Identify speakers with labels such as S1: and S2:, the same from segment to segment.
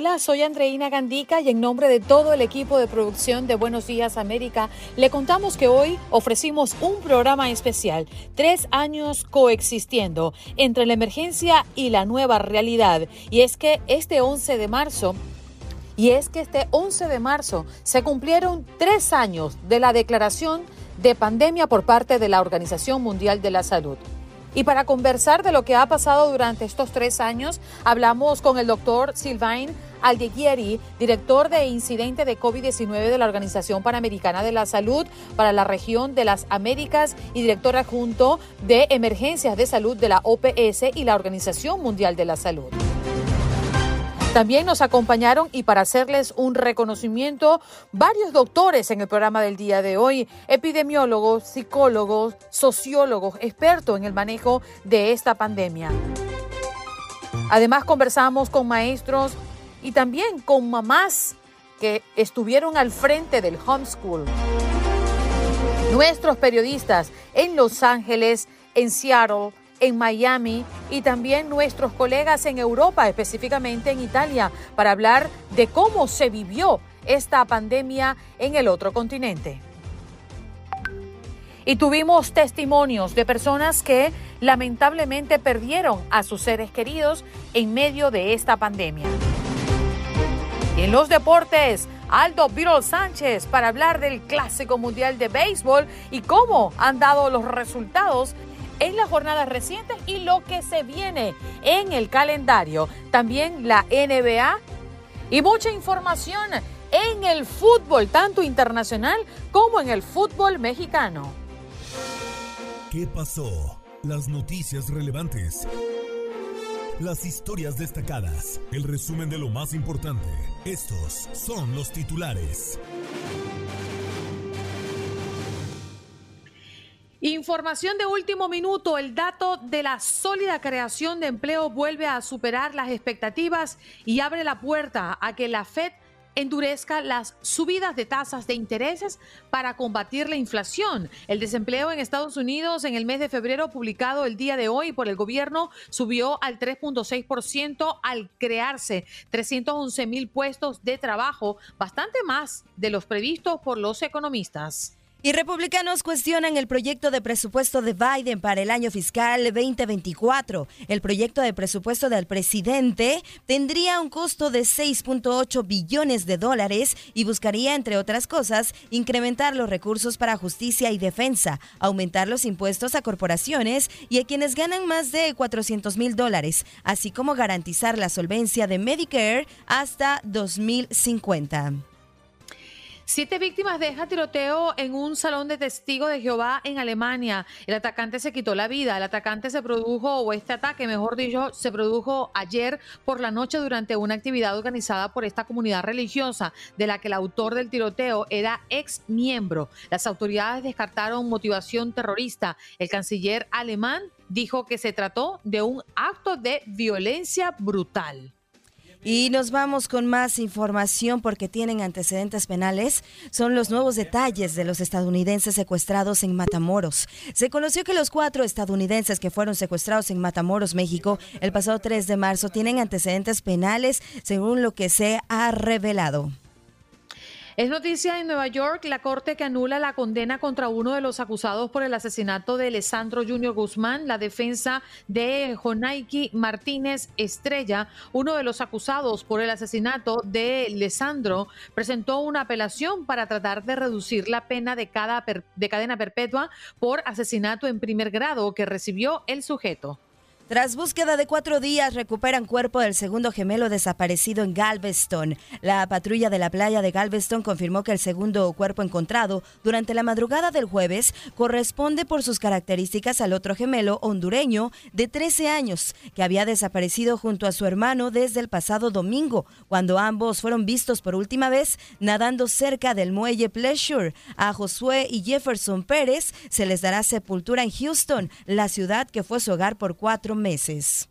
S1: Hola, soy Andreina Gandica y en nombre de todo el equipo de producción de Buenos Días América, le contamos que hoy ofrecimos un programa especial, tres años coexistiendo entre la emergencia y la nueva realidad. Y es que este 11 de marzo y es que este 11 de marzo se cumplieron tres años de la declaración de pandemia por parte de la Organización Mundial de la Salud. Y para conversar de lo que ha pasado durante estos tres años, hablamos con el doctor Sylvain Aldeguieri, director de incidente de COVID-19 de la Organización Panamericana de la Salud para la región de las Américas y director adjunto de emergencias de salud de la OPS y la Organización Mundial de la Salud. También nos acompañaron y para hacerles un reconocimiento, varios doctores en el programa del día de hoy, epidemiólogos, psicólogos, sociólogos, expertos en el manejo de esta pandemia. Además conversamos con maestros y también con mamás que estuvieron al frente del homeschool. Nuestros periodistas en Los Ángeles, en Seattle, en Miami y también nuestros colegas en Europa, específicamente en Italia, para hablar de cómo se vivió esta pandemia en el otro continente. Y tuvimos testimonios de personas que lamentablemente perdieron a sus seres queridos en medio de esta pandemia. Y en los deportes, Aldo Virol Sánchez para hablar del Clásico Mundial de Béisbol y cómo han dado los resultados en las jornadas recientes y lo que se viene en el calendario. También la NBA y mucha información en el fútbol, tanto internacional como en el fútbol mexicano.
S2: ¿Qué pasó? Las noticias relevantes. Las historias destacadas. El resumen de lo más importante. Estos son los titulares.
S1: Información de último minuto, el dato de la sólida creación de empleo vuelve a superar las expectativas y abre la puerta a que la Fed endurezca las subidas de tasas de intereses para combatir la inflación. El desempleo en Estados Unidos en el mes de febrero publicado el día de hoy por el gobierno subió al 3.6% al crearse 311 mil puestos de trabajo, bastante más de los previstos por los economistas.
S3: Y republicanos cuestionan el proyecto de presupuesto de Biden para el año fiscal 2024. El proyecto de presupuesto del presidente tendría un costo de 6.8 billones de dólares y buscaría, entre otras cosas, incrementar los recursos para justicia y defensa, aumentar los impuestos a corporaciones y a quienes ganan más de 400 mil dólares, así como garantizar la solvencia de Medicare hasta 2050.
S1: Siete víctimas deja tiroteo en un salón de testigos de Jehová en Alemania. El atacante se quitó la vida. El atacante se produjo, o este ataque, mejor dicho, se produjo ayer por la noche durante una actividad organizada por esta comunidad religiosa, de la que el autor del tiroteo era ex miembro. Las autoridades descartaron motivación terrorista. El canciller alemán dijo que se trató de un acto de violencia brutal.
S3: Y nos vamos con más información porque tienen antecedentes penales. Son los nuevos detalles de los estadounidenses secuestrados en Matamoros. Se conoció que los cuatro estadounidenses que fueron secuestrados en Matamoros, México, el pasado 3 de marzo, tienen antecedentes penales, según lo que se ha revelado.
S1: Es noticia en Nueva York la corte que anula la condena contra uno de los acusados por el asesinato de Alessandro Junior Guzmán, la defensa de Jonaiki Martínez Estrella, uno de los acusados por el asesinato de Alessandro, presentó una apelación para tratar de reducir la pena de, cada de cadena perpetua por asesinato en primer grado que recibió el sujeto.
S3: Tras búsqueda de cuatro días, recuperan cuerpo del segundo gemelo desaparecido en Galveston. La patrulla de la playa de Galveston confirmó que el segundo cuerpo encontrado durante la madrugada del jueves corresponde por sus características al otro gemelo hondureño de 13 años, que había desaparecido junto a su hermano desde el pasado domingo, cuando ambos fueron vistos por última vez nadando cerca del muelle Pleasure. A Josué y Jefferson Pérez se les dará sepultura en Houston, la ciudad que fue su hogar por cuatro meses.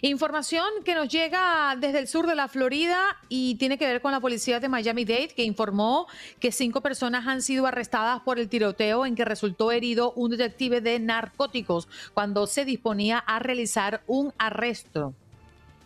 S1: Información que nos llega desde el sur de la Florida y tiene que ver con la policía de Miami-Dade que informó que cinco personas han sido arrestadas por el tiroteo en que resultó herido un detective de narcóticos cuando se disponía a realizar un arresto.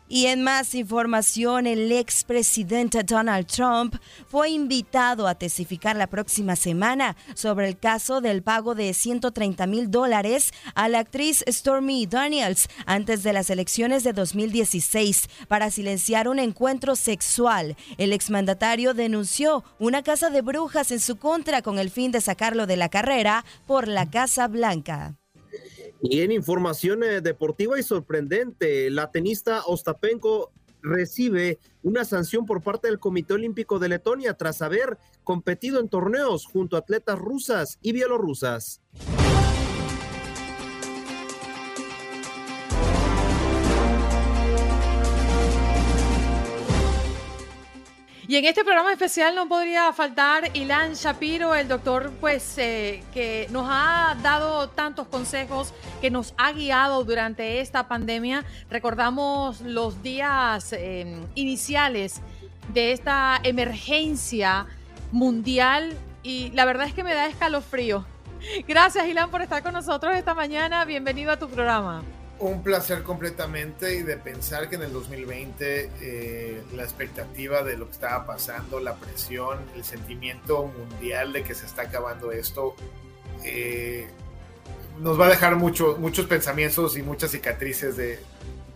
S3: Y en más información, el expresidente Donald Trump fue invitado a testificar la próxima semana sobre el caso del pago de 130 mil dólares a la actriz Stormy Daniels antes de las elecciones de 2016 para silenciar un encuentro sexual. El exmandatario denunció una casa de brujas en su contra con el fin de sacarlo de la carrera por la Casa Blanca.
S4: Y en información eh, deportiva y sorprendente, la tenista Ostapenko recibe una sanción por parte del Comité Olímpico de Letonia tras haber competido en torneos junto a atletas rusas y bielorrusas.
S1: Y en este programa especial no podría faltar Ilan Shapiro, el doctor, pues, eh, que nos ha dado tantos consejos, que nos ha guiado durante esta pandemia. Recordamos los días em, iniciales de esta emergencia mundial y la verdad es que me da escalofrío. Gracias, Ilan, por estar con nosotros esta mañana. Bienvenido a tu programa.
S5: Un placer completamente y de pensar que en el 2020 eh, la expectativa de lo que estaba pasando, la presión, el sentimiento mundial de que se está acabando esto, eh, nos va a dejar mucho, muchos pensamientos y muchas cicatrices de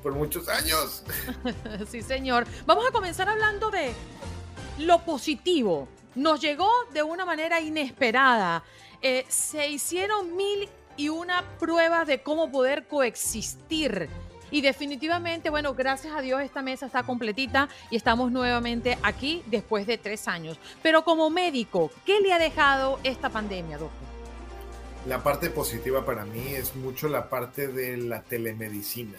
S5: por muchos años.
S1: sí, señor. Vamos a comenzar hablando de lo positivo. Nos llegó de una manera inesperada. Eh, se hicieron mil y una prueba de cómo poder coexistir. Y definitivamente, bueno, gracias a Dios esta mesa está completita y estamos nuevamente aquí después de tres años. Pero como médico, ¿qué le ha dejado esta pandemia, doctor?
S5: La parte positiva para mí es mucho la parte de la telemedicina.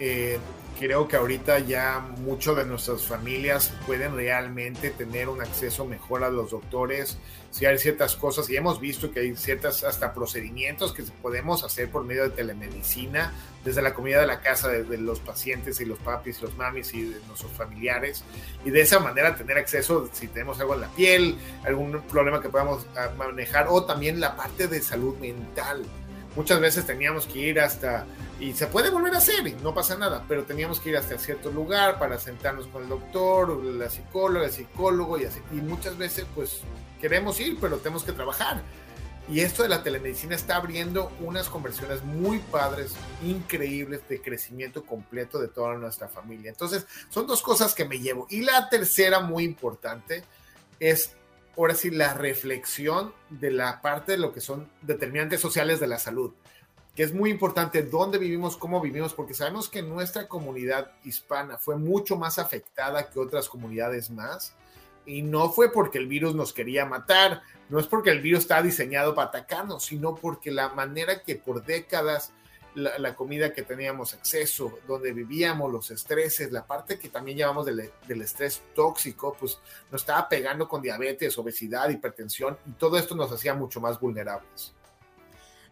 S5: Eh, creo que ahorita ya muchas de nuestras familias pueden realmente tener un acceso mejor a los doctores. Si hay ciertas cosas, y hemos visto que hay ciertas hasta procedimientos que podemos hacer por medio de telemedicina, desde la comida de la casa de, los pacientes y los papis los mamis y de nuestros familiares. Y de esa manera tener acceso si tenemos algo en la piel, algún problema que podamos ah, manejar, o también la parte de salud mental Muchas veces teníamos que ir hasta, y se puede volver a hacer, y no pasa nada, pero teníamos que ir hasta cierto lugar para sentarnos con el doctor, la psicóloga, el psicólogo, y así. Y muchas veces, pues, queremos ir, pero tenemos que trabajar. Y esto de la telemedicina está abriendo unas conversiones muy padres, increíbles, de crecimiento completo de toda nuestra familia. Entonces, son dos cosas que me llevo. Y la tercera, muy importante, es ahora sí, la reflexión de la parte de lo que son determinantes sociales de la salud, que es muy importante dónde vivimos, cómo vivimos, porque sabemos que nuestra comunidad hispana fue mucho más afectada que otras comunidades más, y no fue porque el virus nos quería matar, no es porque el virus está diseñado para atacarnos, sino porque la manera que por décadas la, comida que teníamos acceso, donde vivíamos, los estreses, la parte que también llamamos del, estrés tóxico, pues nos estaba pegando con diabetes, obesidad, hipertensión y todo esto nos hacía mucho más vulnerables.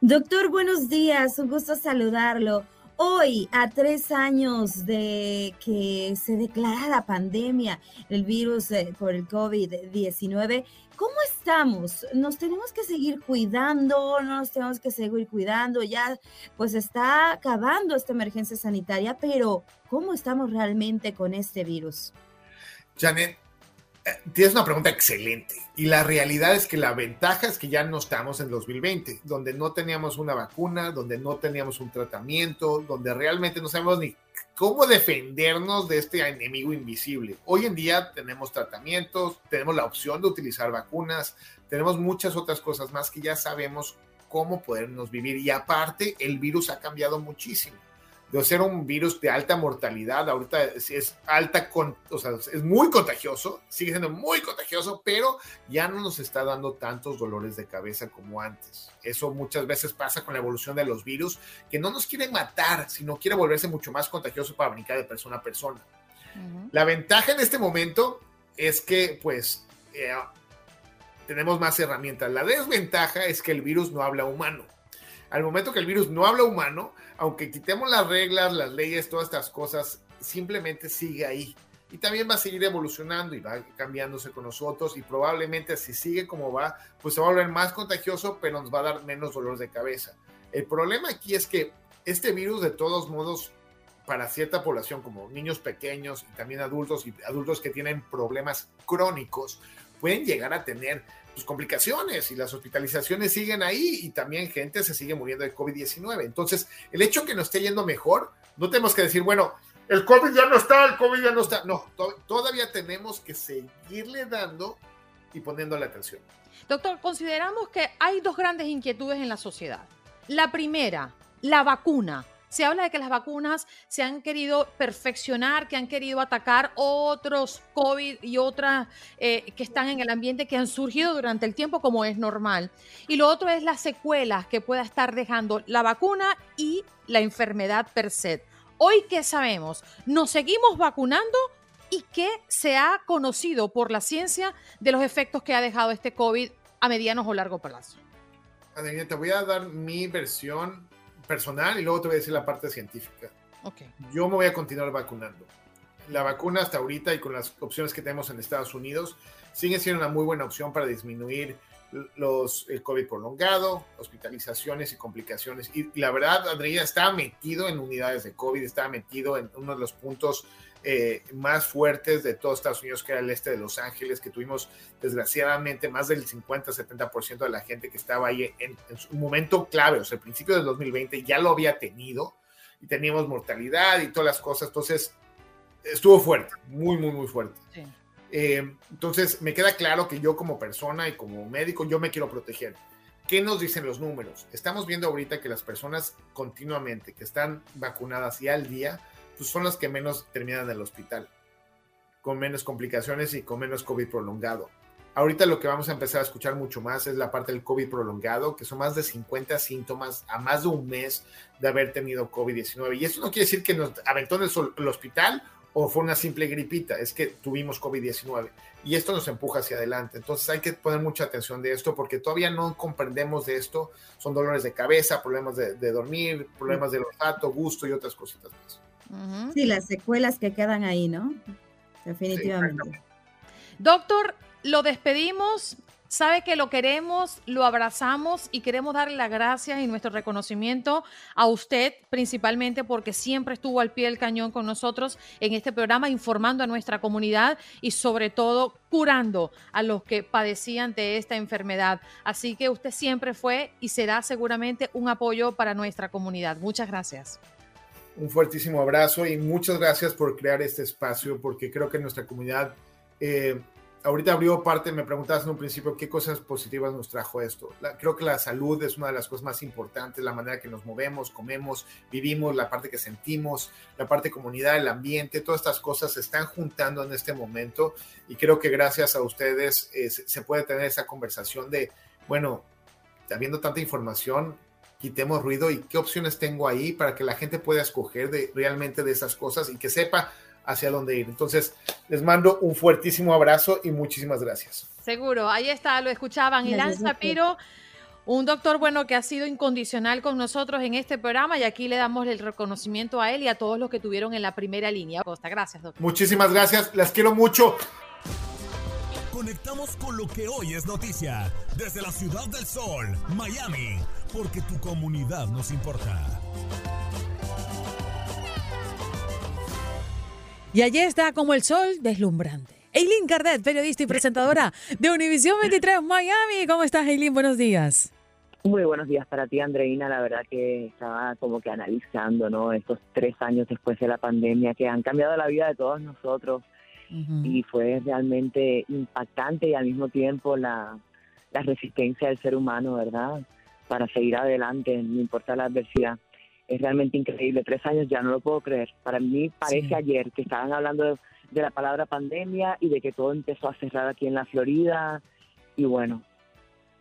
S6: Doctor, buenos días, un gusto saludarlo. Hoy, a tres años de que se declara la pandemia, el virus eh, por el COVID-19, ¿cómo estamos? ¿Nos tenemos que seguir cuidando? ¿No nos tenemos que seguir cuidando? Ya, pues está acabando esta emergencia sanitaria, pero ¿cómo estamos realmente con este virus?
S5: Janet, tienes una pregunta excelente. Y la realidad es que la ventaja es que ya no estamos en 2020, donde no teníamos una vacuna, donde no teníamos un tratamiento, donde realmente no sabemos ni cómo defendernos de este enemigo invisible. Hoy en día tenemos tratamientos, tenemos la opción de utilizar vacunas, tenemos muchas otras cosas más que ya sabemos cómo podernos vivir. Y aparte, el virus ha cambiado muchísimo de ser un virus de alta mortalidad, ahorita es, alta, con, o sea, es muy contagioso, sigue siendo muy contagioso, pero ya no nos está dando tantos dolores de cabeza como antes. Eso muchas veces pasa con la evolución de los virus, que no nos quieren matar, sino quiere volverse mucho más contagioso para brincar de persona a persona. La ventaja en este momento es que, pues, eh, tenemos más herramientas. La desventaja es que el virus no habla humano. Al momento que el virus no habla humano, aunque quitemos las reglas, las leyes, todas estas cosas, simplemente sigue ahí. Y también va a seguir evolucionando y va cambiándose con nosotros y probablemente si sigue como va, pues se va a volver más contagioso, pero nos va a dar menos dolor de cabeza. El problema aquí es que este virus de todos modos para cierta población como niños pequeños y también adultos y adultos que tienen problemas crónicos pueden llegar a tener pues, complicaciones y las hospitalizaciones siguen ahí y también gente se sigue muriendo de COVID-19. Entonces, el hecho que nos esté yendo mejor, no tenemos que decir, bueno, el COVID ya no está, el COVID ya no está. No, todavía tenemos que seguirle dando y poniéndole atención.
S1: Doctor, consideramos que hay dos grandes inquietudes en la sociedad. La primera, la vacuna. Se habla de que las vacunas se han querido perfeccionar, que han querido atacar otros COVID y otras eh, que están en el ambiente que han surgido durante el tiempo como es normal. Y lo otro es las secuelas que pueda estar dejando la vacuna y la enfermedad per se. Hoy, ¿qué sabemos? ¿Nos seguimos vacunando? ¿Y qué se ha conocido por la ciencia de los efectos que ha dejado este COVID a medianos o largo plazo?
S5: Adriana, te voy a dar mi versión personal y luego te voy a decir la parte científica.
S1: Okay.
S5: Yo me voy a continuar vacunando. La vacuna hasta ahorita y con las opciones que tenemos en Estados Unidos sigue siendo una muy buena opción para disminuir los, el COVID prolongado, hospitalizaciones y complicaciones. Y, la verdad, Andrea estaba metido en unidades de COVID, estaba metido en uno de los puntos eh, más fuertes de todo Estados Unidos, que era el este de Los Ángeles, que tuvimos desgraciadamente más del 50-70% de la gente que estaba ahí en, un momento clave, o sea, el principio del 2020 ya lo había tenido y teníamos mortalidad y todas las cosas, entonces estuvo fuerte, muy, muy, muy fuerte. Eh, entonces me queda claro que yo como persona y como médico, yo me quiero proteger. ¿Qué nos dicen los números? Estamos viendo ahorita que las personas continuamente que están vacunadas y al día, pues, son las que menos terminan en el hospital, con menos complicaciones y con menos COVID prolongado. Ahorita lo que vamos a empezar a escuchar mucho más es la parte del COVID prolongado, que son más de 50 síntomas a más de un mes de haber tenido COVID-19. Y eso no quiere decir que nos aventó en el, hospital o fue una simple gripita, es que tuvimos COVID-19 y esto nos empuja hacia adelante. Entonces hay que poner mucha atención de esto porque todavía no comprendemos de esto. Son dolores de cabeza, problemas de, de dormir, problemas del olfato, gusto y otras cositas más.
S6: Sí, las secuelas que quedan ahí, ¿no? Definitivamente.
S1: Doctor, lo despedimos. Sabe que lo queremos, lo abrazamos y queremos darle las gracias y nuestro reconocimiento a usted, principalmente porque siempre estuvo al pie del cañón con nosotros en este programa, informando a nuestra comunidad y sobre todo curando a los que padecían de esta enfermedad. Así que usted siempre fue y será seguramente un apoyo para nuestra comunidad. Muchas gracias
S5: un fuertísimo abrazo y muchas gracias por crear este espacio porque creo que nuestra comunidad eh, ahorita abrió parte, me preguntabas en un principio qué cosas positivas nos trajo esto. creo que la salud es una de las cosas más importantes, la manera que nos movemos, comemos, vivimos, la parte que sentimos, la parte comunidad, el ambiente, todas estas cosas se están juntando en este momento y creo que gracias a ustedes eh, se puede tener esa conversación de, bueno, habiendo tanta información, quitemos ruido y qué opciones tengo ahí para que la gente pueda escoger de, realmente de esas cosas y que sepa hacia dónde ir. Entonces, les mando un fuertísimo abrazo y muchísimas gracias.
S1: Seguro, ahí está, lo escuchaban. Ilan Zapiro, un doctor bueno que ha sido incondicional con nosotros en este programa y aquí le damos el reconocimiento a él y a todos los que tuvieron en la primera línea. Costa, gracias, doctor.
S5: Muchísimas gracias, las quiero mucho.
S2: Conectamos con lo que hoy es noticia desde la ciudad del sol, Miami porque tu comunidad nos importa.
S1: Y allí está como el sol deslumbrante Eileen Cardet, periodista y presentadora de Univisión 23 Miami. ¿Cómo estás, Eileen? Buenos días.
S7: Muy buenos días para ti, Andreina. La verdad que estaba como que analizando, ¿no? Estos tres años después de la pandemia que han cambiado la vida de todos nosotros y fue realmente impactante y al mismo tiempo la, la resistencia del ser humano, ¿verdad? Para seguir adelante, no importa la adversidad. Es realmente increíble. Tres años ya no lo puedo creer. Para mí parece ayer que estaban hablando de, de la palabra pandemia y de que todo empezó a cerrar aquí en la Florida. Y bueno,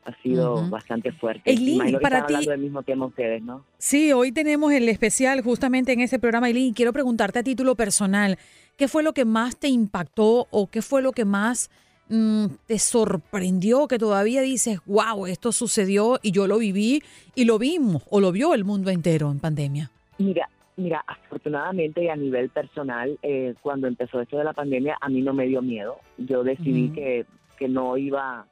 S7: ha sido bastante fuerte.
S1: Eileen,
S7: Imagino que
S1: para
S7: están
S1: ti-
S7: hablando del mismo tema ustedes, ¿no?
S1: Sí, hoy tenemos el especial justamente en ese programa, Eileen. Quiero preguntarte a título personal, ¿qué fue lo que más te impactó o qué fue lo que más mm, te sorprendió que todavía dices, wow, esto sucedió y yo lo viví y lo vimos o lo vio el mundo entero en pandemia?
S7: Mira, mira, afortunadamente y a nivel personal, eh, cuando empezó esto de la pandemia, a mí no me dio miedo. Yo decidí que, que no iba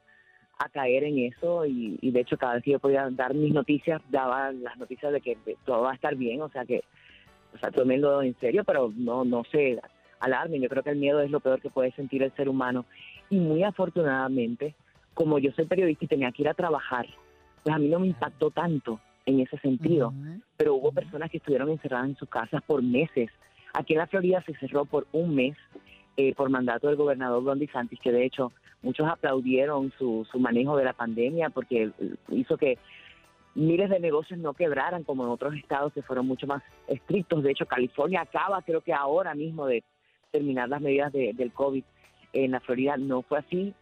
S7: a caer en eso y, y de hecho cada vez que yo podía dar mis noticias, daba las noticias de que todo va a estar bien, o sea que, o sea, toménlo en serio, pero no, no se alarmen. Yo creo que el miedo es lo peor que puede sentir el ser humano. Y muy afortunadamente, como yo soy periodista y tenía que ir a trabajar, pues a mí no me impactó tanto en ese sentido pero hubo personas que estuvieron encerradas en sus casas por meses. Aquí en la Florida se cerró por un mes eh, por mandato del gobernador Ron DeSantis, que de hecho muchos aplaudieron su, su manejo de la pandemia porque hizo que miles de negocios no quebraran como en otros estados que fueron mucho más estrictos. De hecho, California acaba creo que ahora mismo de terminar las medidas de- del COVID. En la Florida no fue así.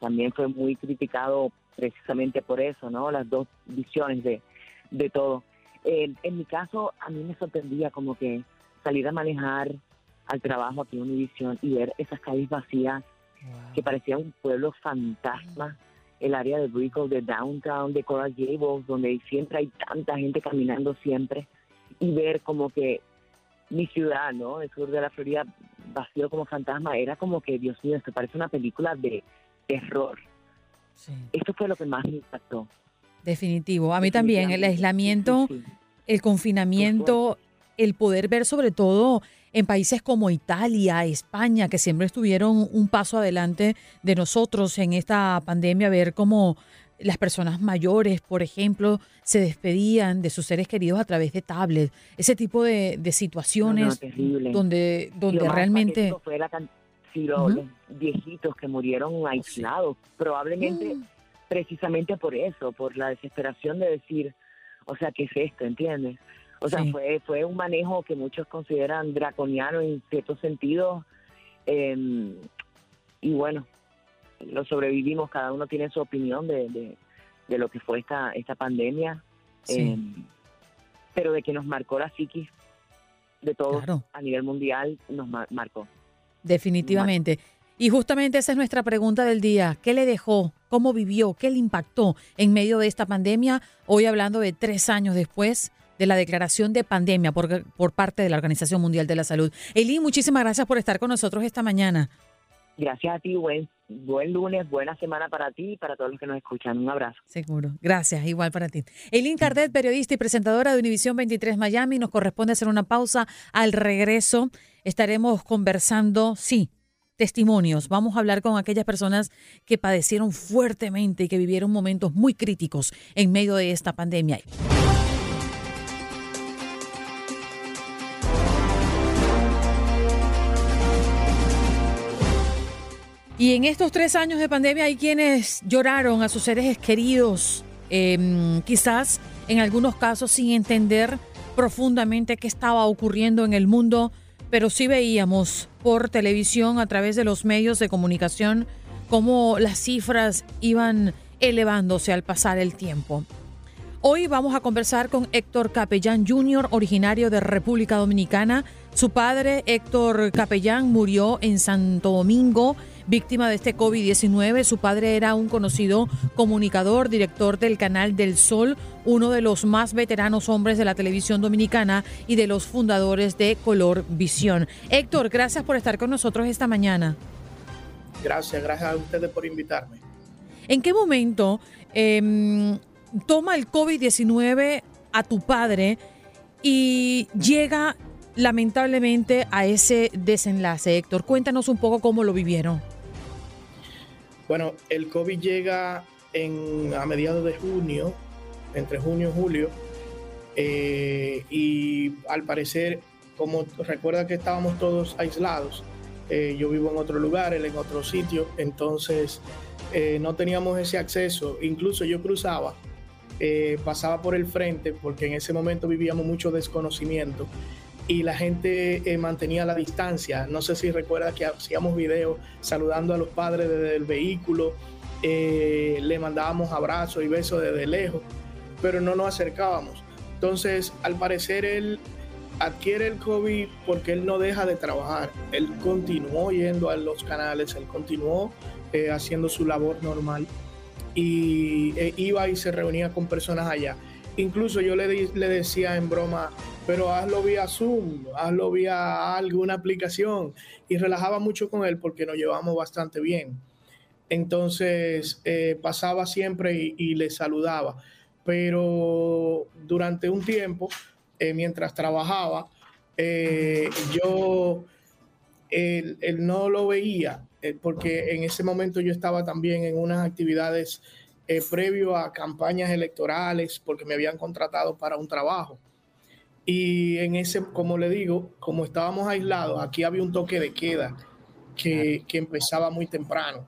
S7: También fue muy criticado precisamente por eso, ¿no? Las dos visiones de, de todo. Eh, en mi caso, a mí me sorprendía como que salir a manejar al trabajo aquí en Univision y ver esas calles vacías que parecía un pueblo fantasma. El área de Brickell, de Downtown, de Coral Gables, donde siempre hay tanta gente caminando siempre. Y ver como que mi ciudad, ¿no? El sur de la Florida vacío como fantasma, era como que, Dios mío, esto parece una película de terror. Esto fue lo que más me impactó.
S1: Definitivo. A mí también el aislamiento, el confinamiento, el poder ver sobre todo en países como Italia, España, que siempre estuvieron un paso adelante de nosotros en esta pandemia, ver cómo las personas mayores, por ejemplo, se despedían de sus seres queridos a través de tablets, ese tipo de, de situaciones donde,
S7: Y
S1: donde
S7: lo más
S1: realmente...
S7: fue la can- sí, los viejitos que murieron aislados, probablemente precisamente por eso, por la desesperación de decir, o sea, ¿qué es esto? ¿Entiendes? O sea,
S1: Sí.
S7: fue, fue un manejo que muchos consideran draconiano en cierto sentido. eh, y bueno, lo sobrevivimos, cada uno tiene su opinión de, de, de lo que fue esta, esta pandemia.
S1: Sí.
S7: eh, pero de que nos marcó la psiquis de todos
S1: Claro.
S7: a nivel mundial, nos mar- marcó.
S1: Definitivamente. Y justamente esa es nuestra pregunta del día. ¿Qué le dejó? ¿Cómo vivió? ¿Qué le impactó en medio de esta pandemia? Hoy hablando de tres años después de la declaración de pandemia por, por parte de la Organización Mundial de la Salud. Eli, muchísimas gracias por estar con nosotros esta mañana.
S7: Gracias a ti, buen, buen lunes, buena semana para ti y para todos los que nos escuchan. Un abrazo.
S1: Seguro. Gracias, igual para ti. Eileen Cardet, periodista y presentadora de Univisión 23 Miami, nos corresponde hacer una pausa. Al regreso estaremos conversando, sí, testimonios. Vamos a hablar con aquellas personas que padecieron fuertemente y que vivieron momentos muy críticos en medio de esta pandemia. Y en estos tres años de pandemia hay quienes lloraron a sus seres queridos, eh, quizás en algunos casos sin entender profundamente qué estaba ocurriendo en el mundo, pero sí veíamos por televisión a través de los medios de comunicación cómo las cifras iban elevándose al pasar el tiempo. Hoy vamos a conversar con Héctor Capellán Jr., originario de República Dominicana. Su padre, Héctor Capellán, murió en Santo Domingo, víctima de este COVID-19. Su padre era un conocido comunicador, director del Canal del Sol, uno de los más veteranos hombres de la televisión dominicana y de los fundadores de Color Visión. Héctor, gracias por estar con nosotros esta mañana.
S8: Gracias, gracias a ustedes por invitarme.
S1: ¿En qué momento em, toma el COVID-19 a tu padre y llega lamentablemente a ese desenlace, Héctor? Cuéntanos un poco cómo lo vivieron.
S8: Bueno, el COVID llega a mediados de junio, entre junio y julio, eh, y al parecer, como recuerda que estábamos todos aislados, eh, yo vivo en otro lugar, él en otro sitio, entonces eh, no teníamos ese acceso, incluso yo cruzaba, pasaba por el frente, porque en ese momento vivíamos mucho desconocimiento y la gente mantenía la distancia. No sé si recuerda que hacíamos videos saludando a los padres desde el vehículo, le mandábamos abrazos y besos desde lejos, pero no nos acercábamos. Entonces, al parecer, él adquiere el COVID porque él no deja de trabajar. Él continuó yendo a los canales, él continuó eh, haciendo su labor normal y eh, iba y se reunía con personas allá. Incluso yo le, le decía en broma, pero hazlo vía Zoom, hazlo vía alguna aplicación y relajaba mucho con él porque nos llevamos bastante bien. Entonces eh, pasaba siempre y le saludaba pero durante un tiempo, eh, mientras trabajaba, eh, yo él, no lo veía, porque en ese momento yo estaba también en unas actividades previo a campañas electorales, porque me habían contratado para un trabajo. Y en ese, como le digo, como estábamos aislados, aquí había un toque de queda que, que empezaba muy temprano.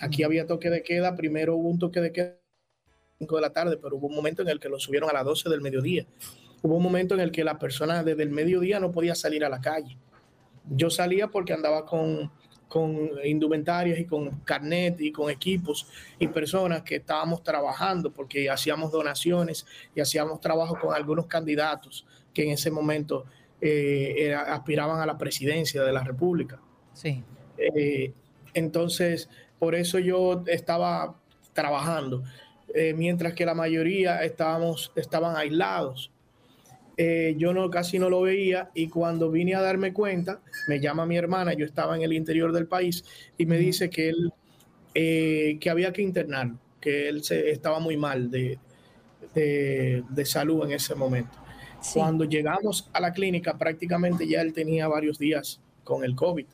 S8: Aquí había toque de queda, primero hubo un toque de queda de la tarde, pero hubo un momento en el que lo subieron a las 12 del mediodía. Hubo un momento en el que la persona desde el mediodía no podía salir a la calle. Yo salía porque andaba con, con indumentarias y con carnet y con equipos y personas que estábamos trabajando porque hacíamos donaciones y hacíamos trabajo con algunos candidatos que en ese momento eh, aspiraban a la presidencia de la República.
S1: Sí.
S8: Eh, entonces, por eso yo estaba trabajando. Eh, mientras que la mayoría estábamos, estaban aislados. Eh, yo no, casi no lo veía y cuando vine a darme cuenta, me llama mi hermana, yo estaba en el interior del país y me dice que él, eh, que había que internarlo, que él se, estaba muy mal de, de, salud en ese momento. Cuando llegamos a la clínica, prácticamente ya él tenía varios días con el COVID.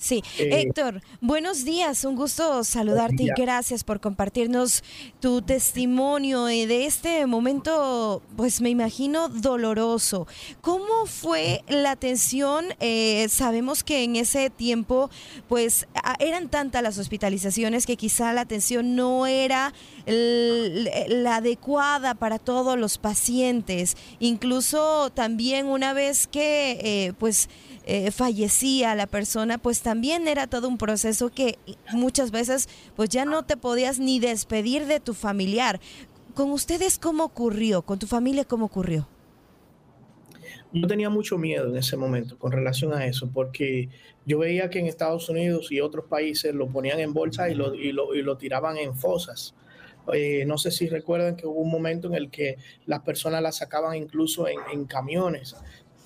S3: Sí, eh, Héctor, buenos días, un gusto saludarte y gracias por compartirnos tu testimonio de este momento, pues me imagino doloroso. ¿Cómo fue la atención? Eh, sabemos que en ese tiempo, pues eran tantas las hospitalizaciones que quizá la atención no era la adecuada para todos los pacientes. Incluso también una vez que, eh, pues, eh, fallecía la persona, pues también era todo un proceso que muchas veces pues ya no te podías ni despedir de tu familiar. ¿Con ustedes cómo ocurrió? ¿Con tu familia cómo ocurrió?
S8: Yo tenía mucho miedo en ese momento con relación a eso, porque yo veía que en Estados Unidos y otros países lo ponían en bolsa y lo, y lo, tiraban en fosas. Eh, no sé si recuerdan que hubo un momento en el que las personas la sacaban incluso en, en camiones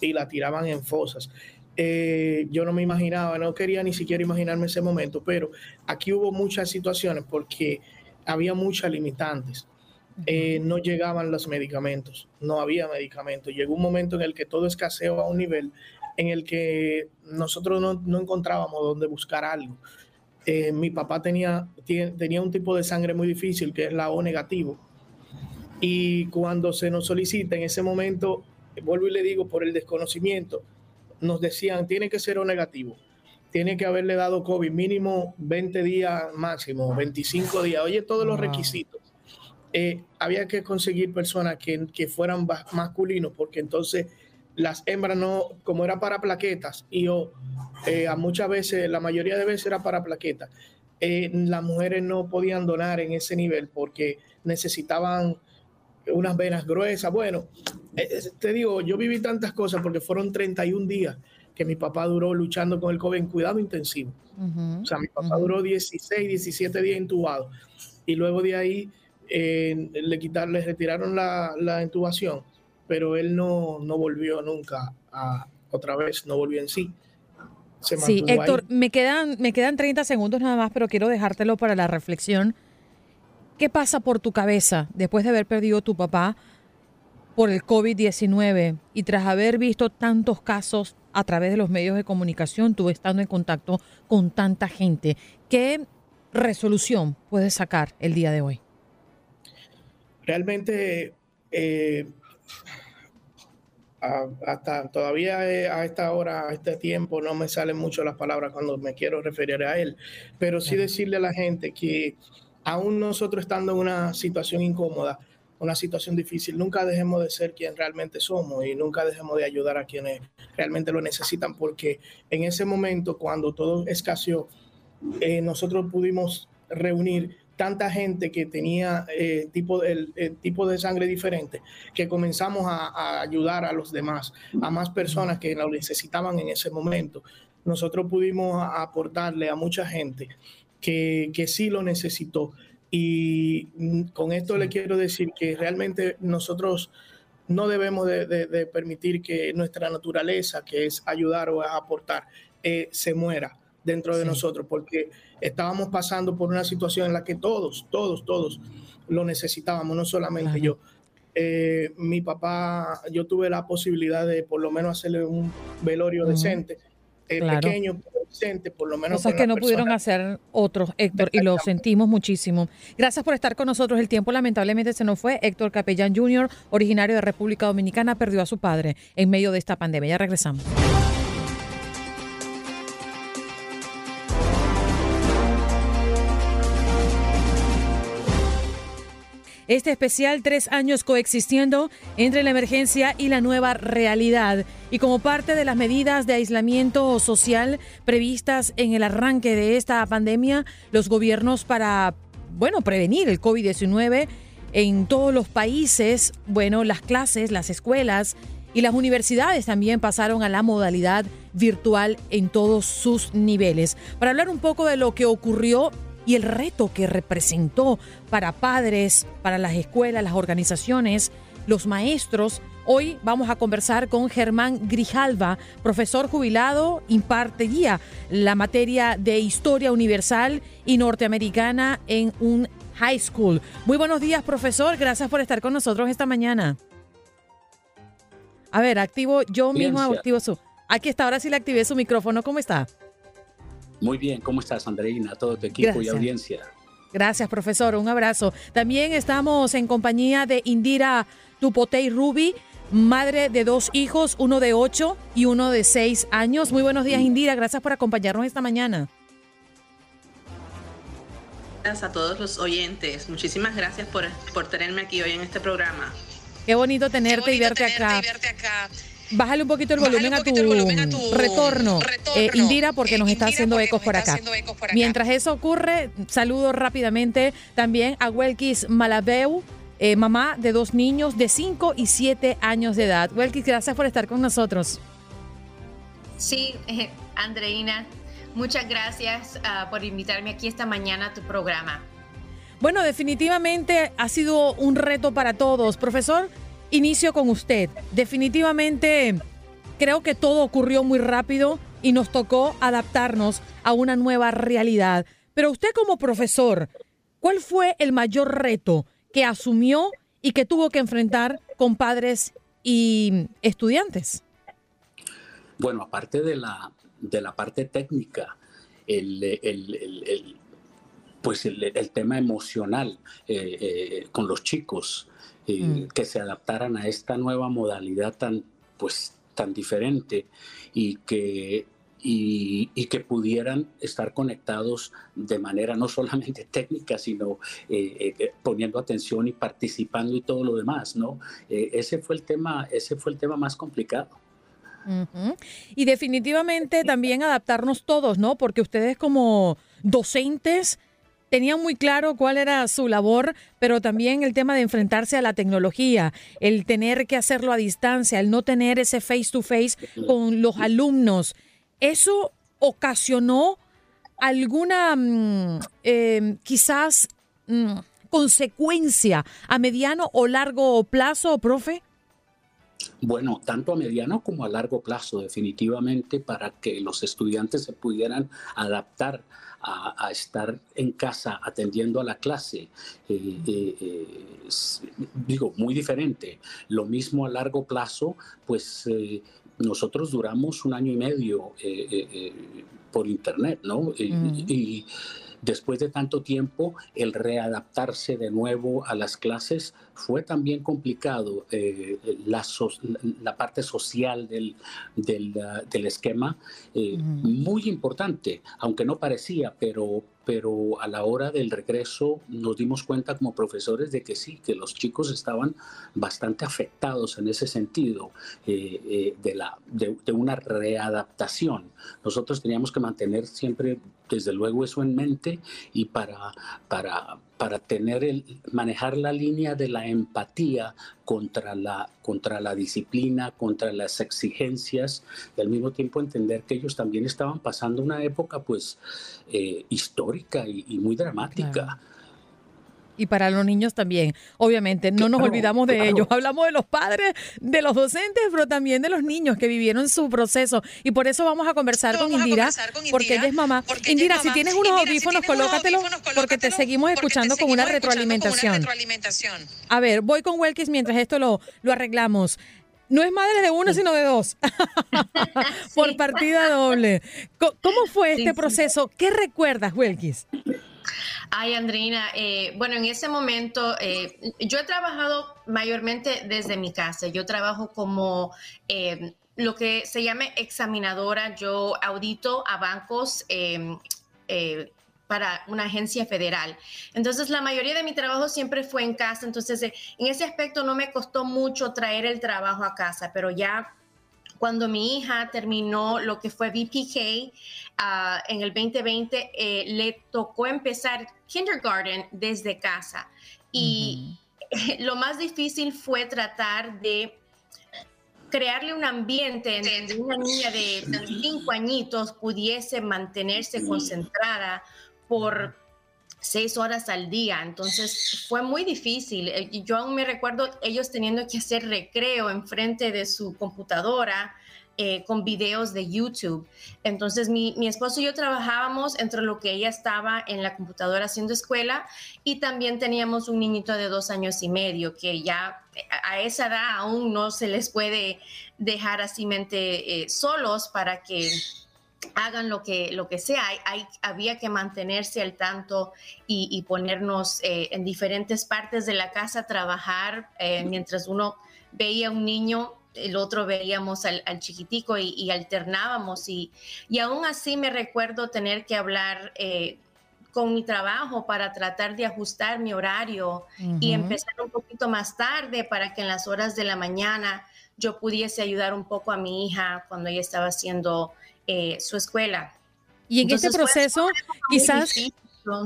S8: y la tiraban en fosas. Eh, yo no me imaginaba, no quería ni siquiera imaginarme ese momento, pero aquí hubo muchas situaciones porque había muchas limitantes. Eh, no llegaban los medicamentos, no había medicamentos. Llegó un momento en el que todo escaseó a un nivel en el que nosotros no, encontrábamos dónde buscar algo. Eh, mi papá tenía, tenía un tipo de sangre muy difícil, que es la O negativo. Y cuando se nos solicita en ese momento, vuelvo y le digo, por el desconocimiento, nos decían, tiene que ser o negativo, tiene que haberle dado COVID mínimo 20 días máximo, 25 días, oye, todos los requisitos. Eh, había que conseguir personas que, que, fueran masculinos, porque entonces las hembras no, como era para plaquetas, y yo, eh, a muchas veces, la mayoría de veces era para plaquetas, eh, las mujeres no podían donar en ese nivel porque necesitaban unas venas gruesas. Bueno, te digo, yo viví tantas cosas porque fueron 31 días que mi papá duró luchando con el COVID en cuidado intensivo. o sea, mi papá duró 16, 17 días intubado. Y luego de ahí eh, le, quitaron, le retiraron la, la, intubación, pero él no, no volvió nunca a, otra vez, no volvió en sí.
S1: sí, Héctor, me quedan, me quedan 30 segundos nada más, pero quiero dejártelo para la reflexión. ¿Qué pasa por tu cabeza después de haber perdido tu papá por el COVID-19 y tras haber visto tantos casos a través de los medios de comunicación, tú estando en contacto con tanta gente? ¿Qué resolución puede sacar el día de hoy?
S8: Realmente, eh, hasta todavía eh, a esta hora, a este tiempo, no me salen mucho las palabras cuando me quiero referir a él, pero sí decirle a la gente que aún nosotros estando en una situación incómoda, una situación difícil, nunca dejemos de ser quien realmente somos y nunca dejemos de ayudar a quienes realmente lo necesitan, porque en ese momento, cuando todo escaseó, eh, nosotros pudimos reunir tanta gente que tenía eh, tipo, el, tipo de sangre diferente, que comenzamos a, ayudar a los demás, a más personas que lo necesitaban en ese momento. Nosotros pudimos aportarle a mucha gente que, que sí lo necesitó. Y mm, con esto le quiero decir que realmente nosotros no debemos de, permitir que nuestra naturaleza, que es ayudar o aportar, eh, se muera dentro de nosotros, porque estábamos pasando por una situación en la que todos, todos, todos lo necesitábamos, no solamente yo. Eh, mi papá, yo tuve la posibilidad de por lo menos hacerle un velorio decente, eh, pequeño, por lo menos.
S1: Cosas que no pudieron hacer otros, Héctor, y lo sentimos muchísimo. Gracias por estar con nosotros. El tiempo lamentablemente se nos fue. Héctor Capellán Jr., originario de República Dominicana, perdió a su padre en medio de esta pandemia. Ya regresamos. Este especial, tres años coexistiendo entre la emergencia y la nueva realidad. Y como parte de las medidas de aislamiento social previstas en el arranque de esta pandemia, los gobiernos para, bueno, prevenir el COVID-19 en todos los países, bueno, las clases, las escuelas y las universidades también pasaron a la modalidad virtual en todos sus niveles. Para hablar un poco de lo que ocurrió y el reto que representó para padres, para las escuelas, las organizaciones, los maestros. Hoy vamos a conversar con Germán Grijalva, profesor jubilado, impartiría la materia de historia universal y norteamericana en un high school. Muy buenos días, profesor. Gracias por estar con nosotros esta mañana. A ver, activo yo mismo, activo su. Aquí está, ahora sí le activé su micrófono. ¿Cómo está?
S9: Muy bien, ¿cómo estás, Andreina? Todo tu equipo y audiencia.
S1: Gracias, profesor. Un abrazo. También estamos en compañía de Indira Tupotei Rubi, madre de dos hijos, uno de ocho y uno de seis años. Muy buenos días, mm. Indira. Gracias por acompañarnos esta mañana.
S10: Gracias a todos los oyentes. Muchísimas gracias por, por tenerme aquí hoy en este programa.
S1: Qué bonito tenerte, y, verte acá. y verte acá. Bájale un poquito el volumen, a, tu retorno, eh, Indira, porque nos está haciendo ecos por acá. Mientras eso ocurre, saludo rápidamente también a Welkis Malabeu, eh, mamá de dos niños de 5 y 7 años de edad. Welkis, gracias por estar con nosotros.
S11: Sí, eh, Andreina, muchas gracias ah, por invitarme aquí esta mañana a tu programa.
S1: Bueno, definitivamente ha sido un reto para todos. Profesor, Inicio con usted. Definitivamente creo que todo ocurrió muy rápido y nos tocó adaptarnos a una nueva realidad. Pero usted como profesor, ¿cuál fue el mayor reto que asumió y que tuvo que enfrentar con padres y estudiantes?
S9: Bueno, aparte de la, de la parte técnica, el, pues el, tema emocional eh, eh, con los chicos, Mm. que se adaptaran a esta nueva modalidad tan, pues, tan diferente y que, y, que pudieran estar conectados de manera no solamente técnica, sino eh, eh, poniendo atención y participando y todo lo demás, ¿no? Eh, ese, fue el tema, ese fue el tema más complicado.
S1: Y definitivamente también adaptarnos todos, ¿no? Porque ustedes como docentes tenían muy claro cuál era su labor, pero también el tema de enfrentarse a la tecnología, el tener que hacerlo a distancia, el no tener ese face to face con los alumnos. ¿Eso ocasionó alguna mm, em, quizás mm, consecuencia a mediano o largo plazo, profe?
S9: Bueno, tanto a mediano como a largo plazo, definitivamente, para que los estudiantes se pudieran adaptar a, estar en casa atendiendo a la clase, eh, eh, eh, digo, muy diferente. Lo mismo a largo plazo, pues nosotros duramos un año y medio por internet, ¿no? y después de tanto tiempo, el readaptarse de nuevo a las clases fue también complicado. Eh, la, la, parte social del, del, del esquema, eh, muy importante, aunque no parecía, pero, pero a la hora del regreso nos dimos cuenta como profesores de que sí, que los chicos estaban bastante afectados en ese sentido eh, de, la, de, de una readaptación. Nosotros teníamos que mantener siempre desde luego eso en mente y para, para, para tener el, manejar la línea de la empatía contra la, contra la disciplina, contra las exigencias, y al mismo tiempo entender que ellos también estaban pasando una época pues eh, histórica y, muy dramática
S1: y para los niños también. Obviamente, no nos olvidamos de ellos. Hablamos de los padres, de los docentes, pero también de los niños que vivieron su proceso. Y por eso vamos a conversar, con Indira, porque ella es mamá. Indira, si tienes unos audífonos, colócatelos, porque te seguimos escuchando con, una retroalimentación. A ver, voy con Welkis mientras esto lo, lo arreglamos. No es madre de uno, sino de dos. Por partida doble. ¿Cómo fue este proceso? ¿Qué recuerdas, Welkis?
S11: Ay, Andreina, eh, bueno, en ese momento eh, yo he trabajado mayormente desde mi casa. Yo trabajo como eh, lo que se llama examinadora. Yo audito a bancos em, para una agencia federal. Entonces, la mayoría de mi trabajo siempre fue en casa. Entonces, en ese aspecto no me costó mucho traer el trabajo a casa, pero ya cuando mi hija terminó lo que fue VPK ah, en el 2020, eh, le tocó empezar kindergarten desde casa. Y lo más difícil fue tratar de crearle un ambiente en donde una niña de cinco añitos pudiese mantenerse concentrada por seis horas al día. Entonces fue muy difícil. Eh, yo aún me recuerdo ellos teniendo que hacer recreo enfrente de su computadora. Eh, con videos de YouTube. Entonces mi, mi, esposo y yo trabajábamos entre lo que ella estaba en la computadora haciendo escuela y también teníamos un niñito de dos años y medio que ya a esa edad aún no se les puede dejar así mente eh, solos para que hagan lo que, lo que sea. Hay, había que mantenerse al tanto y, ponernos eh, en diferentes partes de la casa a trabajar eh, mientras uno veía un niño. El otro veíamos al, chiquitico y, alternábamos y, y aún así me recuerdo tener que hablar eh, con mi trabajo para tratar de ajustar mi horario y empezar un poquito más tarde para que en las horas de la mañana yo pudiese ayudar un poco a mi hija cuando ella estaba haciendo eh, su escuela.
S1: Y en este proceso, quizás,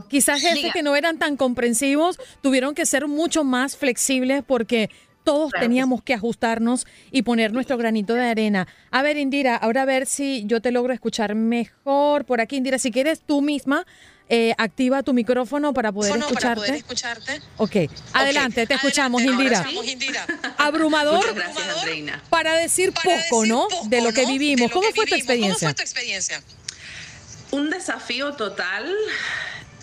S1: quizás jefes que no eran tan comprensivos tuvieron que ser mucho más flexibles porque todos teníamos que ajustarnos y poner nuestro granito de arena. A ver, Indira, ahora a ver si yo te logro escuchar mejor por aquí. Indira, si quieres tú misma, eh, activa tu micrófono para poder, escucharte. Para escucharte. Ok, adelante, te escuchamos, Indira. Abrumador, para decir poco, ¿no? de lo que vivimos. ¿Cómo, fue tu experiencia?
S10: Un desafío total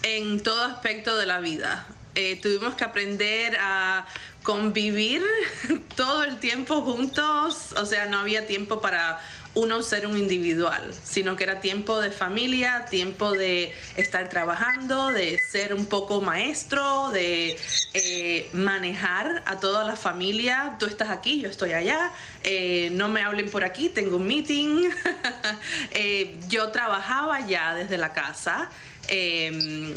S10: en todo aspecto de la vida. Eh, tuvimos que aprender a convivir todo el tiempo juntos, o sea, no había tiempo para uno ser un individual, sino que era tiempo de familia, tiempo de estar trabajando, de ser un poco maestro, de eh, manejar a toda la familia. Tú estás aquí, yo estoy allá, eh, no me hablen por aquí, tengo un meeting. Eh, yo trabajaba ya desde la casa em,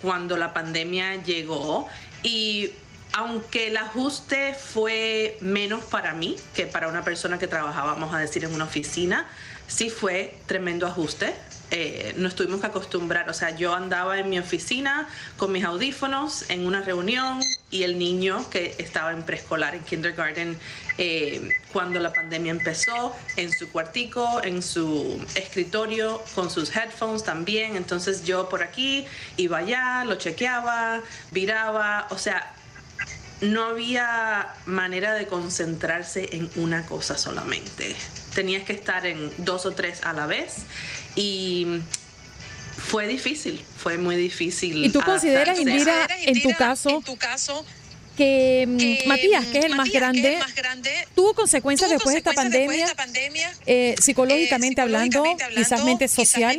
S10: cuando la pandemia llegó y aunque el ajuste fue menos para mí que para una persona que trabajaba, vamos a decir, en una oficina, sí fue tremendo ajuste. Eh, nos tuvimos que acostumbrar, o sea, yo andaba en mi oficina con mis audífonos en una reunión y el niño que estaba en preescolar, en kindergarten, eh, cuando la pandemia empezó, en su cuartico, en su escritorio, con sus headphones también. Entonces yo por aquí iba allá, lo chequeaba, viraba, o sea, no había manera de concentrarse en una cosa solamente. Tenías que estar en dos o tres a la vez y fue difícil, fue muy difícil.
S1: ¿Y tú consideras, Indira, en tu caso, que, mm, Matías, que es el, más, grande, tuvo consecuencias, después, de esta pandemia, eh, psicológicamente, hablando, quizás mente social.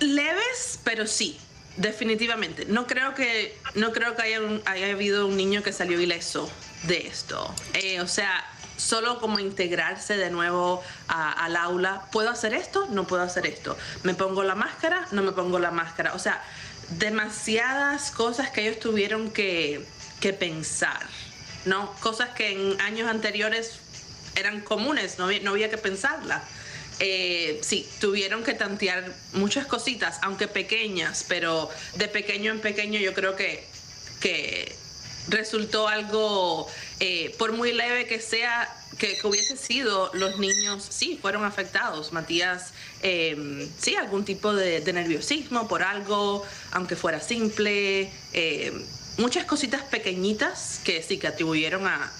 S10: leves, pero sí. Definitivamente. No creo que, no creo que haya, haya habido un niño que salió ileso de esto. Eh, o sea, solo como integrarse de nuevo al aula. ¿Puedo hacer esto? No puedo hacer esto. ¿Me pongo la máscara? No me pongo la máscara. O sea, demasiadas cosas que ellos tuvieron que, que pensar, ¿no? Cosas que en años anteriores eran comunes, no había, no había que pensarlas. Eh, sí, tuvieron que tantear muchas cositas, aunque pequeñas, pero de pequeño en pequeño yo creo que, que resultó algo, eh, por muy leve que sea, que, hubiese sido, los niños sí fueron afectados. Matías, eh, sí, algún tipo de, nerviosismo por algo, aunque fuera simple, eh, muchas cositas pequeñitas que sí que atribuyeron a,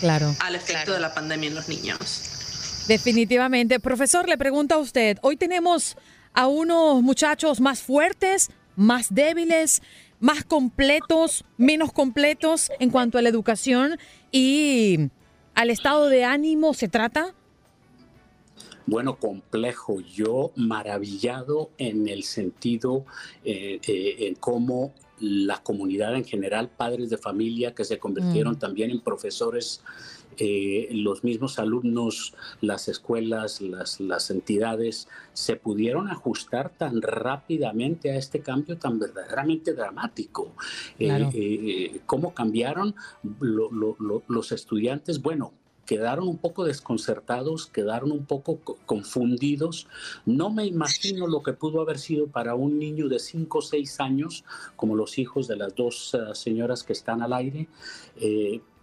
S1: claro,
S10: al efecto de la pandemia en los niños.
S1: Definitivamente. Profesor, le pregunto a usted, hoy tenemos a unos muchachos más fuertes, más débiles, más completos, menos completos en cuanto a la educación y al estado de ánimo se trata?
S9: Bueno, complejo. Yo maravillado en el sentido eh, eh, en cómo la comunidad en general, padres de familia que se convirtieron mm. también en profesores eh, los mismos alumnos, las escuelas, las, las, entidades, se pudieron ajustar tan rápidamente a este cambio tan verdaderamente dramático. Eh, eh, ¿Cómo cambiaron los estudiantes? Bueno, quedaron un poco desconcertados, quedaron un poco confundidos. No me imagino lo que pudo haber sido para un niño de 5 o 6 años, como los hijos de las dos señoras que están al aire,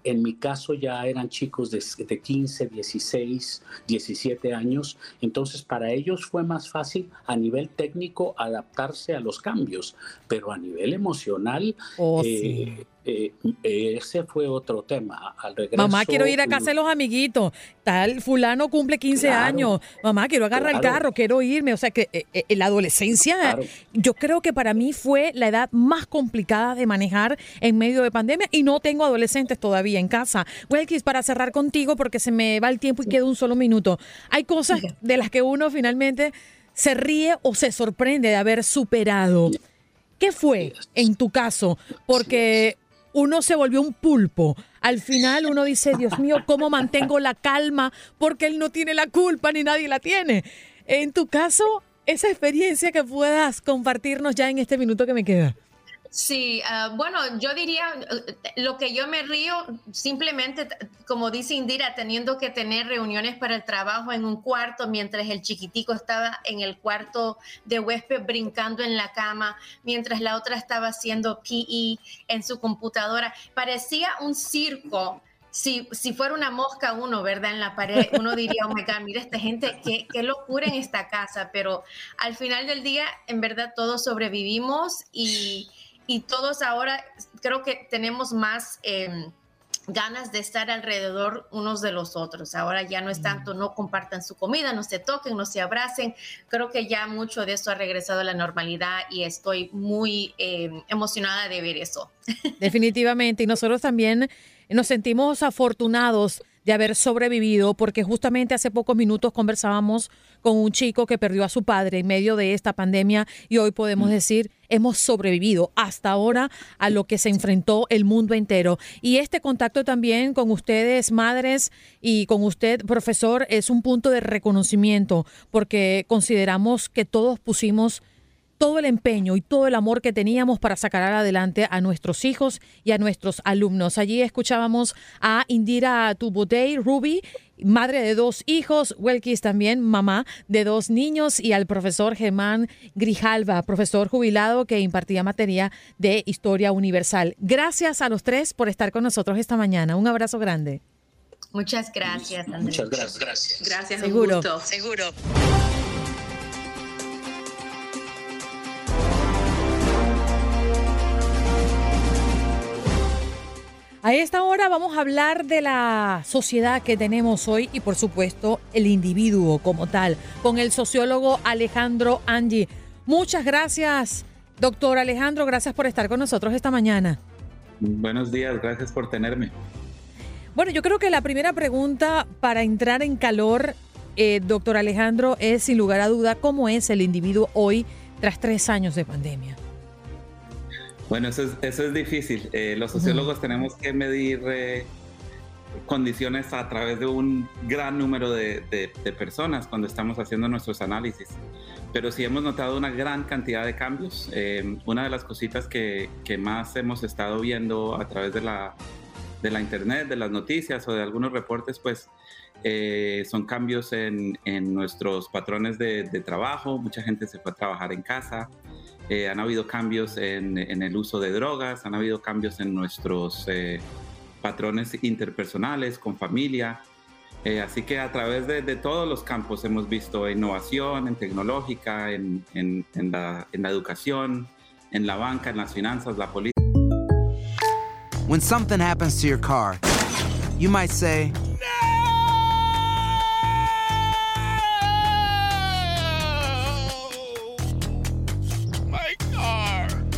S9: en mi caso ya eran chicos de, 15, 16, 17 años, entonces para ellos fue más fácil a nivel técnico adaptarse a los cambios, pero a nivel emocional
S1: oh, eh,
S9: eh, ese fue otro tema. Al regreso,
S1: Mamá, quiero ir a casa de los amiguitos. Tal, fulano cumple 15 años. Mamá, quiero agarrar el carro, quiero irme. O sea que eh, eh, la adolescencia, yo creo que para mí fue la edad más complicada de manejar en medio de pandemia y no tengo adolescentes todavía en casa. Welkis, para cerrar contigo, porque se me va el tiempo y queda un solo minuto. Hay cosas de las que uno finalmente se ríe o se sorprende de haber superado. ¿Qué fue en tu caso? Porque uno se volvió un pulpo. Al final uno dice, Dios mío, ¿cómo mantengo la calma? Porque él no tiene la culpa ni nadie la tiene. En tu caso, esa experiencia que puedas compartirnos ya en este minuto que me queda.
S11: Sí, ah, bueno, yo diría, eh, lo que yo me río, simplemente, como dice Indira, teniendo que tener reuniones para el trabajo en un cuarto, mientras el chiquitico estaba en el cuarto de huésped brincando en la cama, mientras la otra estaba haciendo PE en su computadora. Parecía un circo. Si, si fuera una mosca uno, ¿verdad? En la pared, uno diría, oh my mira esta gente, qué, qué locura en esta casa, pero al final del día, en verdad, todos sobrevivimos y y todos ahora creo que tenemos más em, ganas de estar alrededor unos de los otros. Ahora ya no es tanto no compartan su comida, no se toquen, no se abracen. Creo que ya mucho de eso ha regresado a la normalidad y estoy muy em, emocionada de ver eso.
S1: Definitivamente. Y nosotros también nos sentimos afortunados de haber sobrevivido, porque justamente hace pocos minutos conversábamos con un chico que perdió a su padre en medio de esta pandemia y hoy podemos mm. decir, hemos sobrevivido hasta ahora a lo que se enfrentó el mundo entero. Y este contacto también con ustedes, madres, y con usted, profesor, es un punto de reconocimiento, porque consideramos que todos pusimos todo el empeño y todo el amor que teníamos para sacar adelante a nuestros hijos y a nuestros alumnos. Allí escuchábamos a Indira Tubudey Ruby, madre de dos hijos, Welkis también, mamá de dos niños, y al profesor Germán Grijalva, profesor jubilado que impartía materia de historia universal. Gracias a los tres por estar con nosotros esta mañana. Un abrazo grande.
S11: Muchas gracias, Andrés.
S9: Muchas gracias.
S10: Gracias,
S1: Seguro.
S11: Seguro.
S1: A esta hora vamos a hablar de la sociedad que tenemos hoy y por supuesto el individuo como tal, con el sociólogo Alejandro Angi. Muchas gracias, doctor Alejandro, gracias por estar con nosotros esta mañana.
S12: Buenos días, gracias por tenerme.
S1: Bueno, yo creo que la primera pregunta para entrar en calor, eh, doctor Alejandro, es sin lugar a duda cómo es el individuo hoy tras tres años de pandemia.
S12: Bueno, eso es, difícil. Eh, los sociólogos tenemos que medir eh, condiciones a través de un gran número de, personas cuando estamos haciendo nuestros análisis. Pero sí hemos notado una gran cantidad de cambios. Eh, una de las cositas que, más hemos estado viendo a través de la, de la internet, de las noticias o de algunos reportes, pues eh, son cambios en, nuestros patrones de, trabajo. Mucha gente se fue a trabajar en casa. Eh, han habido cambios en, el uso de drogas, han habido cambios en nuestros patrones interpersonales, con familia. Eh, así que a través de, de, todos los campos hemos visto innovación en tecnológica, en, en, en, la, en la educación, en la banca, en las finanzas, la política.
S13: When something happens to your car, you might say,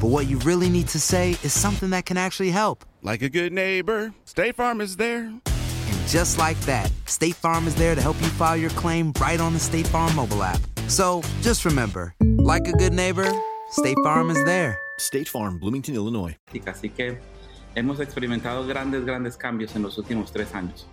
S13: But what you really need to say is something that can actually help.
S14: Like a good neighbor, State Farm is there.
S13: And just like that, State Farm is there to help you file your claim right on the State Farm mobile app. So just remember, like a good neighbor, State Farm is there.
S15: State Farm, Bloomington, Illinois.
S12: Así que hemos experimentado grandes, grandes cambios en los últimos tres años.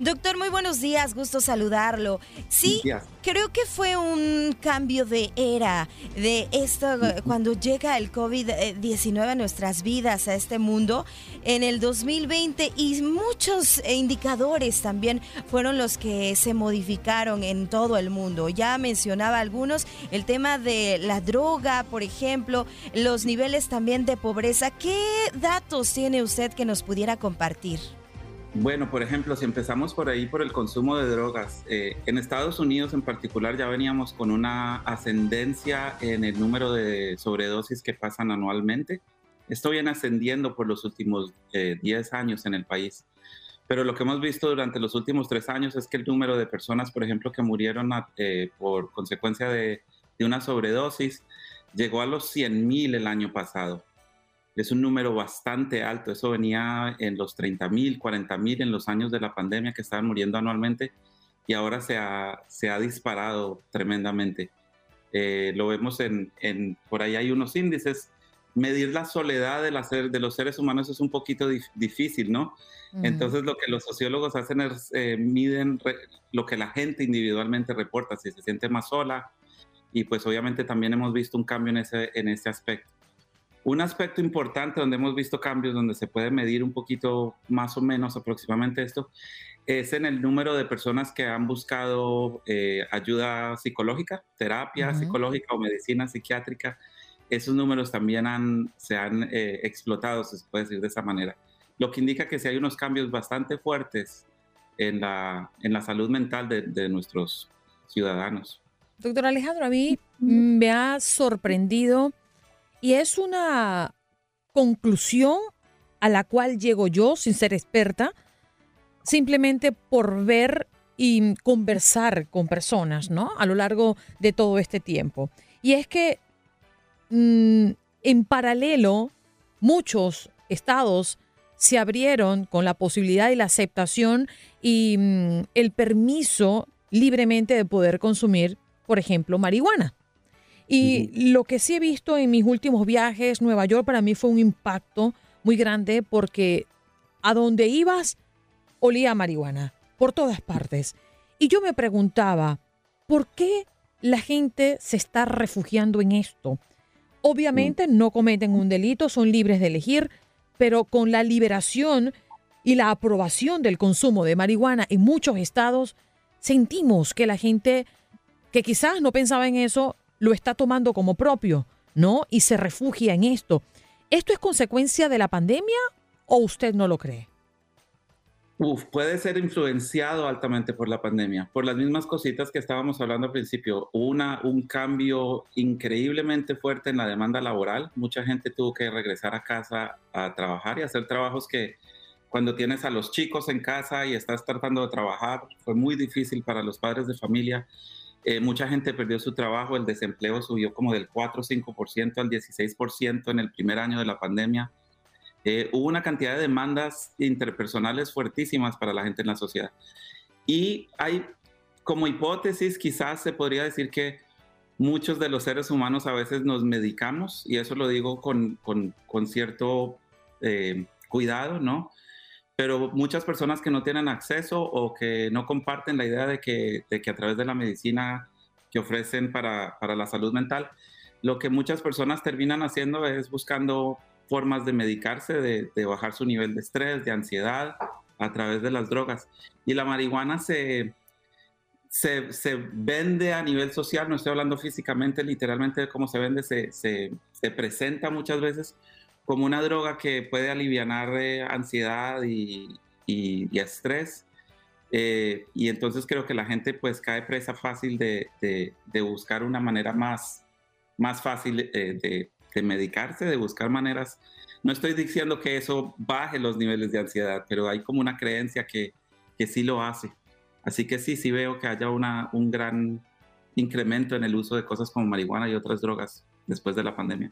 S3: Doctor, muy buenos días, gusto saludarlo. Sí, creo que fue un cambio de era de esto cuando llega el COVID-19 a nuestras vidas, a este mundo, en el 2020 y muchos indicadores también fueron los que se modificaron en todo el mundo. Ya mencionaba algunos, el tema de la droga, por ejemplo, los niveles también de pobreza. ¿Qué datos tiene usted que nos pudiera compartir?
S12: Bueno, por ejemplo, si empezamos por ahí, por el consumo de drogas, eh, en Estados Unidos en particular ya veníamos con una ascendencia en el número de sobredosis que pasan anualmente. Esto viene ascendiendo por los últimos 10 eh, años en el país. Pero lo que hemos visto durante los últimos tres años es que el número de personas, por ejemplo, que murieron eh, por consecuencia de, de, una sobredosis llegó a los 100.000 el año pasado es un número bastante alto. Eso venía en los 30 mil, 40 mil en los años de la pandemia que estaban muriendo anualmente y ahora se ha, se ha disparado tremendamente. Eh, lo vemos en, en, por ahí hay unos índices. Medir la soledad de, la de los seres humanos es un poquito difícil, ¿no? Entonces lo que los sociólogos hacen es eh, miden lo que la gente individualmente reporta, si se siente más sola, y pues obviamente también hemos visto un cambio en ese, en ese aspecto. Un aspecto importante donde hemos visto cambios, donde se puede medir un poquito más o menos aproximadamente esto, es en el número de personas que han buscado eh, ayuda psicológica, terapia psicológica o medicina psiquiátrica. Esos números también han, se han eh, explotado, se puede decir de esa manera. Lo que indica que sí hay unos cambios bastante fuertes en la, en la salud mental de, de nuestros ciudadanos.
S1: Doctor Alejandro, a mí me ha sorprendido y es una conclusión a la cual llego yo sin ser experta, simplemente por ver y conversar con personas, ¿no? A lo largo de todo este tiempo. Y es que mm, en paralelo, muchos estados se abrieron con la posibilidad y la aceptación y mm, el permiso libremente de poder consumir, por ejemplo, marihuana. Y lo que sí he visto en mis últimos viajes, Nueva York para mí fue un impacto muy grande porque a donde ibas olía a marihuana, por todas partes. Y yo me preguntaba, ¿por qué la gente se está refugiando en esto? Obviamente mm. no cometen un delito, son libres de elegir, pero con la liberación y la aprobación del consumo de marihuana en muchos estados, sentimos que la gente que quizás no pensaba en eso lo está tomando como propio, ¿no? Y se refugia en esto. ¿Esto es consecuencia de la pandemia o usted no lo cree?
S12: Uf, puede ser influenciado altamente por la pandemia, por las mismas cositas que estábamos hablando al principio. Una, un cambio increíblemente fuerte en la demanda laboral. Mucha gente tuvo que regresar a casa a trabajar y hacer trabajos que cuando tienes a los chicos en casa y estás tratando de trabajar, fue muy difícil para los padres de familia. Eh, mucha gente perdió su trabajo, el desempleo subió como del 4 o 5% al 16% en el primer año de la pandemia. Eh, hubo una cantidad de demandas interpersonales fuertísimas para la gente en la sociedad. Y hay, como hipótesis, quizás se podría decir que muchos de los seres humanos a veces nos medicamos, y eso lo digo con, con, cierto eh, cuidado, ¿no? Pero muchas personas que no tienen acceso o que no comparten la idea de que, de que a través de la medicina que ofrecen para, para la salud mental, lo que muchas personas terminan haciendo es buscando formas de medicarse, de, de, bajar su nivel de estrés, de ansiedad a través de las drogas. Y la marihuana se, se, se, vende a nivel social, no estoy hablando físicamente, literalmente de cómo se vende, se, se, se presenta muchas veces como una droga que puede aliviar eh, ansiedad y, y, estrés. Eh, y entonces creo que la gente pues cae presa fácil de, de, de buscar una manera más, más fácil eh, de, de, medicarse, de buscar maneras. No estoy diciendo que eso baje los niveles de ansiedad, pero hay como una creencia que, que sí lo hace. Así que sí, sí veo que haya una, un gran incremento en el uso de cosas como marihuana y otras drogas después de la pandemia.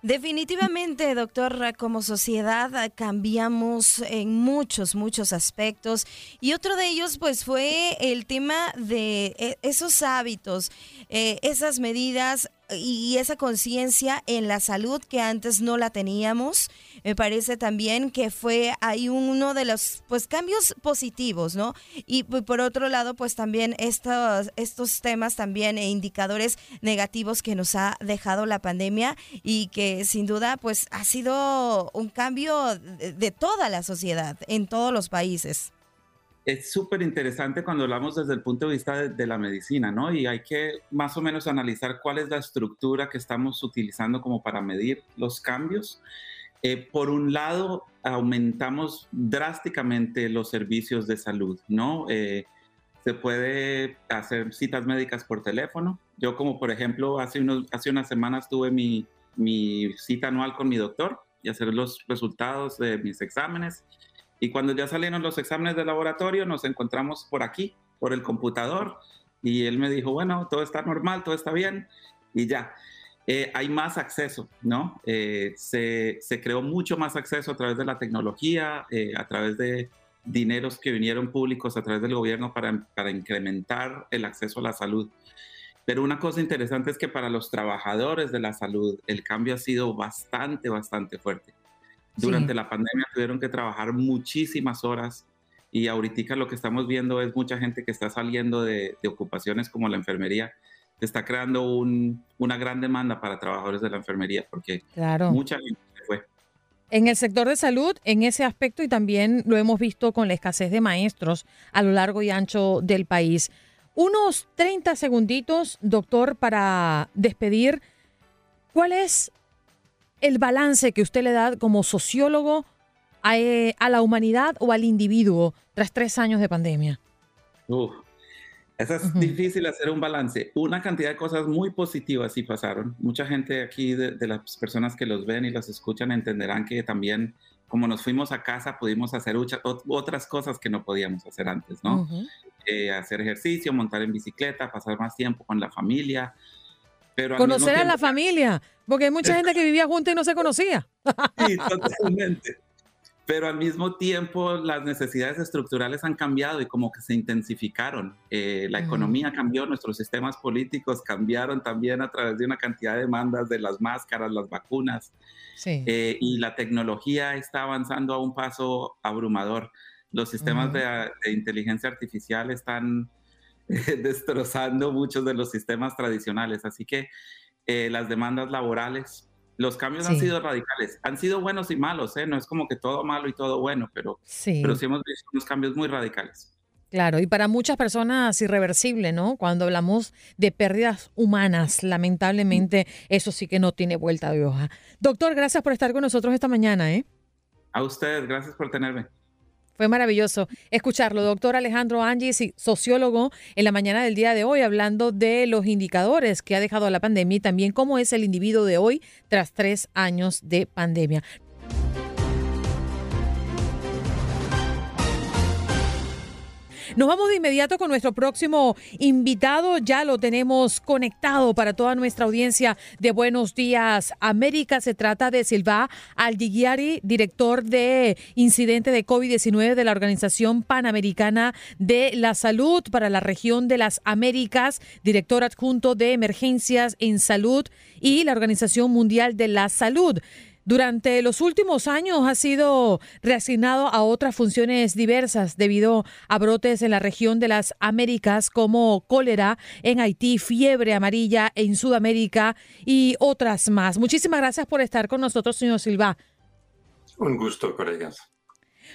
S3: Definitivamente, doctor, como sociedad cambiamos en muchos, muchos aspectos. Y otro de ellos pues fue el tema de e, esos hábitos, eh, esas medidas y esa conciencia en la salud que antes no la teníamos. Me parece también que fue ahí uno de los pues cambios positivos, ¿no? Y por otro lado, pues también estos, estos temas también e indicadores negativos que nos ha dejado la pandemia y que sin duda pues ha sido un cambio de, toda la sociedad en todos los países
S12: es súper interesante cuando hablamos desde el punto de vista de, de, la medicina, ¿no? Y hay que más o menos analizar cuál es la estructura que estamos utilizando como para medir los cambios. Eh, por un lado, aumentamos drásticamente los servicios de salud, ¿no? Eh, se puede hacer citas médicas por teléfono. Yo como por ejemplo, hace, unos, hace unas semanas tuve mi, mi cita anual con mi doctor y hacer los resultados de mis exámenes y cuando ya salieron los exámenes de laboratorio, nos encontramos por aquí, por el computador, y él me dijo, bueno, todo está normal, todo está bien, y ya. Eh, hay más acceso, ¿no? Eh, se, creó mucho más acceso a través de la tecnología, eh, a través de dineros que vinieron públicos a través del gobierno para incrementar el acceso a la salud. Pero una cosa interesante es que para los trabajadores de la salud el cambio ha sido bastante, bastante fuerte. Durante sí. la pandemia tuvieron que trabajar muchísimas horas y ahorita lo que estamos viendo es mucha gente que está saliendo de, de ocupaciones como la enfermería, está creando un, una gran demanda para trabajadores de la enfermería porque
S1: claro.
S12: mucha gente se fue.
S1: En el sector de salud, en ese aspecto, y también lo hemos visto con la escasez de maestros a lo largo y ancho del país. Unos 30 segunditos, doctor, para despedir. ¿Cuál es el balance que usted le da como sociólogo a, eh, a la humanidad o al individuo tras tres años de pandemia?
S12: Uf, eso es uh -huh. difícil hacer un balance. Una cantidad de cosas muy positivas sí pasaron. Mucha gente aquí de, de, las personas que los ven y los escuchan entenderán que también como nos fuimos a casa pudimos hacer otras cosas que no podíamos hacer antes, ¿no? Uh -huh. eh, hacer ejercicio, montar en bicicleta, pasar más tiempo con la familia.
S1: Pero Conocer a la familia, porque hay mucha gente que vivía junta y no se conocía.
S12: Sí, totalmente. Pero al mismo tiempo las necesidades estructurales han cambiado y como que se intensificaron. Eh, la economía cambió, nuestros sistemas políticos cambiaron también a través de una cantidad de demandas de las máscaras, las vacunas. Sí. Eh, y la tecnología está avanzando a un paso abrumador. Los sistemas mm. de, de inteligencia artificial están destrozando muchos de los sistemas tradicionales. Así que eh, las demandas laborales, los cambios sí. han sido radicales. Han sido buenos y malos, ¿eh? No es como que todo malo y todo bueno, pero sí, pero sí hemos visto unos cambios muy radicales.
S1: Claro, y para muchas personas irreversible, ¿no? Cuando hablamos de pérdidas humanas, lamentablemente eso sí que no tiene vuelta de hoja. Doctor, gracias por estar con nosotros esta mañana, ¿eh?
S12: A ustedes, gracias por tenerme.
S1: Fue maravilloso escucharlo. Doctor Alejandro Angis, sociólogo, en la mañana del día de hoy, hablando de los indicadores que ha dejado la pandemia y también cómo es el individuo de hoy tras tres años de pandemia. Nos vamos de inmediato con nuestro próximo invitado. Ya lo tenemos conectado para toda nuestra audiencia de Buenos Días América. Se trata de Silva Aldiguiari, director de incidente de COVID-19 de la Organización Panamericana de la Salud para la región de las Américas, director adjunto de emergencias en salud y la Organización Mundial de la Salud. Durante los últimos años ha sido reasignado a otras funciones diversas debido a brotes en la región de las Américas como cólera en Haití, fiebre amarilla en Sudamérica y otras más. Muchísimas gracias por estar con nosotros, señor Silva.
S16: Un gusto, colegas.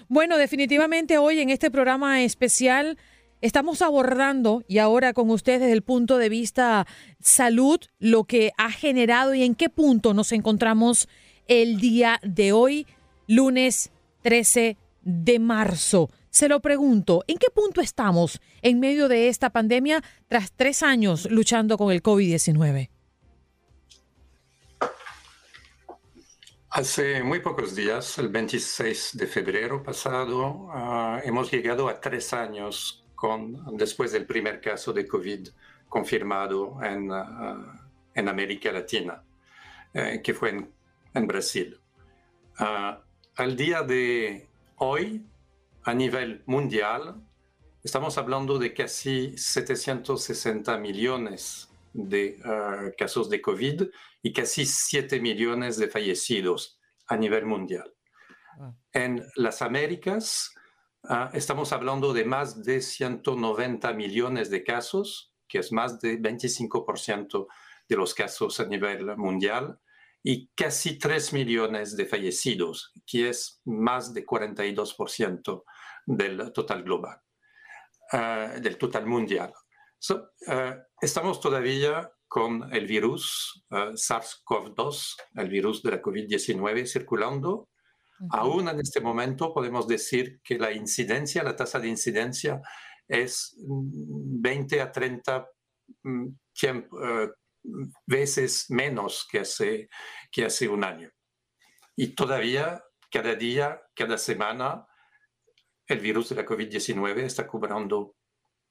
S1: Bueno, definitivamente hoy en este programa especial estamos abordando, y ahora con ustedes desde el punto de vista salud, lo que ha generado y en qué punto nos encontramos el día de hoy, lunes 13 de marzo. Se lo pregunto, ¿en qué punto estamos en medio de esta pandemia tras tres años luchando con el COVID-19?
S16: Hace muy pocos días, el 26 de febrero pasado, ah, hemos llegado a tres años con, después del primer caso de COVID confirmado en, ah, en América Latina, eh, que fue en en Brasil. Ah, al día de hoy, a nivel mundial, estamos hablando de casi 760 millones de ah, casos de COVID y casi 7 millones de fallecidos a nivel mundial. Ah. En las Américas, estamos hablando de más de 190 millones de casos, que es más de 25% de los casos a nivel mundial y casi 3 millones de fallecidos, que es más de 42% del total global, uh, del total mundial. So, uh, estamos todavía con el virus uh, SARS-CoV-2, el virus de la COVID-19 circulando. Aún en este momento podemos decir que la incidencia, la tasa de incidencia es 20 a 30 tiempo, veces menos que hace, que hace un año. Y todavía, cada día, cada semana, el virus de la COVID-19 está cobrando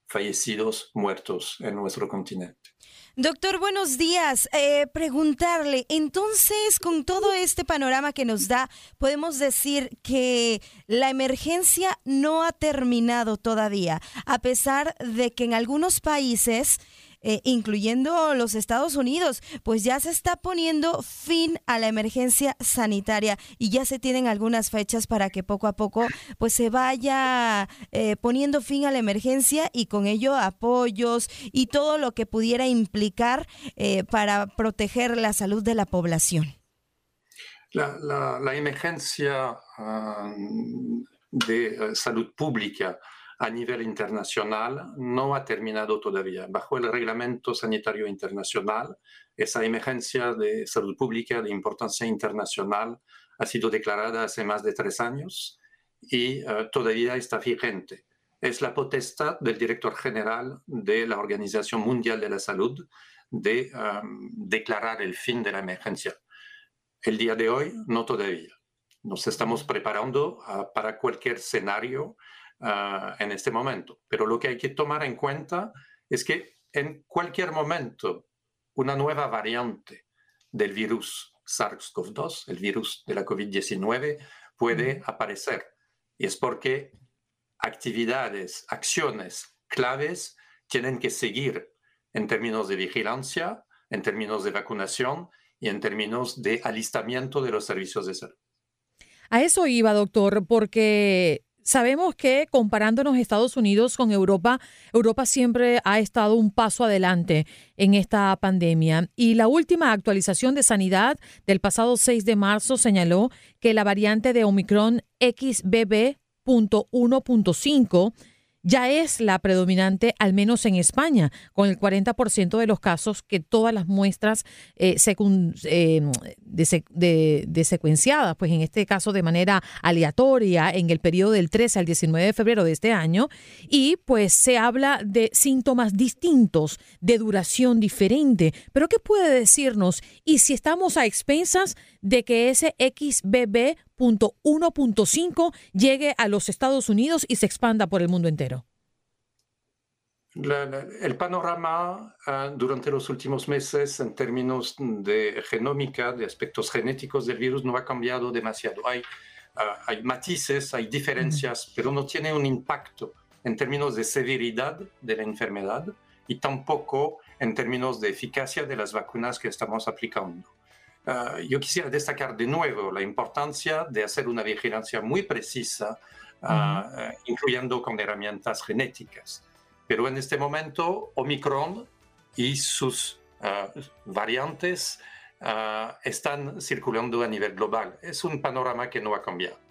S16: fallecidos, muertos en nuestro continente.
S3: Doctor, buenos días. Eh, preguntarle, entonces, con todo este panorama que nos da, podemos decir que la emergencia no ha terminado todavía, a pesar de que en algunos países eh, incluyendo los Estados Unidos, pues ya se está poniendo fin a la emergencia sanitaria y ya se tienen algunas fechas para que poco a poco pues se vaya eh, poniendo fin a la emergencia y con ello apoyos y todo lo que pudiera implicar eh, para proteger la salud de la población.
S16: La, emergencia ah, de salud pública a nivel internacional no ha terminado todavía. Bajo el Reglamento Sanitario Internacional, esa emergencia de salud pública de importancia internacional ha sido declarada hace más de tres años y eh, todavía está vigente. Es la potestad del director general de la Organización Mundial de la Salud de um, declarar el fin de la emergencia. El día de hoy, no todavía. Nos estamos preparando uh, para cualquier escenario Ah, en este momento. Pero lo que hay que tomar en cuenta es que en cualquier momento una nueva variante del virus SARS-CoV-2, el virus de la COVID-19, puede aparecer. Y es porque actividades, acciones claves tienen que seguir en términos de vigilancia, en términos de vacunación y en términos de alistamiento de los servicios de salud.
S1: A eso iba, doctor, porque Sabemos que comparándonos Estados Unidos con Europa, Europa siempre ha estado un paso adelante en esta pandemia. Y la última actualización de sanidad del pasado 6 de marzo señaló que la variante de Omicron XBB.1.5 ya es la predominante, al menos en España, con el 40% de los casos que todas las muestras eh, eh, secuenciadas, pues en este caso de manera aleatoria, en el periodo del 13 al 19 de febrero de este año, y pues se habla de síntomas distintos, de duración diferente. Pero ¿qué puede decirnos? Y si estamos a expensas de que ese XBB.1.5 llegue a los Estados Unidos y se expanda por el mundo entero?
S16: el panorama ah, durante los últimos meses en términos de genómica, de aspectos genéticos del virus, no ha cambiado demasiado. Hay, ah, hay matices, hay diferencias, pero no tiene un impacto en términos de severidad de la enfermedad y tampoco en términos de eficacia de las vacunas que estamos aplicando. Ah, yo quisiera destacar de nuevo la importancia de hacer una vigilancia muy precisa, incluyendo con herramientas genéticas. Pero en este momento, Omicron y sus ah, variantes están circulando a nivel global. Es un panorama que no ha cambiado.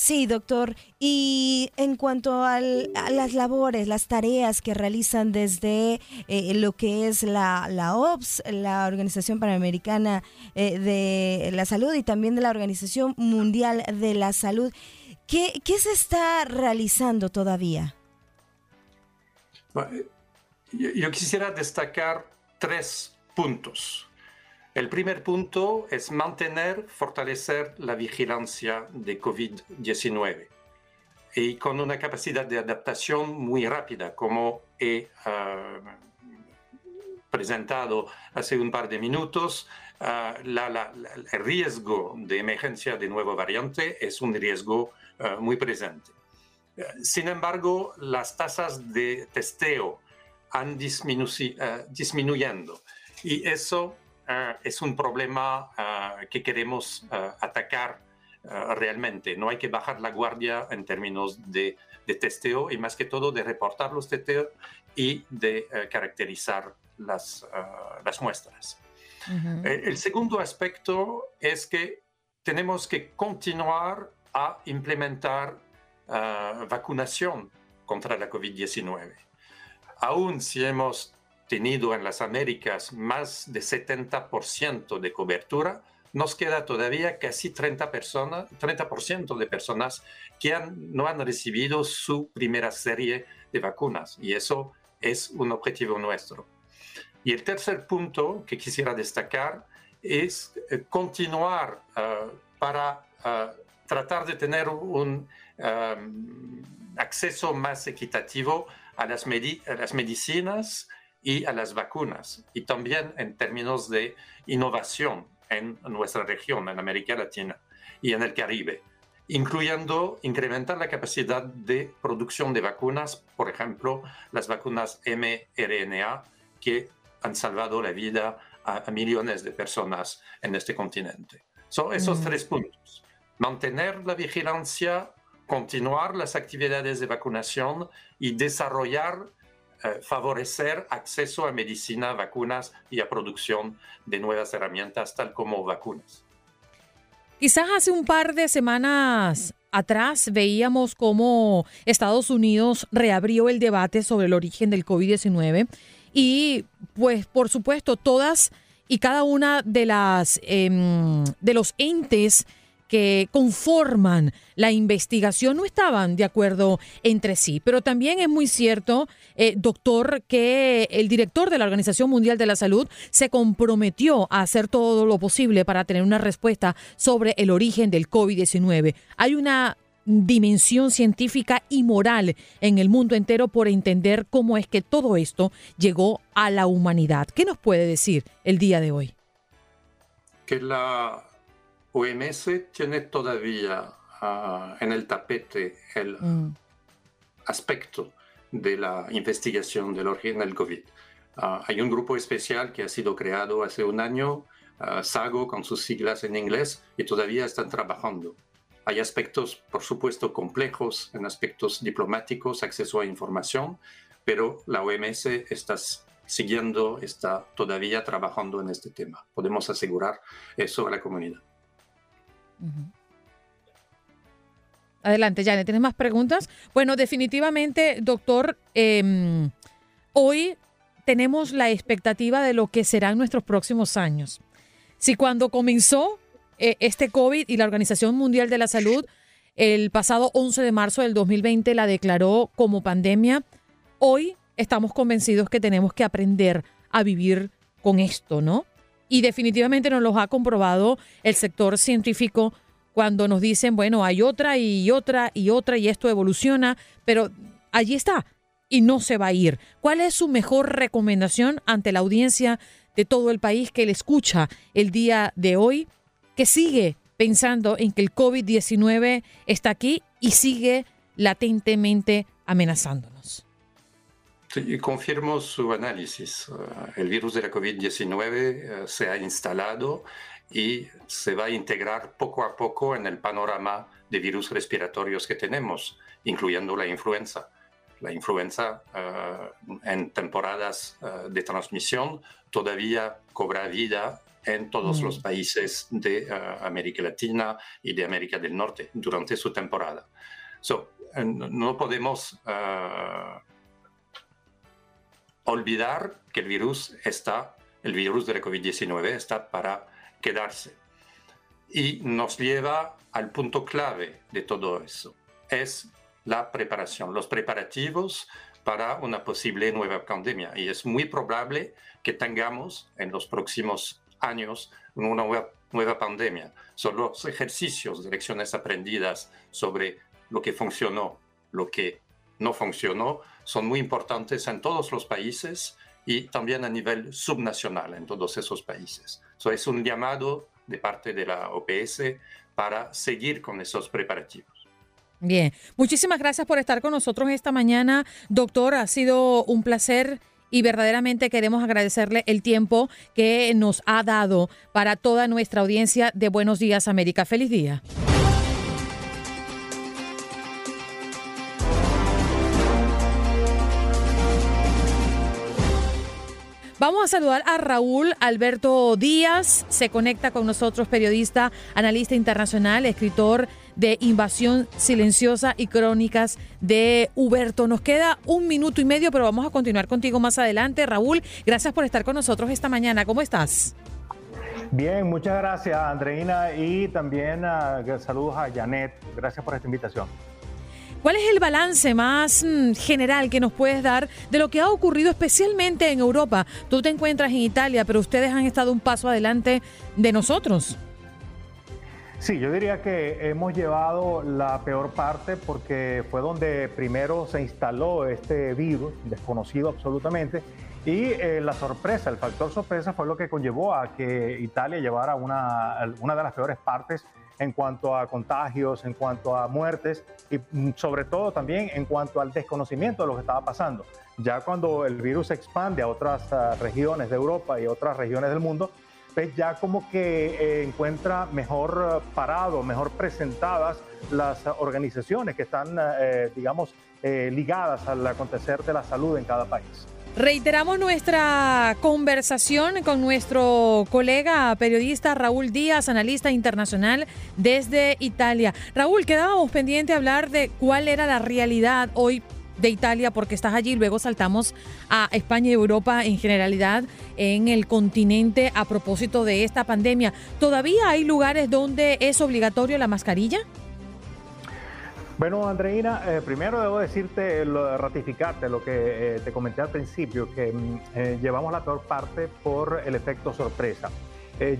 S3: Sí, doctor. Y en cuanto a las labores, las tareas que realizan desde eh, lo que es la, la, OPS, la Organización Panamericana eh, de la Salud y también de la Organización Mundial de la Salud, ¿Qué, se está realizando todavía?
S16: Yo, quisiera destacar tres puntos. El primer punto es mantener, fortalecer la vigilancia de COVID-19 y con una capacidad de adaptación muy rápida, como he ah, presentado hace un par de minutos. Ah, el riesgo de emergencia de nueva variante es un riesgo eh, muy presente. Sin embargo, las tasas de testeo han disminuido uh, disminuyendo y eso es un problema que queremos atacar realmente. No hay que bajar la guardia en términos de, de, testeo y más que todo de reportar los testeos y de caracterizar las, las muestras. el segundo aspecto es que tenemos que continuar a implementar uh, vacunación contra la COVID-19. Aún si hemos tenido en las Américas más de 70% de cobertura, nos queda todavía casi 30%, personas, 30 de personas que han, no han recibido su primera serie de vacunas y eso es un objetivo nuestro. Y el tercer punto que quisiera destacar es eh, continuar uh, para uh, tratar de tener un um, acceso más equitativo a las, las medicinas y a las vacunas, y también en términos de innovación en nuestra región, en América Latina y en el Caribe, incluyendo incrementar la capacidad de producción de vacunas, por ejemplo, las vacunas mRNA que han salvado la vida a, millones de personas en este continente. Son esos mm. tres puntos mantener la vigilancia, continuar las actividades de vacunación y desarrollar, eh, favorecer acceso a medicina, vacunas y a producción de nuevas herramientas, tal como vacunas.
S1: Quizás hace un par de semanas atrás veíamos cómo Estados Unidos reabrió el debate sobre el origen del COVID-19 y pues por supuesto todas y cada una de las em, de los entes que conforman la investigación no estaban de acuerdo entre sí. Pero también es muy cierto, eh, doctor, que el director de la Organización Mundial de la Salud se comprometió a hacer todo lo posible para tener una respuesta sobre el origen del COVID-19. Hay una dimensión científica y moral en el mundo entero por entender cómo es que todo esto llegó a la humanidad. ¿Qué nos puede decir el día de hoy?
S16: Que la OMS tiene todavía ah, en el tapete el mm. aspecto de la investigación del origen del COVID. Ah, hay un grupo especial que ha sido creado hace un año, uh, SAGO con sus siglas en inglés, y todavía están trabajando. Hay aspectos, por supuesto, complejos en aspectos diplomáticos, acceso a información, pero la OMS está siguiendo, está todavía trabajando en este tema. Podemos asegurar eso a la comunidad.
S1: Adelante, Janet, ¿tienes más preguntas? Bueno, definitivamente, doctor, em, hoy tenemos la expectativa de lo que serán nuestros próximos años. Si cuando comenzó eh, este COVID y la Organización Mundial de la Salud el pasado 11 de marzo del 2020 la declaró como pandemia, hoy estamos convencidos que tenemos que aprender a vivir con esto, ¿no? Y definitivamente nos lo ha comprobado el sector científico cuando nos dicen, bueno, hay otra y otra y otra y esto evoluciona, pero allí está y no se va a ir. ¿Cuál es su mejor recomendación ante la audiencia de todo el país que le escucha el día de hoy, que sigue pensando en que el COVID-19 está aquí y sigue latentemente amenazándonos?
S16: Sí, confirmo su análisis. Uh, el virus de la COVID-19 uh, se ha instalado y se va a integrar poco a poco en el panorama de virus respiratorios que tenemos, incluyendo la influenza. La influenza uh, en temporadas de transmisión todavía cobra vida en todos los mm. países de América Latina y de América del Norte durante su temporada. So, no podemos olvidar que el virus está, el virus de la COVID-19 está para quedarse. Y nos lleva al punto clave de todo eso. Es la preparación, los preparativos para una posible nueva pandemia. Y es muy probable que tengamos en los próximos años una nueva, pandemia. Son los ejercicios de lecciones aprendidas sobre lo que funcionó, lo que no funcionó, son muy importantes en todos los países y también a nivel subnacional en todos esos países. Eso es un llamado de parte de la OPS para seguir con esos preparativos.
S1: Bien, muchísimas gracias por estar con nosotros esta mañana, doctor. Ha sido un placer y verdaderamente queremos agradecerle el tiempo que nos ha dado para toda nuestra audiencia de Buenos Días América. Feliz día. Vamos a saludar a Raúl Alberto Díaz. Se conecta con nosotros, periodista, analista internacional, escritor de Invasión Silenciosa y Crónicas de Huberto. Nos queda un minuto y medio, pero vamos a continuar contigo más adelante. Raúl, gracias por estar con nosotros esta mañana. ¿Cómo estás?
S17: Bien, muchas gracias, Andreina, y también uh, saludos a Janet. Gracias por esta invitación.
S1: ¿Cuál es el balance más mm, general que nos puedes dar de lo que ha ocurrido especialmente en Europa? Tú te encuentras en Italia, pero ustedes han estado un paso adelante de nosotros.
S17: Sí, yo diría que hemos llevado la peor parte porque fue donde primero se instaló este virus, desconocido absolutamente, y eh, la sorpresa, el factor sorpresa fue lo que conllevó a que Italia llevara una, una de las peores partes en cuanto a contagios, en cuanto a muertes y mm, sobre todo también en cuanto al desconocimiento de lo que estaba pasando. Ya cuando el virus se expande a otras ah, regiones de Europa y otras regiones del mundo, pues ya como que eh, encuentra mejor ah, parado, mejor presentadas las organizaciones que están, ah, eh, digamos, eh, ligadas al acontecer de la salud en cada país.
S1: Reiteramos nuestra conversación con nuestro colega periodista Raúl Díaz, analista internacional desde Italia. Raúl, quedábamos pendiente de hablar de cuál era la realidad hoy de Italia porque estás allí, luego saltamos a España y Europa en generalidad en el continente a propósito de esta pandemia. ¿Todavía hay lugares donde es obligatorio la mascarilla?
S17: Bueno, Andreina, eh, primero debo decirte, ratificarte lo que eh, te comenté al principio, que mm, eh, llevamos la peor parte por el efecto sorpresa.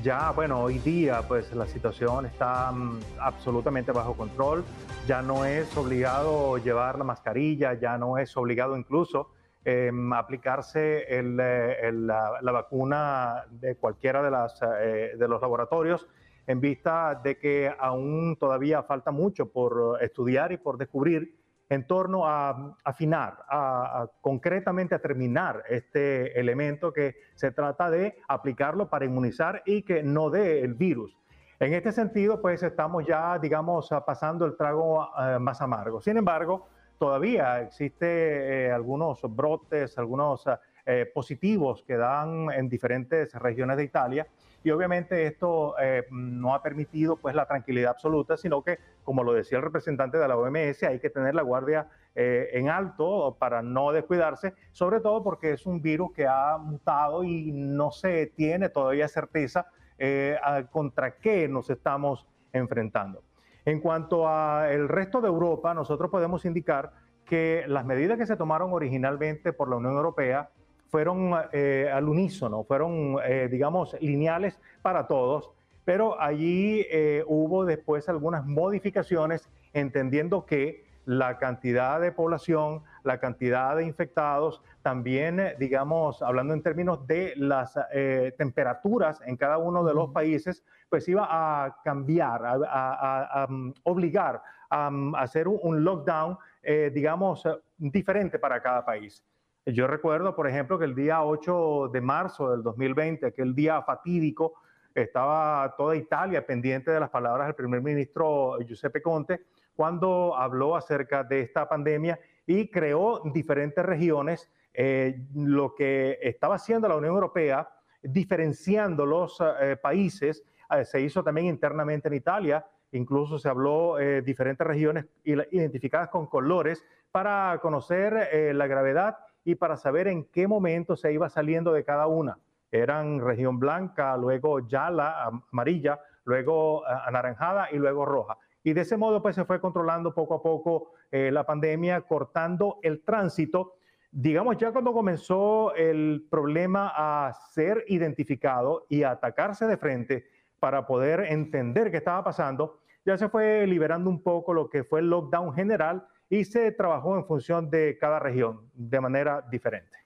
S17: ya, bueno, hoy día pues la situación está mm, absolutamente bajo control, ya no es obligado llevar la mascarilla, ya no es obligado incluso em, aplicarse la, la, vacuna de cualquiera de, las, de los laboratorios en vista de que aún todavía falta mucho por estudiar y por descubrir en torno a afinar, a, concretamente a terminar este elemento que se trata de aplicarlo para inmunizar y que no dé el virus. En este sentido, pues estamos ya, digamos, pasando el trago eh, más amargo. Sin embargo, todavía existe eh, algunos brotes, algunos eh, positivos que dan en diferentes regiones de Italia y obviamente esto eh, no ha permitido pues la tranquilidad absoluta, sino que, como lo decía el representante de la OMS, hay que tener la guardia eh, en alto para no descuidarse, sobre todo porque es un virus que ha mutado y no se tiene todavía certeza eh, contra qué nos estamos enfrentando. En cuanto al resto de Europa, nosotros podemos indicar que las medidas que se tomaron originalmente por la Unión Europea fueron eh, al unísono, fueron, eh, digamos, lineales para todos, pero allí eh, hubo después algunas modificaciones entendiendo que la cantidad de población, la cantidad de infectados, también, digamos, hablando en términos de las eh, temperaturas en cada uno de los países, pues iba a cambiar, a, mm, obligar a, mm, hacer un, lockdown, eh, digamos, diferente para cada país. Yo recuerdo, por ejemplo, que el día 8 de marzo del 2020, aquel día fatídico, estaba toda Italia pendiente de las palabras del primer ministro Giuseppe Conte cuando habló acerca de esta pandemia y creó diferentes regiones. Eh, lo que estaba haciendo la Unión Europea, diferenciando los eh, países, eh, se hizo también internamente en Italia. Incluso se habló de diferentes regiones identificadas con colores para conocer la gravedad y para saber en qué momento se iba saliendo de cada una eran región blanca, luego ya la amarilla, luego eh, anaranjada y luego roja. Y de ese modo pues se fue controlando poco a poco eh, la pandemia, cortando el tránsito. Digamos, ya cuando comenzó el problema a ser identificado y a atacarse de frente para poder entender qué estaba pasando, ya se fue liberando un poco lo que fue el lockdown general y se trabajó en función de cada región de manera diferente.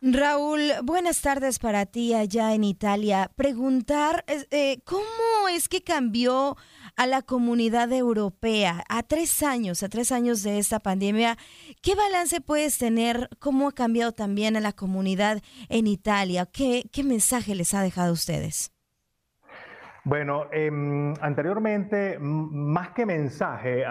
S3: Raúl, buenas tardes para ti allá en Italia. Preguntar, eh, ¿cómo es que cambió a la comunidad europea a tres años, a tres años de esta pandemia? ¿Qué balance puedes tener? ¿Cómo ha cambiado también a la comunidad en Italia? ¿Qué, qué mensaje les ha dejado a ustedes?
S17: Bueno, em, anteriormente, más que mensaje,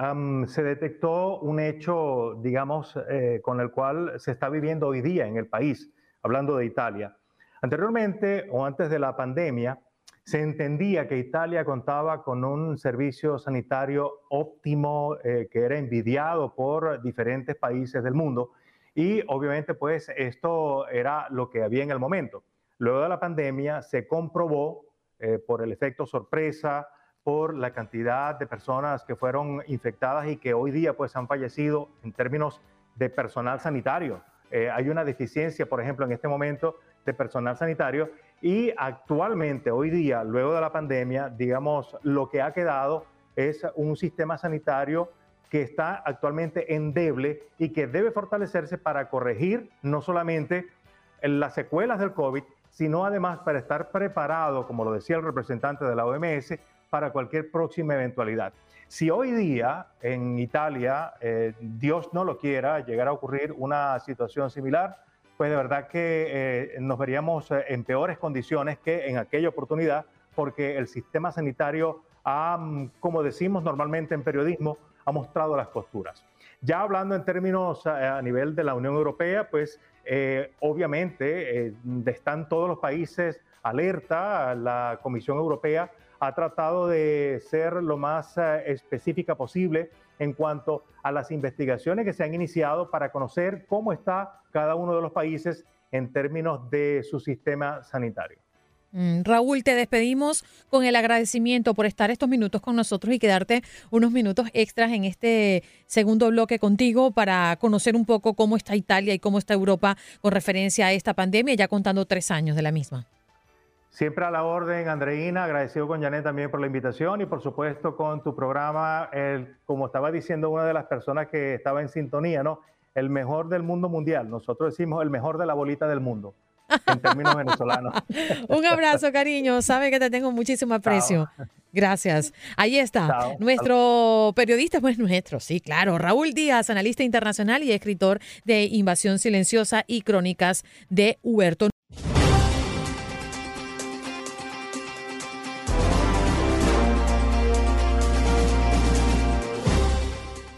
S17: se detectó un hecho, digamos, eh, con el cual se está viviendo hoy día en el país hablando de Italia. Anteriormente o antes de la pandemia, se entendía que Italia contaba con un servicio sanitario óptimo eh, que era envidiado por diferentes países del mundo y obviamente pues esto era lo que había en el momento. Luego de la pandemia se comprobó eh, por el efecto sorpresa, por la cantidad de personas que fueron infectadas y que hoy día pues han fallecido en términos de personal sanitario. Eh, hay una deficiencia, por ejemplo, en este momento de personal sanitario y actualmente, hoy día, luego de la pandemia, digamos, lo que ha quedado es un sistema sanitario que está actualmente endeble y que debe fortalecerse para corregir no solamente las secuelas del COVID, sino además para estar preparado, como lo decía el representante de la OMS, para cualquier próxima eventualidad. Si hoy día en Italia, eh, Dios no lo quiera, llegara a ocurrir una situación similar, pues de verdad que eh, nos veríamos eh, en peores condiciones que en aquella oportunidad, porque el sistema sanitario ha, como decimos normalmente en periodismo, ha mostrado las costuras. Ya hablando en términos a, nivel de la Unión Europea, pues obviamente están todos los países alerta, la Comisión Europea ha tratado de ser lo más eh, específica posible en cuanto a las investigaciones que se han iniciado para conocer cómo está cada uno de los países en términos de su sistema sanitario.
S1: Mm, Raúl, te despedimos con el agradecimiento por estar estos minutos con nosotros y quedarte unos minutos extras en este segundo bloque contigo para conocer un poco cómo está Italia y cómo está Europa con referencia a esta pandemia, ya contando tres años de la misma.
S17: Siempre a la orden, Andreina, agradecido con Janet también por la invitación y por supuesto con tu programa, el, como estaba diciendo una de las personas que estaba en sintonía, ¿no? El mejor del mundo mundial. Nosotros decimos el mejor de la bolita del mundo, en términos venezolanos.
S1: Un abrazo, cariño. Sabe que te tengo muchísimo aprecio. Gracias. Ahí está. Nuestro periodista, pues nuestro, sí, claro. Raúl Díaz, analista internacional y escritor de Invasión Silenciosa y Crónicas de Huerto.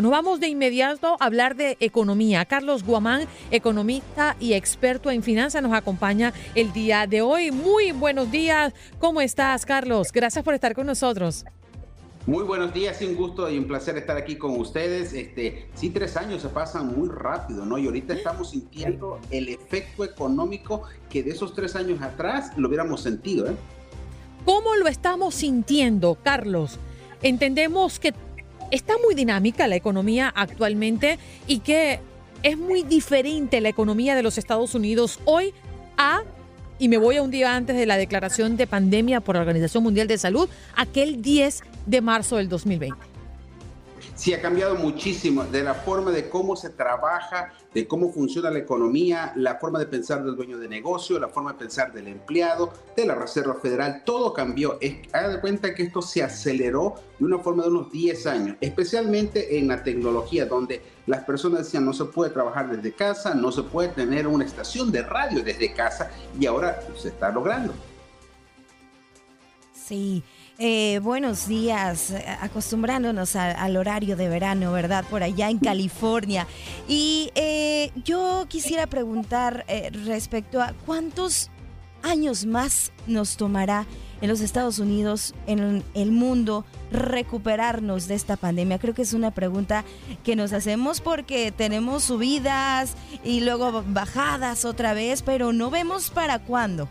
S1: Nos vamos de inmediato a hablar de economía. Carlos Guamán, economista y experto en finanzas, nos acompaña el día de hoy. Muy buenos días. ¿Cómo estás, Carlos? Gracias por estar con nosotros.
S18: Muy buenos días, un gusto y un placer estar aquí con ustedes. Este, sí, tres años se pasan muy rápido, ¿no? Y ahorita estamos sintiendo el efecto económico que de esos tres años atrás lo hubiéramos sentido, ¿eh?
S1: ¿Cómo lo estamos sintiendo, Carlos? Entendemos que está muy dinámica la economía actualmente y que es muy diferente la economía de los Estados Unidos hoy a, y me voy a un día antes de la declaración de pandemia por la Organización Mundial de Salud, aquel 10 de marzo del 2020.
S18: Sí, ha cambiado muchísimo de la forma de cómo se trabaja, de cómo funciona la economía, la forma de pensar del dueño de negocio, la forma de pensar del empleado, de la Reserva Federal, todo cambió. Haga de cuenta que esto se aceleró de una forma de unos 10 años, especialmente en la tecnología, donde las personas decían no se puede trabajar desde casa, no se puede tener una estación de radio desde casa y ahora se está logrando.
S3: Sí. Eh, buenos días, eh, acostumbrándonos al horario de verano, ¿verdad? Por allá en California. Y eh, yo quisiera preguntar respecto a cuántos años más nos tomará en los Estados Unidos, en el mundo, recuperarnos de esta pandemia? Creo que es una pregunta que nos hacemos porque tenemos subidas y luego bajadas otra vez, pero no vemos para cuándo.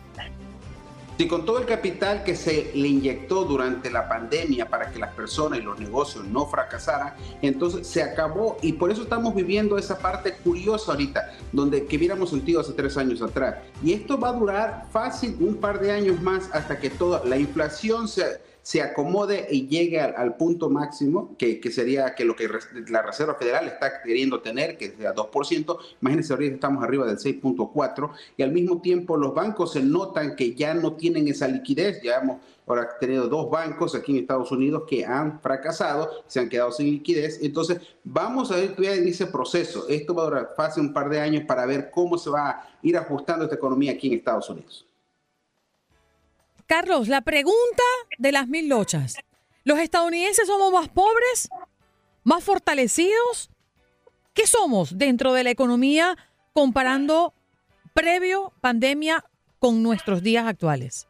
S18: Si con todo el capital que se le inyectó durante la pandemia para que las personas y los negocios no fracasaran, entonces se acabó y por eso estamos viviendo esa parte curiosa ahorita, donde que hubiéramos sentido hace tres años atrás. Y esto va a durar fácil un par de años más hasta que toda la inflación se se acomode y llegue al, punto máximo, que, sería que lo que la Reserva Federal está queriendo tener, que sea 2%, imagínense ahorita estamos arriba del 6.4%, y al mismo tiempo los bancos se notan que ya no tienen esa liquidez, ya hemos ahora tenido dos bancos aquí en Estados Unidos que han fracasado, se han quedado sin liquidez, entonces vamos a ver en ese proceso, esto va a durar un par de años para ver cómo se va a ir ajustando esta economía aquí en Estados Unidos.
S1: Carlos, la pregunta de las mil lochas. ¿Los estadounidenses somos más pobres? ¿Más fortalecidos? ¿Qué somos dentro de la economía comparando previo pandemia con nuestros días actuales?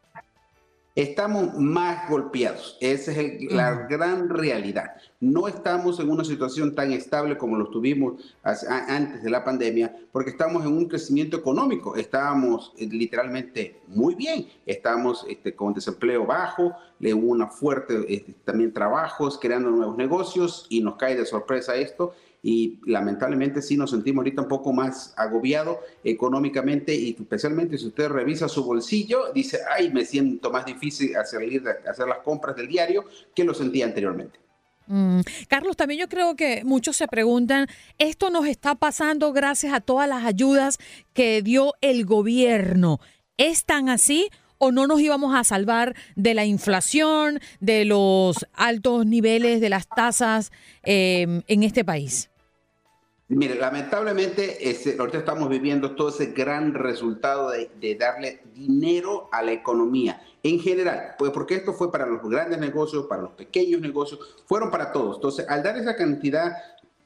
S18: Estamos más golpeados. Esa es la gran realidad. No estamos en una situación tan estable como lo tuvimos antes de la pandemia, porque estamos en un crecimiento económico. Estábamos eh, literalmente muy bien. Estamos este, con desempleo bajo, le una fuerte este, también trabajos, creando nuevos negocios y nos cae de sorpresa esto y lamentablemente sí nos sentimos ahorita un poco más agobiados económicamente y especialmente si usted revisa su bolsillo, dice, ay, me siento más difícil hacer, hacer las compras del diario que lo sentía anteriormente.
S1: Mm. Carlos, también yo creo que muchos se preguntan, ¿esto nos está pasando gracias a todas las ayudas que dio el gobierno? ¿Es tan así o no nos íbamos a salvar de la inflación, de los altos niveles de las tasas eh, en este país?
S18: Mire, lamentablemente este, ahorita estamos viviendo todo ese gran resultado de, darle dinero a la economía en general, pues porque esto fue para los grandes negocios, para los pequeños negocios, fueron para todos. Entonces, al dar esa cantidad,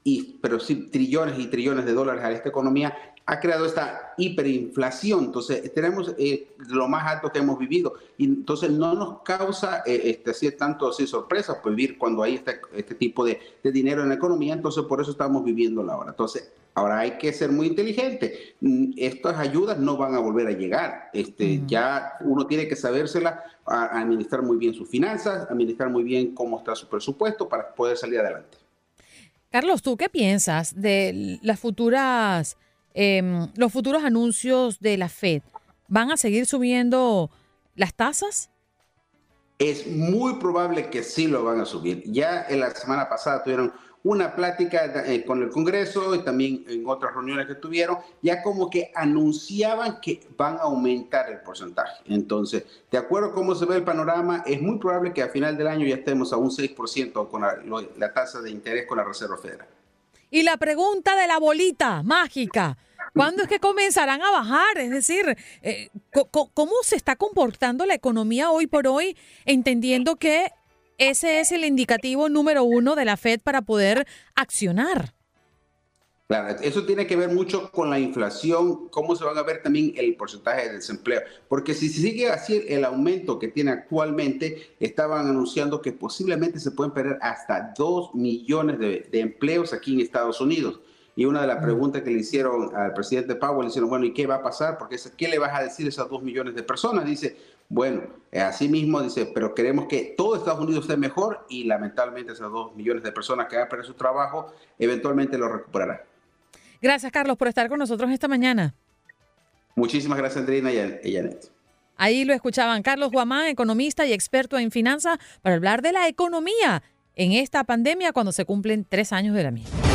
S18: y, pero sí trillones y trillones de dólares a esta economía, ha creado esta hiperinflación. Entonces, tenemos eh, lo más alto que hemos vivido. Y entonces, no nos causa eh, este, así, tanto así sorpresa pues, vivir cuando hay este, este tipo de, dinero en la economía. Entonces, por eso estamos viviendo la hora. Entonces, ahora hay que ser muy inteligente. Mm, estas ayudas no van a volver a llegar. Este, Ya uno tiene que sabérsela a administrar muy bien sus finanzas, administrar muy bien cómo está su presupuesto para poder salir adelante.
S1: Carlos, ¿tú qué piensas de las futuras Em, los futuros anuncios de la Fed, ¿van a seguir subiendo las tasas?
S18: Es muy probable que sí lo van a subir. Ya en la semana pasada tuvieron una plática eh, con el Congreso y también en otras reuniones que tuvieron, ya como que anunciaban que van a aumentar el porcentaje. Entonces, de acuerdo a cómo se ve el panorama, es muy probable que a final del año ya estemos a un 6% con la tasa de interés con la Reserva Federal.
S1: Y la pregunta de la bolita mágica, ¿cuándo es que comenzarán a bajar? Es decir, eh, ¿cómo se está comportando la economía hoy por hoy, entendiendo que ese es el indicativo número uno de la Fed para poder accionar?
S18: Claro, eso tiene que ver mucho con la inflación, cómo se van a ver también el porcentaje de desempleo. Porque si sigue así el aumento que tiene actualmente, estaban anunciando que posiblemente se pueden perder hasta 2 millones de, empleos aquí en Estados Unidos. Y una de las preguntas que le hicieron al presidente Powell, le hicieron, bueno, ¿y qué va a pasar? Porque ¿qué le vas a decir a esas 2 millones de personas? Dice, bueno, así mismo dice, pero queremos que todo Estados Unidos esté mejor y lamentablemente esas 2 millones de personas que van a perder su trabajo, eventualmente lo recuperarán.
S1: Gracias, Carlos, por estar con nosotros esta mañana.
S18: Muchísimas gracias, Andrina y Janet.
S1: Ahí lo escuchaban Carlos Guamán, economista y experto en finanzas, para hablar de la economía en esta pandemia cuando se cumplen tres años de la misma.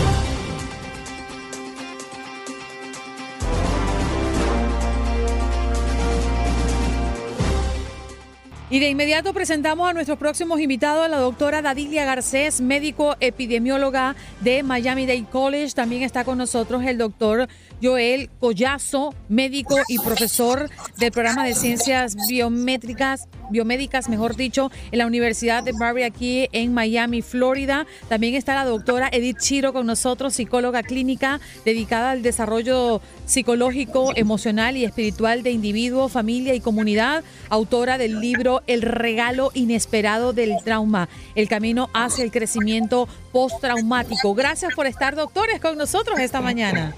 S1: Y de inmediato presentamos a nuestros próximos invitados, la doctora Dadilia Garcés, médico epidemióloga de Miami Dade College. También está con nosotros el doctor Joel Collazo, médico y profesor del programa de ciencias biométricas, biomédicas, mejor dicho, en la Universidad de Barry aquí en Miami, Florida. También está la doctora Edith Chiro con nosotros, psicóloga clínica dedicada al desarrollo psicológico, emocional y espiritual de individuo, familia y comunidad, autora del libro El regalo inesperado del trauma, el camino hacia el crecimiento postraumático. Gracias por estar, doctores, con nosotros esta mañana.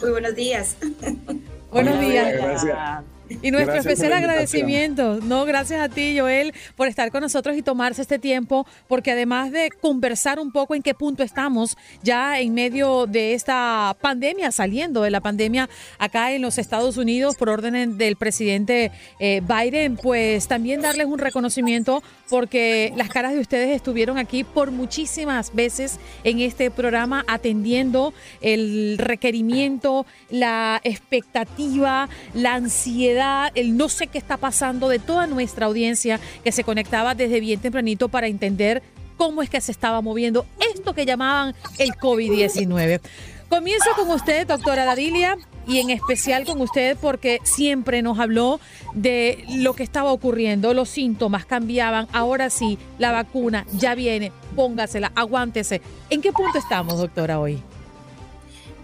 S19: Muy buenos días.
S1: Buenos días.
S19: Gracias.
S1: Y nuestro
S19: Gracias
S1: especial agradecimiento, no, gracias a ti, Joel, por estar con nosotros y tomarse este tiempo, porque además de conversar un poco en qué punto estamos ya en medio de esta pandemia, saliendo de la pandemia acá en los Estados Unidos por orden del presidente eh, Biden, pues también darles un reconocimiento porque las caras de ustedes estuvieron aquí por muchísimas veces en este programa atendiendo el requerimiento, la expectativa, la ansiedad, el no sé qué está pasando de toda nuestra audiencia que se conectaba desde bien tempranito para entender cómo es que se estaba moviendo esto que llamaban el COVID-19. Comienzo con usted, doctora Dadilia, y en especial con usted porque siempre nos habló de lo que estaba ocurriendo, los síntomas cambiaban, ahora sí, la vacuna ya viene, póngasela, aguántese. ¿En qué punto estamos, doctora, hoy?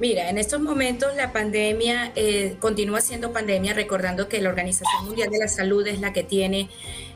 S19: Mira, en estos momentos la pandemia eh, continúa siendo pandemia, recordando que la Organización Mundial de la Salud es la que tiene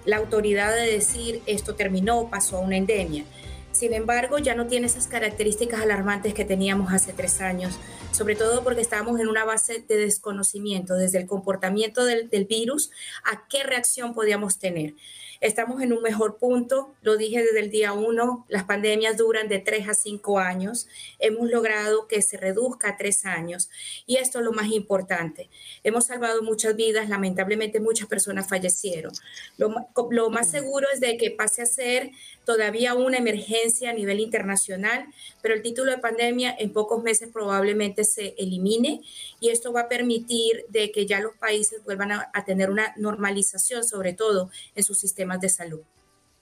S19: la autoridad de decir esto terminó, pasó a una endemia. Sin embargo, ya no tiene esas características alarmantes que teníamos hace tres años, sobre todo porque estábamos en una base de desconocimiento desde el comportamiento del, del virus a qué reacción podíamos tener. Estamos en un mejor punto, lo dije desde el día uno, las pandemias duran de tres a cinco años, hemos logrado que se reduzca a tres años y esto es lo más importante. Hemos salvado muchas vidas, lamentablemente muchas personas fallecieron. Lo, lo más seguro es de que pase a ser todavía una emergencia a nivel internacional, pero el título de pandemia en pocos meses probablemente se elimine y esto va a permitir de que ya los países vuelvan a, a tener una normalización, sobre todo en sus sistemas de salud.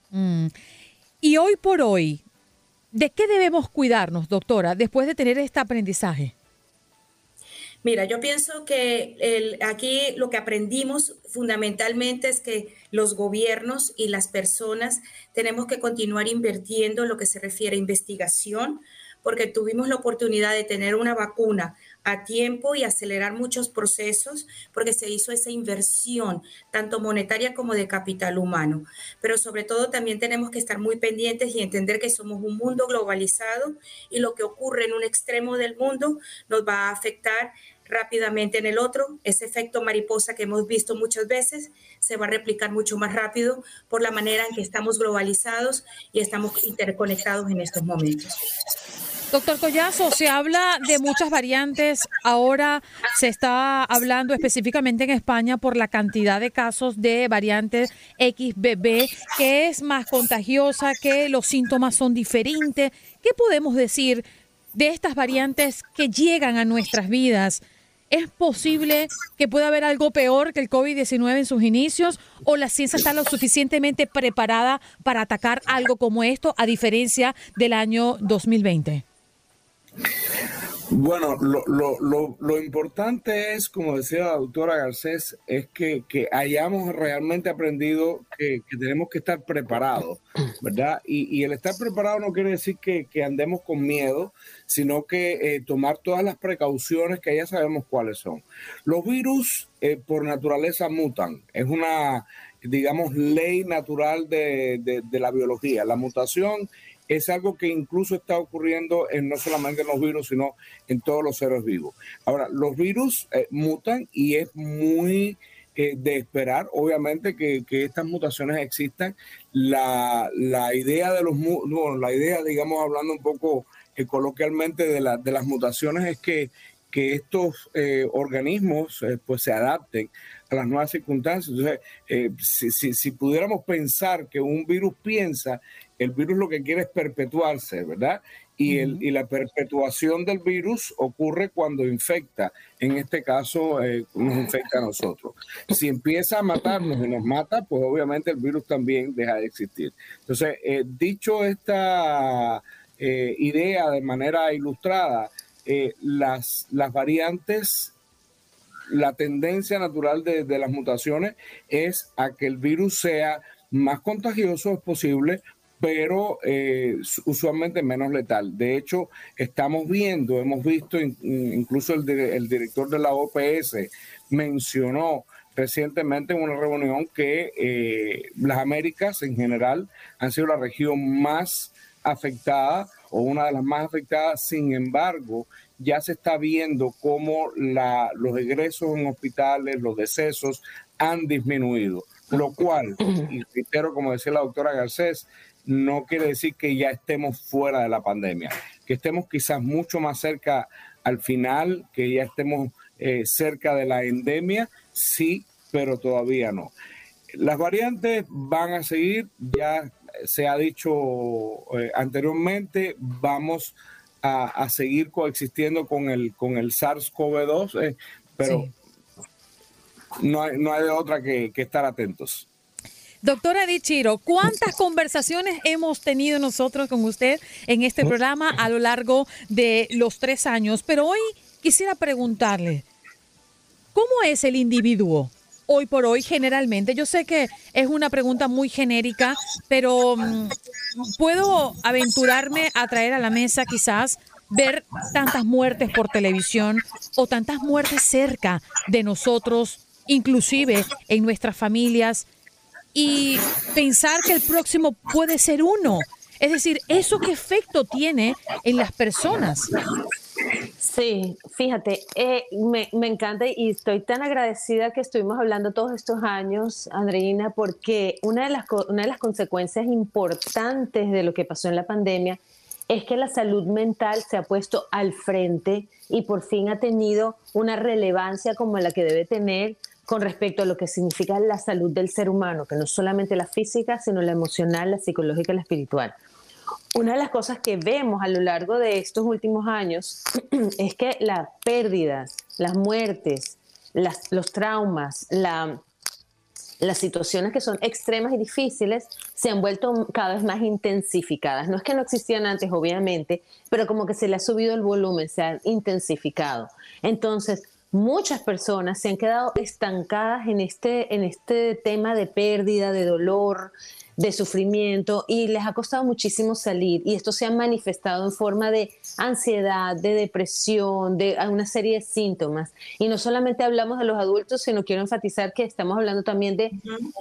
S1: Mm. Y hoy por hoy, ¿de qué debemos cuidarnos, doctora, después de tener este aprendizaje?
S19: Mira, yo pienso que el- aquí lo que aprendimos fundamentalmente es que los gobiernos y las personas tenemos que continuar invirtiendo en lo que se refiere a investigación, porque tuvimos la oportunidad de tener una vacuna a tiempo y acelerar muchos procesos, porque se hizo esa inversión, tanto monetaria como de capital humano. Pero sobre todo también tenemos que estar muy pendientes y entender que somos un mundo globalizado y lo que ocurre en un extremo del mundo nos va a afectar rápidamente en el otro. Ese efecto mariposa que hemos visto muchas veces se va a replicar mucho más rápido por la manera en que estamos globalizados y estamos interconectados en estos momentos.
S1: Doctor Collazo, se habla de muchas variantes. Ahora se está hablando específicamente en España por la cantidad de casos de variantes XBB, que es más contagiosa, que los síntomas son diferentes. ¿Qué podemos decir de estas variantes que llegan a nuestras vidas? ¿Es posible que pueda haber algo peor que el COVID-19 en sus inicios? ¿O la ciencia está lo suficientemente preparada para atacar algo como esto, a diferencia del año 2020?
S20: Bueno, lo, importante es, como decía la doctora Garcés, es que, hayamos realmente aprendido que, tenemos que estar preparados, ¿verdad? Y, el estar preparado no quiere decir que, andemos con miedo, sino que eh, tomar todas las precauciones que ya sabemos cuáles son. Los virus eh, por naturaleza mutan, es una, digamos, ley natural de, de la biología. La mutación es algo que incluso está ocurriendo en, no solamente en los virus, sino en todos los seres vivos. Ahora, los virus eh, mutan y es muy eh, de esperar, obviamente, que, que, estas mutaciones existan. La, la idea de los, bueno, la idea, digamos, hablando un poco eh, coloquialmente de, la, de las mutaciones es que que estos organismos pues se adapten a las nuevas circunstancias. Entonces, eh, si, si, pudiéramos pensar que un virus piensa, el virus lo que quiere es perpetuarse, ¿verdad? Y, el, y la perpetuación del virus ocurre cuando infecta. En este caso, nos infecta a nosotros. Si empieza a matarnos y nos mata, pues obviamente el virus también deja de existir. Entonces, dicho esta idea de manera ilustrada, eh, las, las variantes, la tendencia natural de, las mutaciones es a que el virus sea más contagioso es posible, pero eh, usualmente menos letal. De hecho, estamos viendo, hemos visto, incluso el, director de la OPS mencionó recientemente en una reunión que eh, las Américas en general han sido la región más afectada o una de las más afectadas. Sin embargo, ya se está viendo cómo la, los egresos en hospitales, los decesos han disminuido, lo cual, y reitero, como decía la doctora Garcés, no quiere decir que ya estemos fuera de la pandemia, que estemos quizás mucho más cerca al final, que ya estemos eh, cerca de la endemia, sí, pero todavía no. Las variantes van a seguir, ya se ha dicho eh, anteriormente, vamos a, seguir coexistiendo con el, con el SARS-CoV-2, eh, pero no, hay, no hay de otra que, estar atentos.
S1: Doctora Dichiro, ¿cuántas conversaciones hemos tenido nosotros con usted en este programa a lo largo de los tres años? Pero hoy quisiera preguntarle, ¿cómo es el individuo? hoy por hoy generalmente? Yo sé que es una pregunta muy genérica, pero mm, puedo aventurarme a traer a la mesa quizás ver tantas muertes por televisión o tantas muertes cerca de nosotros, inclusive en nuestras familias, y pensar que el próximo puede ser uno. Es decir, ¿eso qué efecto tiene en las personas?
S21: Sí, fíjate, eh, me, me, encanta y estoy tan agradecida que estuvimos hablando todos estos años, Andreina, porque una de, las, una de las consecuencias importantes de lo que pasó en la pandemia es que la salud mental se ha puesto al frente y por fin ha tenido una relevancia como la que debe tener con respecto a lo que significa la salud del ser humano, que no solamente la física, sino la emocional, la psicológica y la espiritual. Una de las cosas que vemos a lo largo de estos últimos años es que las pérdidas, las muertes, los traumas, las situaciones que son extremas y difíciles se han vuelto cada vez más intensificadas. No es que no existían antes, obviamente, pero como que se le ha subido el volumen, se han intensificado. Entonces, muchas personas se han quedado estancadas en este, en este tema de pérdida, de dolor, de sufrimiento y les ha costado muchísimo salir y esto se ha manifestado en forma de ansiedad, de depresión, de una serie de síntomas. Y no solamente hablamos de los adultos, sino quiero enfatizar que estamos hablando también de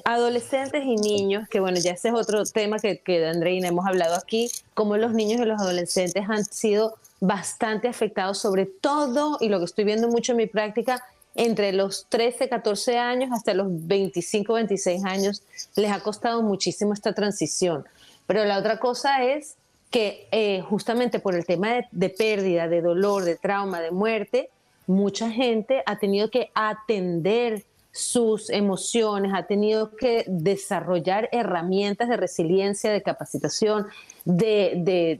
S21: adolescentes y niños, que bueno, ya ese es otro tema que, que Andreina hemos hablado aquí, como los niños y los adolescentes han sido bastante afectados sobre todo, y lo que estoy viendo mucho en mi práctica, entre los 13, 14 años hasta los 25, 26 años, les ha costado muchísimo esta transición. Pero la otra cosa es que eh, justamente por el tema de, pérdida, de dolor, de trauma, de muerte, mucha gente ha tenido que atender sus emociones, ha tenido que desarrollar herramientas de resiliencia, de capacitación, de,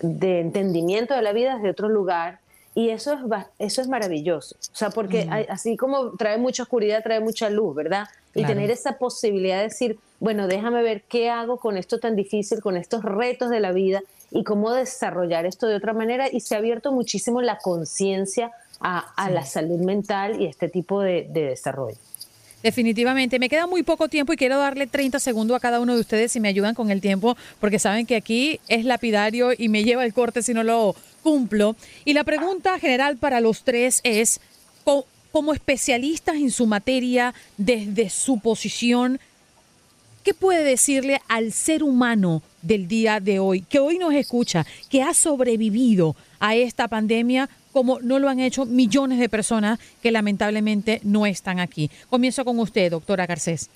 S21: de entendimiento de la vida desde otro lugar y eso es, eso es maravilloso. O sea, porque así como trae mucha oscuridad, trae mucha luz, ¿verdad? Y tener esa posibilidad de decir, bueno, déjame ver qué hago con esto tan difícil, con estos retos de la vida y cómo desarrollar esto de otra manera. Y se ha abierto muchísimo la conciencia a, la salud mental y este tipo de, de desarrollo.
S1: Definitivamente. Me queda muy poco tiempo y quiero darle 30 segundos a cada uno de ustedes si me ayudan con el tiempo, porque saben que aquí es lapidario y me lleva el corte si no lo cumplo. Y la pregunta general para los tres es, como especialistas en su materia, desde su posición, ¿qué puede decirle al ser humano del día de hoy, que hoy nos escucha, que ha sobrevivido a esta pandemia como no lo han hecho millones de personas que lamentablemente no están aquí. Comienzo con usted, doctora Garcés.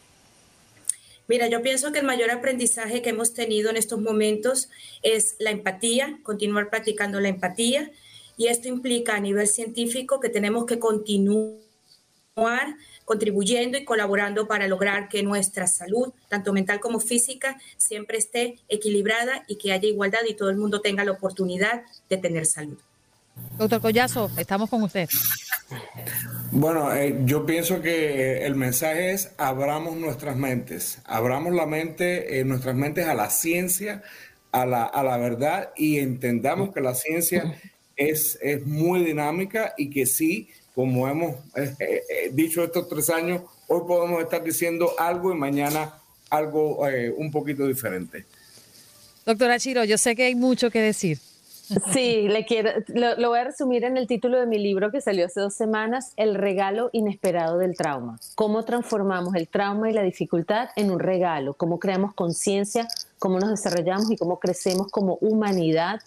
S19: Mira, yo pienso que el mayor aprendizaje que hemos tenido en estos momentos es la empatía, continuar practicando la empatía y esto implica a nivel científico que tenemos que continuar contribuyendo y colaborando para lograr que nuestra salud, tanto mental como física, siempre esté equilibrada y que haya igualdad y todo el mundo tenga la oportunidad de tener salud.
S1: Doctor Collazo, estamos con usted.
S20: Bueno, eh, yo pienso que el mensaje es abramos nuestras mentes, abramos la mente, eh, nuestras mentes a la ciencia, a la, a la verdad y entendamos que la ciencia es, es muy dinámica y que sí, como hemos eh, dicho estos tres años, hoy podemos estar diciendo algo y mañana algo un poquito diferente.
S1: Doctora Chiro, yo sé que hay mucho que decir.
S21: Sí, le quiero, lo, voy a resumir en el título de mi libro que salió hace dos semanas, El regalo inesperado del trauma. Cómo transformamos el trauma y la dificultad en un regalo, cómo creamos conciencia, cómo nos desarrollamos y cómo crecemos como humanidad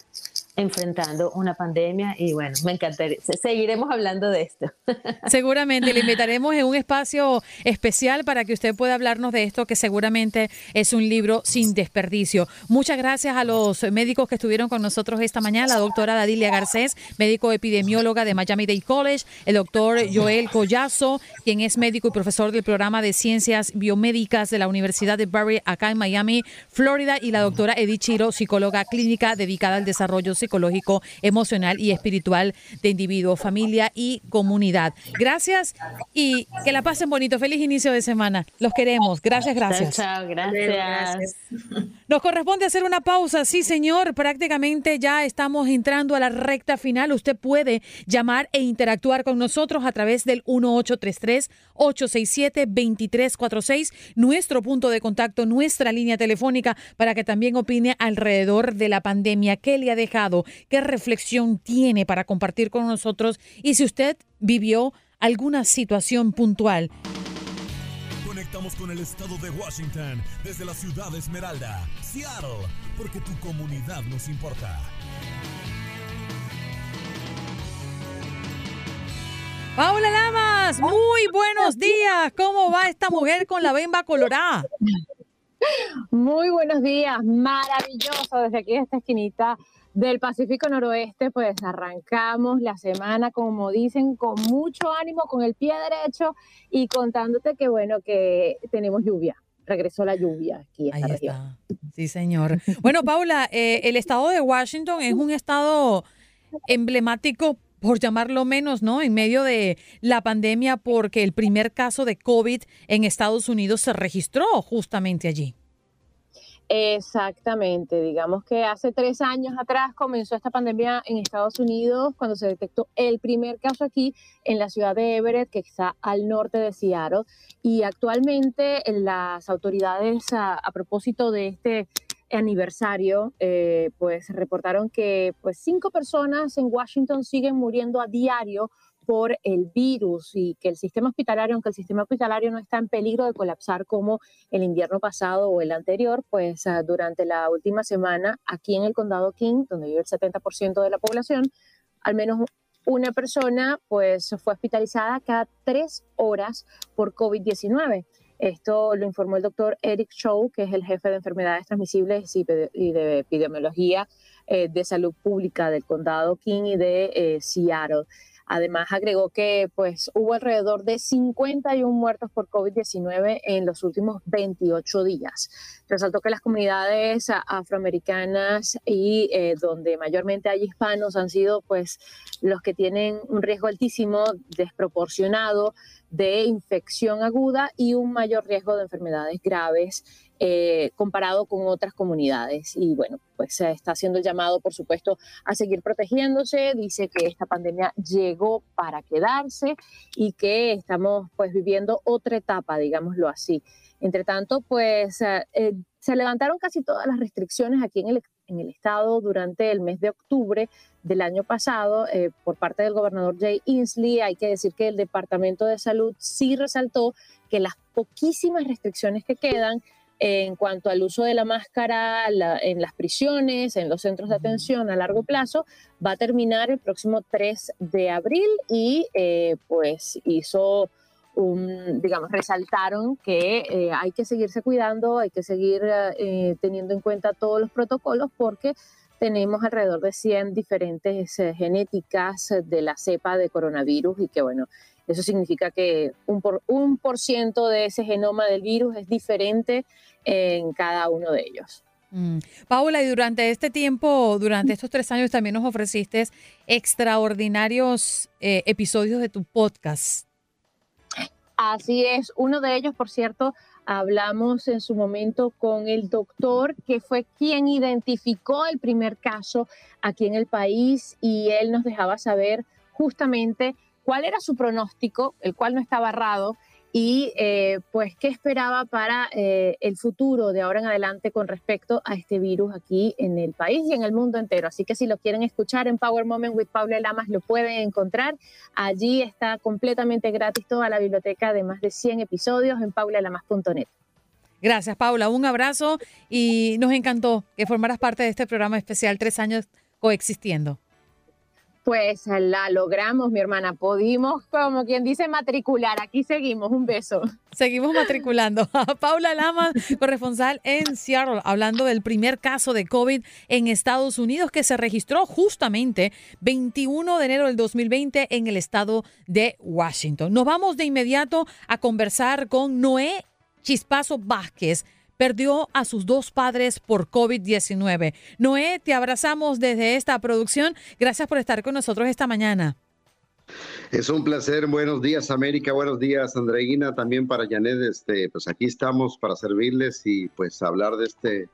S21: enfrentando una pandemia y bueno, me encantaría, seguiremos hablando de esto.
S1: Seguramente le invitaremos en un espacio especial para que usted pueda hablarnos de esto, que seguramente es un libro sin desperdicio. Muchas gracias a los médicos que estuvieron con nosotros esta mañana, la doctora Dadilia Garcés, médico epidemióloga de Miami Dade College, el doctor Joel Collazo, quien es médico y profesor del programa de ciencias biomédicas de la Universidad de Barry acá en Miami, Florida, y la doctora Edith Chiro, psicóloga clínica dedicada al desarrollo psicológico, emocional y espiritual de individuo, familia y comunidad. Gracias y que la pasen bonito. Feliz inicio de semana. Los queremos. Gracias, gracias.
S21: Chao, gracias.
S1: Nos corresponde hacer una pausa. Sí, señor. Prácticamente ya estamos entrando a la recta final. Usted puede llamar e interactuar con nosotros a través del 1833-867-2346, nuestro punto de contacto, nuestra línea telefónica, para que también opine alrededor de la pandemia. ¿Qué le ha dejado? Qué reflexión tiene para compartir con nosotros y si usted vivió alguna situación puntual.
S2: Conectamos con el estado de Washington desde la ciudad de Esmeralda, Seattle, porque tu comunidad nos importa.
S1: Paula Lamas, muy buenos días. ¿Cómo va esta mujer con la bemba colorada?
S22: Muy buenos días, maravilloso desde aquí, esta esquinita del Pacífico Noroeste, pues arrancamos la semana, como dicen, con mucho ánimo, con el pie derecho y contándote que bueno, que tenemos lluvia. Regresó la lluvia aquí.
S1: Ahí está. Sí, señor. Bueno, Paula, eh, el estado de Washington es un estado emblemático por llamarlo menos, ¿no? En medio de la pandemia, porque el primer caso de COVID en Estados Unidos se registró justamente allí.
S22: Exactamente, digamos que hace tres años atrás comenzó esta pandemia en Estados Unidos cuando se detectó el primer caso aquí en la ciudad de Everett, que está al norte de Seattle, y actualmente las autoridades a, propósito de este aniversario, eh, pues reportaron que pues cinco personas en Washington siguen muriendo a diario por el virus y que el sistema hospitalario, aunque el sistema hospitalario no está en peligro de colapsar como el invierno pasado o el anterior, pues ah, durante la última semana aquí en el condado King, donde vive el 70% de la población, al menos una persona pues fue hospitalizada cada tres horas por COVID-19. Esto lo informó el doctor Eric Chow, que es el jefe de enfermedades transmisibles y de epidemiología eh, de salud pública del condado King y de eh, Seattle. Además, agregó que pues, hubo alrededor de 51 muertos por COVID-19 en los últimos 28 días. Resaltó que las comunidades afroamericanas y eh, donde mayormente hay hispanos han sido pues, los que tienen un riesgo altísimo, desproporcionado de infección aguda y un mayor riesgo de enfermedades graves eh, comparado con otras comunidades. Y bueno, pues se está haciendo el llamado, por supuesto, a seguir protegiéndose. Dice que esta pandemia llegó para quedarse y que estamos pues viviendo otra etapa, digámoslo así. Entre tanto, pues eh, eh, se levantaron casi todas las restricciones aquí en el, en el estado durante el mes de octubre del año pasado por parte del gobernador Jay Inslee. Hay que decir que el Departamento de Salud sí resaltó que las poquísimas restricciones que quedan en cuanto al uso de la máscara en las prisiones, en los centros de atención a largo plazo, va a terminar el próximo 3 de abril y eh, pues hizo un, digamos, resaltaron que eh, hay que seguirse cuidando, hay que seguir eh, teniendo en cuenta todos los protocolos porque tenemos alrededor de 100 diferentes eh, genéticas de la cepa de coronavirus y que bueno, eso significa que un por, un por ciento de ese genoma del virus es diferente en cada uno de ellos.
S1: Mm. Paula, y durante este tiempo, durante estos tres años, también nos ofreciste extraordinarios eh, episodios de tu podcast.
S22: Así es, uno de ellos, por cierto, hablamos en su momento con el doctor que fue quien identificó el primer caso aquí en el país y él nos dejaba saber justamente cuál era su pronóstico, el cual no estaba errado, y eh, pues qué esperaba para eh, el futuro de ahora en adelante con respecto a este virus aquí en el país y en el mundo entero. Así que si lo quieren escuchar en Power Moment with Paula Lamas, lo pueden encontrar. Allí está completamente gratis toda la biblioteca de más de 100 episodios en paulalamas.net.
S1: Gracias, Paula. Un abrazo y nos encantó que formaras parte de este programa especial Tres años coexistiendo.
S22: Pues la logramos, mi hermana. Pudimos, como quien dice, matricular. Aquí seguimos. Un beso.
S1: Seguimos matriculando. Paula Lamas, corresponsal en Seattle, hablando del primer caso de COVID en Estados Unidos que se registró justamente 21 de enero del 2020 en el estado de Washington. Nos vamos de inmediato a conversar con Noé Chispazo Vázquez perdió a sus dos padres por COVID-19. Noé, te abrazamos desde esta producción. Gracias por estar con nosotros esta mañana.
S23: Es un placer. Buenos días, América. Buenos días, Andreina. También para Janet. Este, pues aquí estamos para servirles y pues hablar de este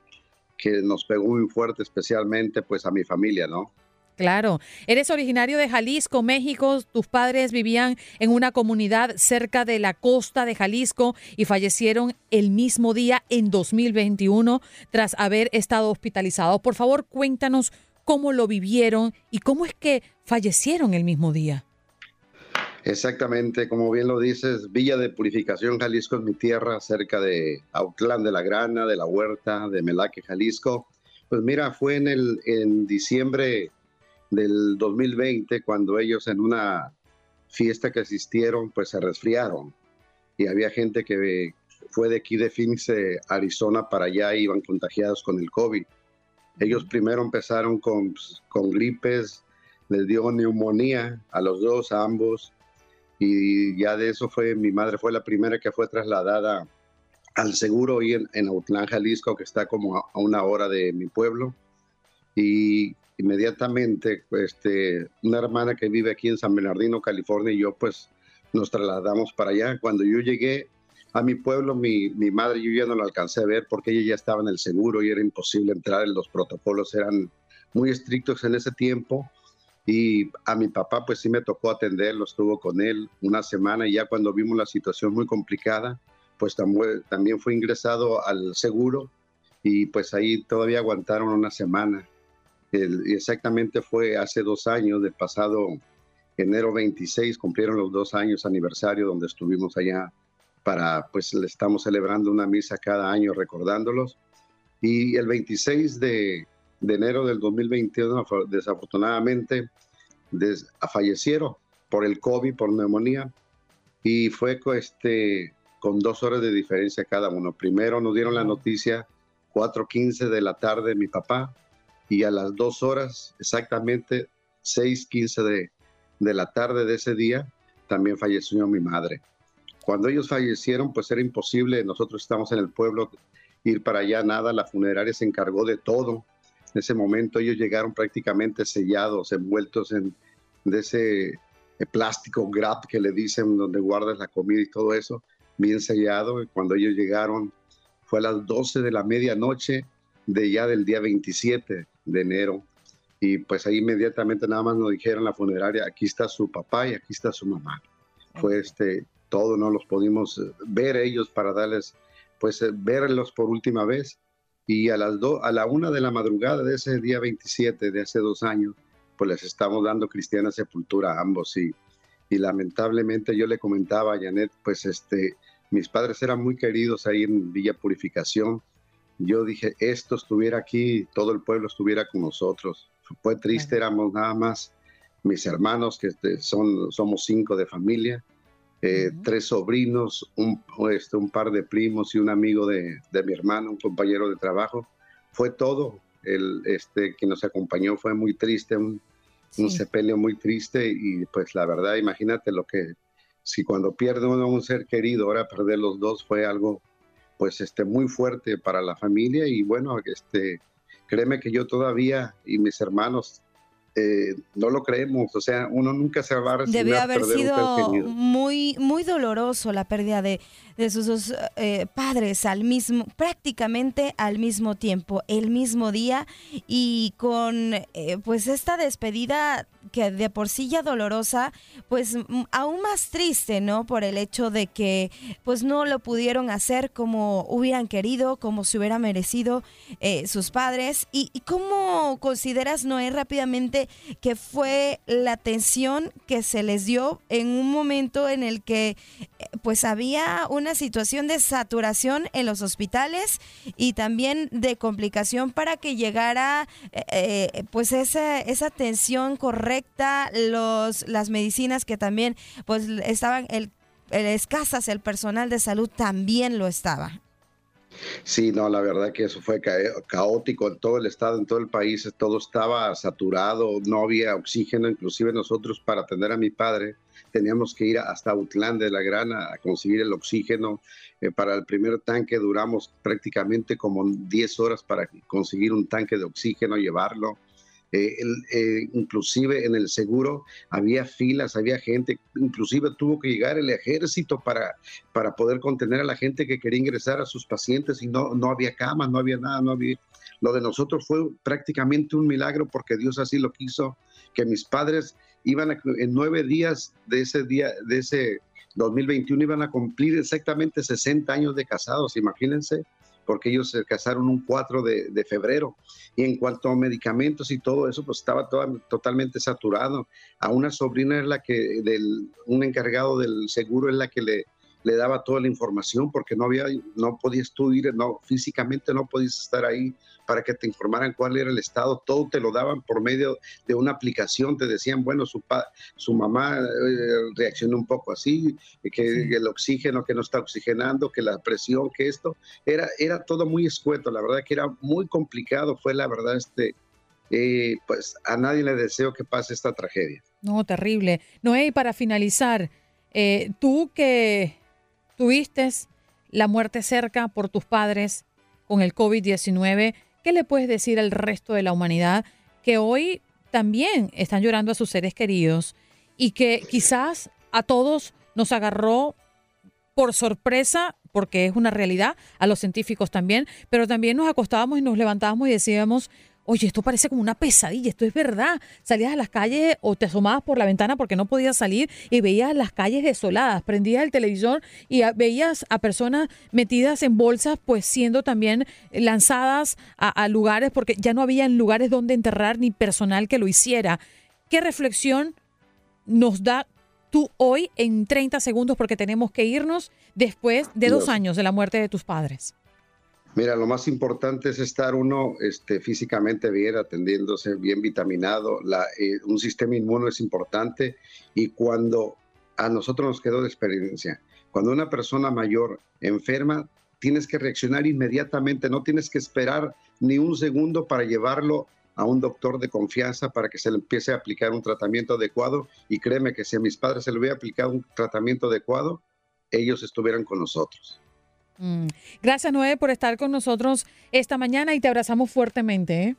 S23: que nos pegó muy fuerte, especialmente pues a mi familia, ¿no?
S1: Claro, eres originario de Jalisco, México. Tus padres vivían en una comunidad cerca de la costa de Jalisco y fallecieron el mismo día en 2021 tras haber estado hospitalizados. Por favor, cuéntanos cómo lo vivieron y cómo es que fallecieron el mismo día.
S23: Exactamente, como bien lo dices, Villa de Purificación, Jalisco es mi tierra, cerca de Autlán de la Grana, de la Huerta, de Melaque, Jalisco. Pues mira, fue en el en diciembre del 2020, cuando ellos en una fiesta que asistieron, pues se resfriaron. Y había gente que fue de aquí de Phoenix, Arizona, para allá, iban contagiados con el COVID. Ellos primero empezaron con, pues, con gripes, les dio neumonía a los dos, a ambos. Y ya de eso fue, mi madre fue la primera que fue trasladada al seguro y en, en Autlán, Jalisco, que está como a una hora de mi pueblo. Y inmediatamente este, una hermana que vive aquí en San Bernardino, California, y yo pues nos trasladamos para allá. Cuando yo llegué a mi pueblo, mi, mi, madre yo ya no la alcancé a ver porque ella ya estaba en el seguro y era imposible entrar, los protocolos eran muy estrictos en ese tiempo. Y a mi papá pues sí me tocó atenderlo, estuvo con él una semana y ya cuando vimos la situación muy complicada, pues también fue ingresado al seguro y pues ahí todavía aguantaron una semana exactamente fue hace dos años, del pasado enero 26, cumplieron los dos años aniversario donde estuvimos allá para, pues le estamos celebrando una misa cada año recordándolos. Y el 26 de, enero del 2021, desafortunadamente, fallecieron por el COVID, por neumonía, y fue este, con dos horas de diferencia cada uno. Primero nos dieron la noticia 4.15 de la tarde mi papá, y a las dos horas, exactamente 6.15 de, de la tarde de ese día, también falleció mi madre. Cuando ellos fallecieron, pues era imposible, nosotros estamos en el pueblo, ir para allá, nada, la funeraria se encargó de todo. En ese momento ellos llegaron prácticamente sellados, envueltos en de ese eh, plástico grab que le dicen donde guardas la comida y todo eso, bien sellado. Cuando ellos llegaron, fue a las 12 de la medianoche de ya del día 27 de enero. Y pues ahí inmediatamente nada más nos dijeron la funeraria, aquí está su papá y aquí está su mamá. Fue este, todo, no los pudimos eh, ver ellos para darles, pues eh, verlos por última vez. Y a las dos, a la una de la madrugada de ese día 27 de hace dos años, pues les estamos dando cristiana sepultura a ambos. Y, y lamentablemente yo le comentaba a Janet, pues este, mis padres eran muy queridos ahí en Villa Purificación yo dije, esto estuviera aquí, todo el pueblo estuviera con nosotros. Fue triste, éramos nada más mis hermanos, que este, son, somos cinco de familia, eh, tres sobrinos, un, este, un par de primos y un amigo de, de, mi hermano, un compañero de trabajo. Fue todo, el, este, que nos acompañó fue muy triste, un, un sepelio muy triste y pues la verdad, imagínate lo que, si cuando pierde uno un ser querido, ahora perder los dos fue algo pues este, muy fuerte para la familia y bueno, este, créeme que yo todavía y mis hermanos eh, no lo creemos, o sea, uno nunca se va a
S3: Debe haber sido muy, muy doloroso la pérdida de, de sus dos eh, padres al mismo, prácticamente al mismo tiempo, el mismo día y con eh, pues esta despedida que de por sí ya dolorosa, pues aún más triste, ¿no? Por el hecho de que pues no lo pudieron hacer como hubieran querido, como se hubiera merecido sus padres. ¿Y, y cómo consideras, Noé, rápidamente que fue la atención que se les dio en un momento en el que eh, pues había una situación de saturación en los hospitales y también de complicación para que llegara eh, eh, pues esa, esa atención correcta, los, las medicinas que también pues estaban el, escasas, el personal de salud también lo estaba.
S23: Sí, no, la verdad que eso fue ca- caótico en todo el estado, en todo el país, todo estaba saturado, no había oxígeno, inclusive nosotros para atender a mi padre teníamos que ir hasta Utlán de la Grana a conseguir el oxígeno. Eh, para el primer tanque duramos prácticamente como 10 horas para conseguir un tanque de oxígeno, llevarlo. Eh, eh, inclusive en el seguro había filas, había gente, inclusive tuvo que llegar el ejército para, para poder contener a la gente que quería ingresar a sus pacientes y no, no había camas, no había nada, no había... Lo de nosotros fue prácticamente un milagro porque Dios así lo quiso, que mis padres iban a, en nueve días de ese día, de ese 2021 iban a cumplir exactamente 60 años de casados, imagínense, porque ellos se casaron un 4 de, de febrero. Y en cuanto a medicamentos y todo eso, pues estaba toda- totalmente saturado. A una sobrina es la que, del, un encargado del seguro es la que le, le daba toda la información porque no había, no podías tú ir, no, físicamente no podías estar ahí para que te informaran cuál era el estado, todo te lo daban por medio de una aplicación, te decían, bueno, su, pa- su mamá eh, reaccionó un poco así, que el oxígeno que no está oxigenando, que la presión, que esto, era, era todo muy escueto, la verdad que era muy complicado, fue la verdad, este, eh, pues a nadie le deseo que pase esta tragedia.
S1: No, terrible. Noé, y para finalizar, eh, tú que tuviste la muerte cerca por tus padres con el COVID-19, ¿qué le puedes decir al resto de la humanidad que hoy también están llorando a sus seres queridos y que quizás a todos nos agarró por sorpresa, porque es una realidad, a los científicos también, pero también nos acostábamos y nos levantábamos y decíamos, oye, esto parece como una pesadilla, esto es verdad. Salías a las calles o te asomabas por la ventana porque no podías salir y veías las calles desoladas, prendías el televisor y veías a personas metidas en bolsas, pues siendo también lanzadas a, a lugares porque ya no había lugares donde enterrar ni personal que lo hiciera. ¿Qué reflexión nos da tú hoy en 30 segundos porque tenemos que irnos después de dos años de la muerte de tus padres?
S23: Mira, lo más importante es estar uno este, físicamente bien, atendiéndose, bien vitaminado. Eh, un sistema inmuno es importante y cuando a nosotros nos quedó de experiencia, cuando una persona mayor enferma, tienes que reaccionar inmediatamente, no tienes que esperar ni un segundo para llevarlo a un doctor de confianza para que se le empiece a aplicar un tratamiento adecuado. Y créeme que si a mis padres se le hubiera aplicado un tratamiento adecuado, ellos estuvieran con nosotros.
S1: Mm. Gracias, Noé, por estar con nosotros esta mañana y te abrazamos fuertemente. ¿eh?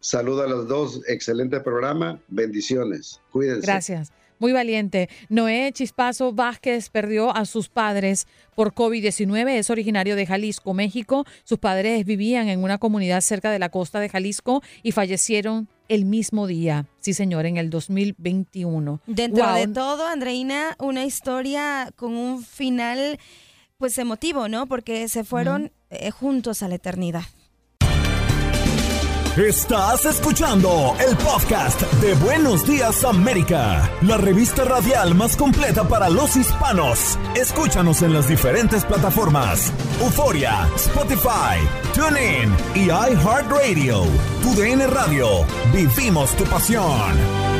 S23: Saludo a los dos, excelente programa, bendiciones, cuídense.
S1: Gracias. Muy valiente. Noé Chispazo Vázquez perdió a sus padres por COVID-19. Es originario de Jalisco, México. Sus padres vivían en una comunidad cerca de la costa de Jalisco y fallecieron el mismo día. Sí, señor, en el 2021.
S3: Dentro
S1: Wow.
S3: de todo, Andreina, una historia con un final pues emotivo, ¿no? Porque se fueron eh, juntos a la eternidad.
S2: Estás escuchando el podcast de Buenos Días América, la revista radial más completa para los hispanos. Escúchanos en las diferentes plataformas: Euforia, Spotify, TuneIn y iHeartRadio. Tu DN Radio. Vivimos tu pasión.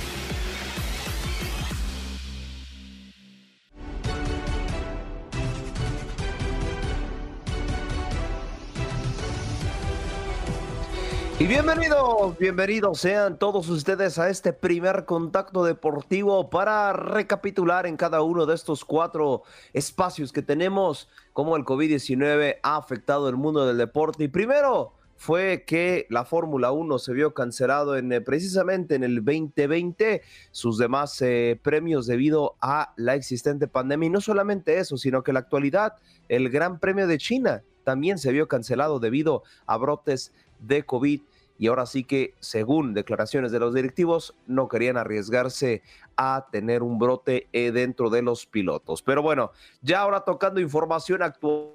S24: Y bienvenidos, bienvenidos sean todos ustedes a este primer contacto deportivo para recapitular en cada uno de estos cuatro espacios que tenemos cómo el COVID-19 ha afectado el mundo del deporte. Y primero fue que la Fórmula 1 se vio cancelado en, eh, precisamente en el 2020 sus demás eh, premios debido a la existente pandemia. Y no solamente eso, sino que en la actualidad el Gran Premio de China también se vio cancelado debido a brotes de COVID y ahora sí que, según declaraciones de los directivos, no querían arriesgarse a tener un brote eh, dentro de los pilotos. Pero bueno, ya ahora tocando información actual.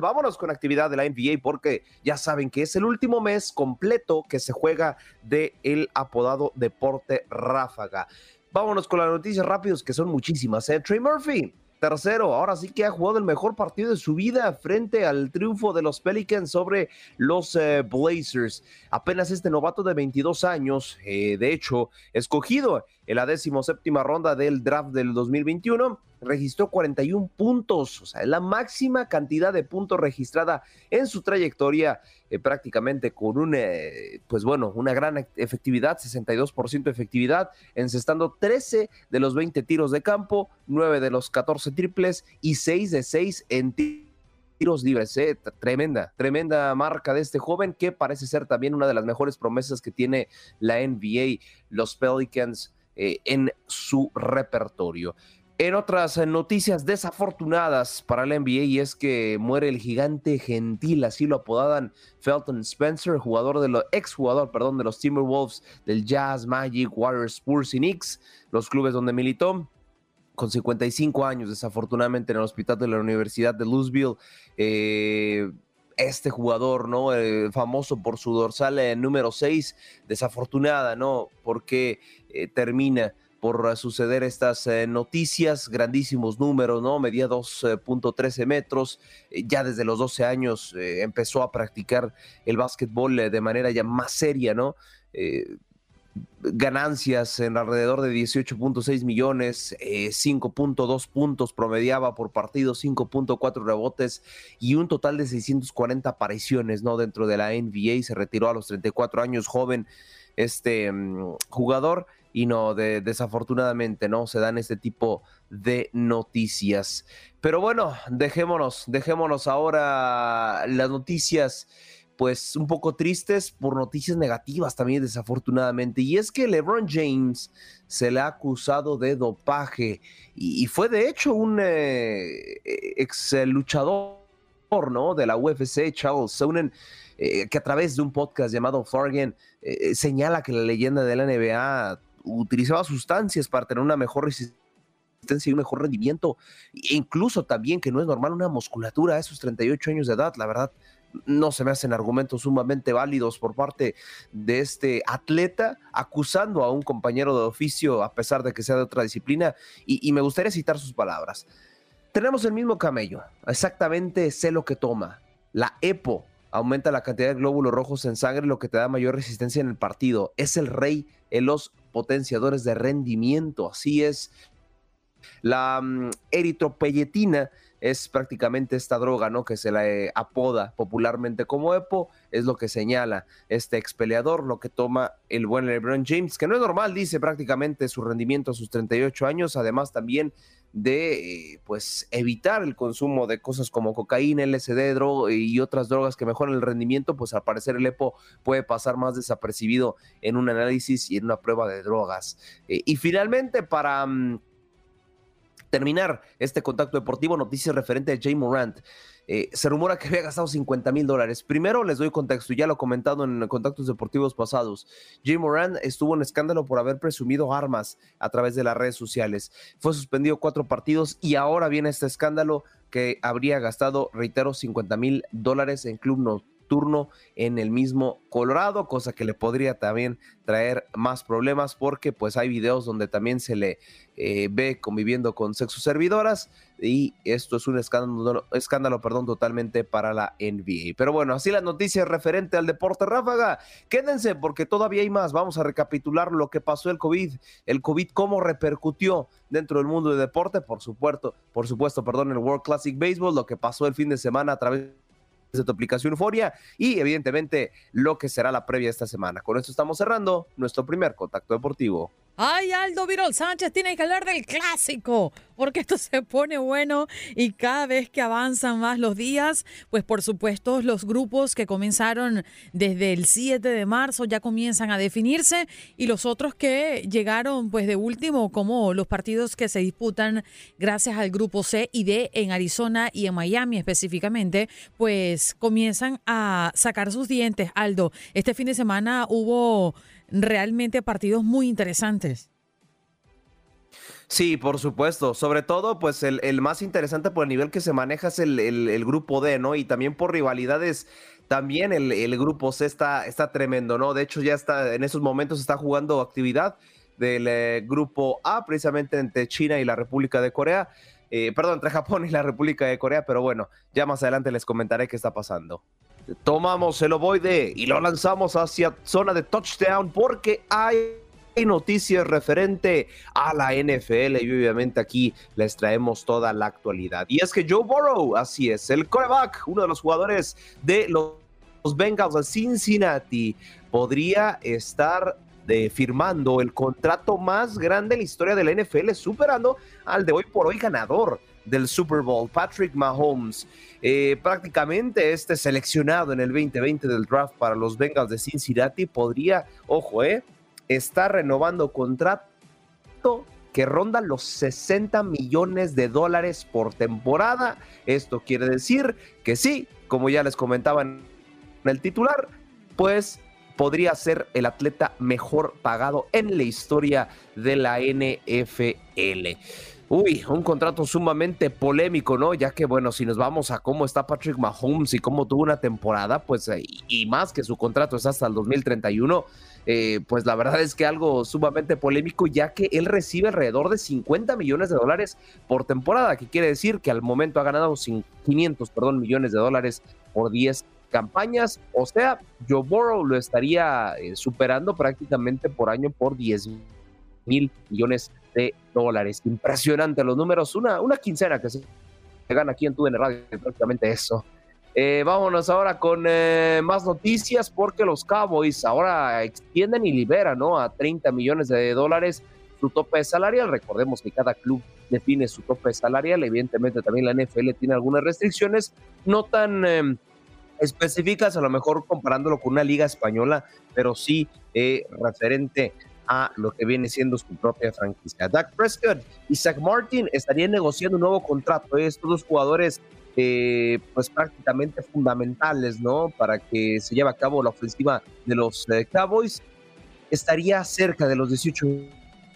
S24: Vámonos con actividad de la NBA porque ya saben que es el último mes completo que se juega de el apodado deporte ráfaga. Vámonos con las noticias rápidas que son muchísimas. ¿eh? Trey Murphy Tercero, ahora sí que ha jugado el mejor partido de su vida frente al triunfo de los Pelicans sobre los eh, Blazers. Apenas este novato de 22 años, eh, de hecho, escogido en la séptima ronda del draft del 2021, registró 41 puntos, o sea, la máxima cantidad de puntos registrada en su trayectoria, eh, prácticamente con un, eh, pues bueno, una gran efectividad, 62% de efectividad, encestando 13 de los 20 tiros de campo, 9 de los 14 triples y 6 de 6 en tiros libres. Eh. Tremenda, tremenda marca de este joven que parece ser también una de las mejores promesas que tiene la NBA, los Pelicans en su repertorio. En otras noticias desafortunadas para la NBA y es que muere el gigante gentil, así lo apodaban Felton Spencer, jugador de los ex jugador, perdón, de los Timberwolves, del Jazz, Magic, Warriors, Spurs y Knicks, los clubes donde militó. Con 55 años, desafortunadamente, en el hospital de la Universidad de Louisville. Eh, este jugador, ¿no? Eh, famoso por su dorsal eh, número 6, desafortunada, ¿no? Porque termina por suceder estas noticias, grandísimos números, ¿no? Medía 2.13 metros, ya desde los 12 años empezó a practicar el básquetbol de manera ya más seria, ¿no? ganancias en alrededor de 18.6 millones, 5.2 eh, puntos promediaba por partido, 5.4 rebotes y un total de 640 apariciones ¿no? dentro de la NBA. Se retiró a los 34 años, joven este mm, jugador y no, de, desafortunadamente no se dan este tipo de noticias. Pero bueno, dejémonos, dejémonos ahora las noticias pues un poco tristes por noticias negativas también desafortunadamente. Y es que LeBron James se le ha acusado de dopaje y, fue de hecho un eh, ex luchador ¿no? de la UFC, Charles Sonnen, eh, que a través de un podcast llamado Fargan eh, señala que la leyenda de la NBA utilizaba sustancias para tener una mejor resistencia y un mejor rendimiento, e incluso también que no es normal una musculatura a esos 38 años de edad, la verdad no se me hacen argumentos sumamente válidos por parte de este atleta acusando a un compañero de oficio a pesar de que sea de otra disciplina y, me gustaría citar sus palabras. Tenemos el mismo camello, exactamente sé lo que toma. La EPO aumenta la cantidad de glóbulos rojos en sangre, lo que te da mayor resistencia en el partido. Es el rey en los potenciadores de rendimiento, así es. La mm, eritropoyetina es prácticamente esta droga, ¿no? Que se la eh, apoda popularmente como EPO, es lo que señala este ex peleador, lo que toma el buen LeBron James, que no es normal, dice prácticamente su rendimiento a sus 38 años, además también de eh, pues evitar el consumo de cosas como cocaína, LSD, droga y otras drogas que mejoran el rendimiento, pues al parecer el EPO puede pasar más desapercibido en un análisis y en una prueba de drogas. Eh, y finalmente, para mm, terminar este contacto deportivo, noticias referente a Jay Morant. Eh, se rumora que había gastado 50 mil dólares. Primero les doy contexto, ya lo he comentado en contactos deportivos pasados. Jay Morant estuvo en escándalo por haber presumido armas a través de las redes sociales. Fue suspendido cuatro partidos y ahora viene este escándalo que habría gastado, reitero, 50 mil dólares en club turno en el mismo Colorado, cosa que le podría también traer más problemas porque pues hay videos donde también se le eh, ve conviviendo con sexo servidoras y esto es un escándalo, escándalo perdón, totalmente para la NBA. Pero bueno, así las noticias referente al deporte ráfaga. Quédense porque todavía hay más. Vamos a recapitular lo que pasó el COVID, el COVID cómo repercutió dentro del mundo del deporte, por supuesto, por supuesto, perdón, el World Classic Baseball, lo que pasó el fin de semana a través de tu aplicación Euforia y evidentemente lo que será la previa esta semana. Con esto estamos cerrando nuestro primer contacto deportivo.
S1: Ay, Aldo Virol Sánchez tiene que hablar del clásico, porque esto se pone bueno y cada vez que avanzan más los días, pues por supuesto los grupos que comenzaron desde el 7 de marzo ya comienzan a definirse y los otros que llegaron pues de último, como los partidos que se disputan gracias al grupo C y D en Arizona y en Miami específicamente, pues comienzan a sacar sus dientes. Aldo, este fin de semana hubo realmente partidos muy interesantes.
S24: Sí, por supuesto. Sobre todo, pues el, más interesante por el nivel que se maneja es el, grupo D, ¿no? Y también por rivalidades, también el, grupo C está, está tremendo, ¿no? De hecho, ya está, en esos momentos está jugando actividad del eh, grupo A, precisamente entre China y la República de Corea. Eh, perdón, entre Japón y la República de Corea, pero bueno, ya más adelante les comentaré qué está pasando. Tomamos el ovoide y lo lanzamos hacia zona de touchdown porque hay noticias referente a la NFL y obviamente aquí les traemos toda la actualidad. Y es que Joe Burrow, así es, el coreback, uno de los jugadores de los Bengals de Cincinnati, podría estar firmando el contrato más grande en la historia de la NFL, superando al de hoy por hoy ganador del Super Bowl, Patrick Mahomes. Eh, prácticamente este seleccionado en el 2020 del draft para los Bengals de Cincinnati podría, ojo, eh, estar renovando contrato que ronda los 60 millones de dólares por temporada. Esto quiere decir que sí, como ya les comentaba en el titular, pues podría ser el atleta mejor pagado en la historia de la NFL. Uy, un contrato sumamente polémico, ¿no? Ya que, bueno, si nos vamos a cómo está Patrick Mahomes y cómo tuvo una temporada, pues, eh, y más que su contrato es hasta el 2031, eh, pues la verdad es que algo sumamente polémico, ya que él recibe alrededor de 50 millones de dólares por temporada, que quiere decir que al momento ha ganado 500, perdón, millones de dólares por 10 campañas, o sea, Joe Burrow lo estaría eh, superando prácticamente por año por 10 mil millones de dólares. Impresionante los números, una, una quincena que se gana aquí en TUDN Radio, prácticamente eso. Eh, vámonos ahora con eh, más noticias porque los Cowboys ahora extienden y liberan ¿no? a 30 millones de dólares su tope salarial. Recordemos que cada club define su tope salarial. Evidentemente también la NFL tiene algunas restricciones, no tan em, específicas, a lo mejor comparándolo con una liga española, pero sí eh, referente a lo que viene siendo su propia franquicia. Dak Prescott y Zach Martin estarían negociando un nuevo contrato. Estos dos jugadores, eh, pues prácticamente fundamentales, ¿no? Para que se lleve a cabo la ofensiva de los eh, Cowboys. Estaría cerca de los 18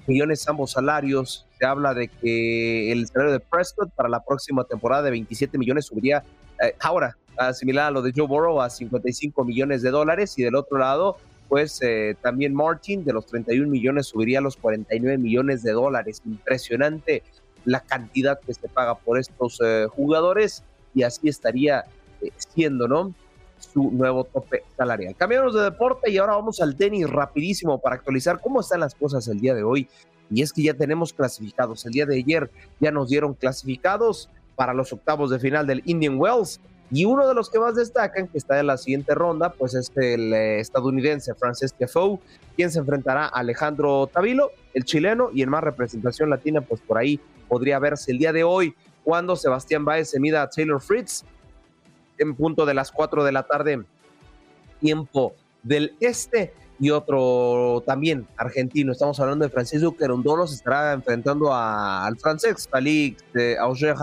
S24: millones ambos salarios. Se habla de que el salario de Prescott para la próxima temporada de 27 millones subiría eh, ahora, similar a lo de Joe Burrow, a 55 millones de dólares. Y del otro lado, pues eh, también Martin de los 31 millones subiría a los 49 millones de dólares. Impresionante la cantidad que se paga por estos eh, jugadores y así estaría eh, siendo, ¿no? Su nuevo tope salarial. Cambiamos de deporte y ahora vamos al tenis rapidísimo para actualizar cómo están las cosas el día de hoy. Y es que ya tenemos clasificados. El día de ayer ya nos dieron clasificados para los octavos de final del Indian Wells. Y uno de los que más destacan, que está en la siguiente ronda, pues es el eh, estadounidense Francis Tiafoe, quien se enfrentará a Alejandro Tavilo, el chileno, y en más representación latina, pues por ahí podría verse el día de hoy, cuando Sebastián Baez se mida a Taylor Fritz, en punto de las 4 de la tarde, tiempo del este, y otro también argentino, estamos hablando de Francisco Querondolo, se estará enfrentando al francés Félix de Auger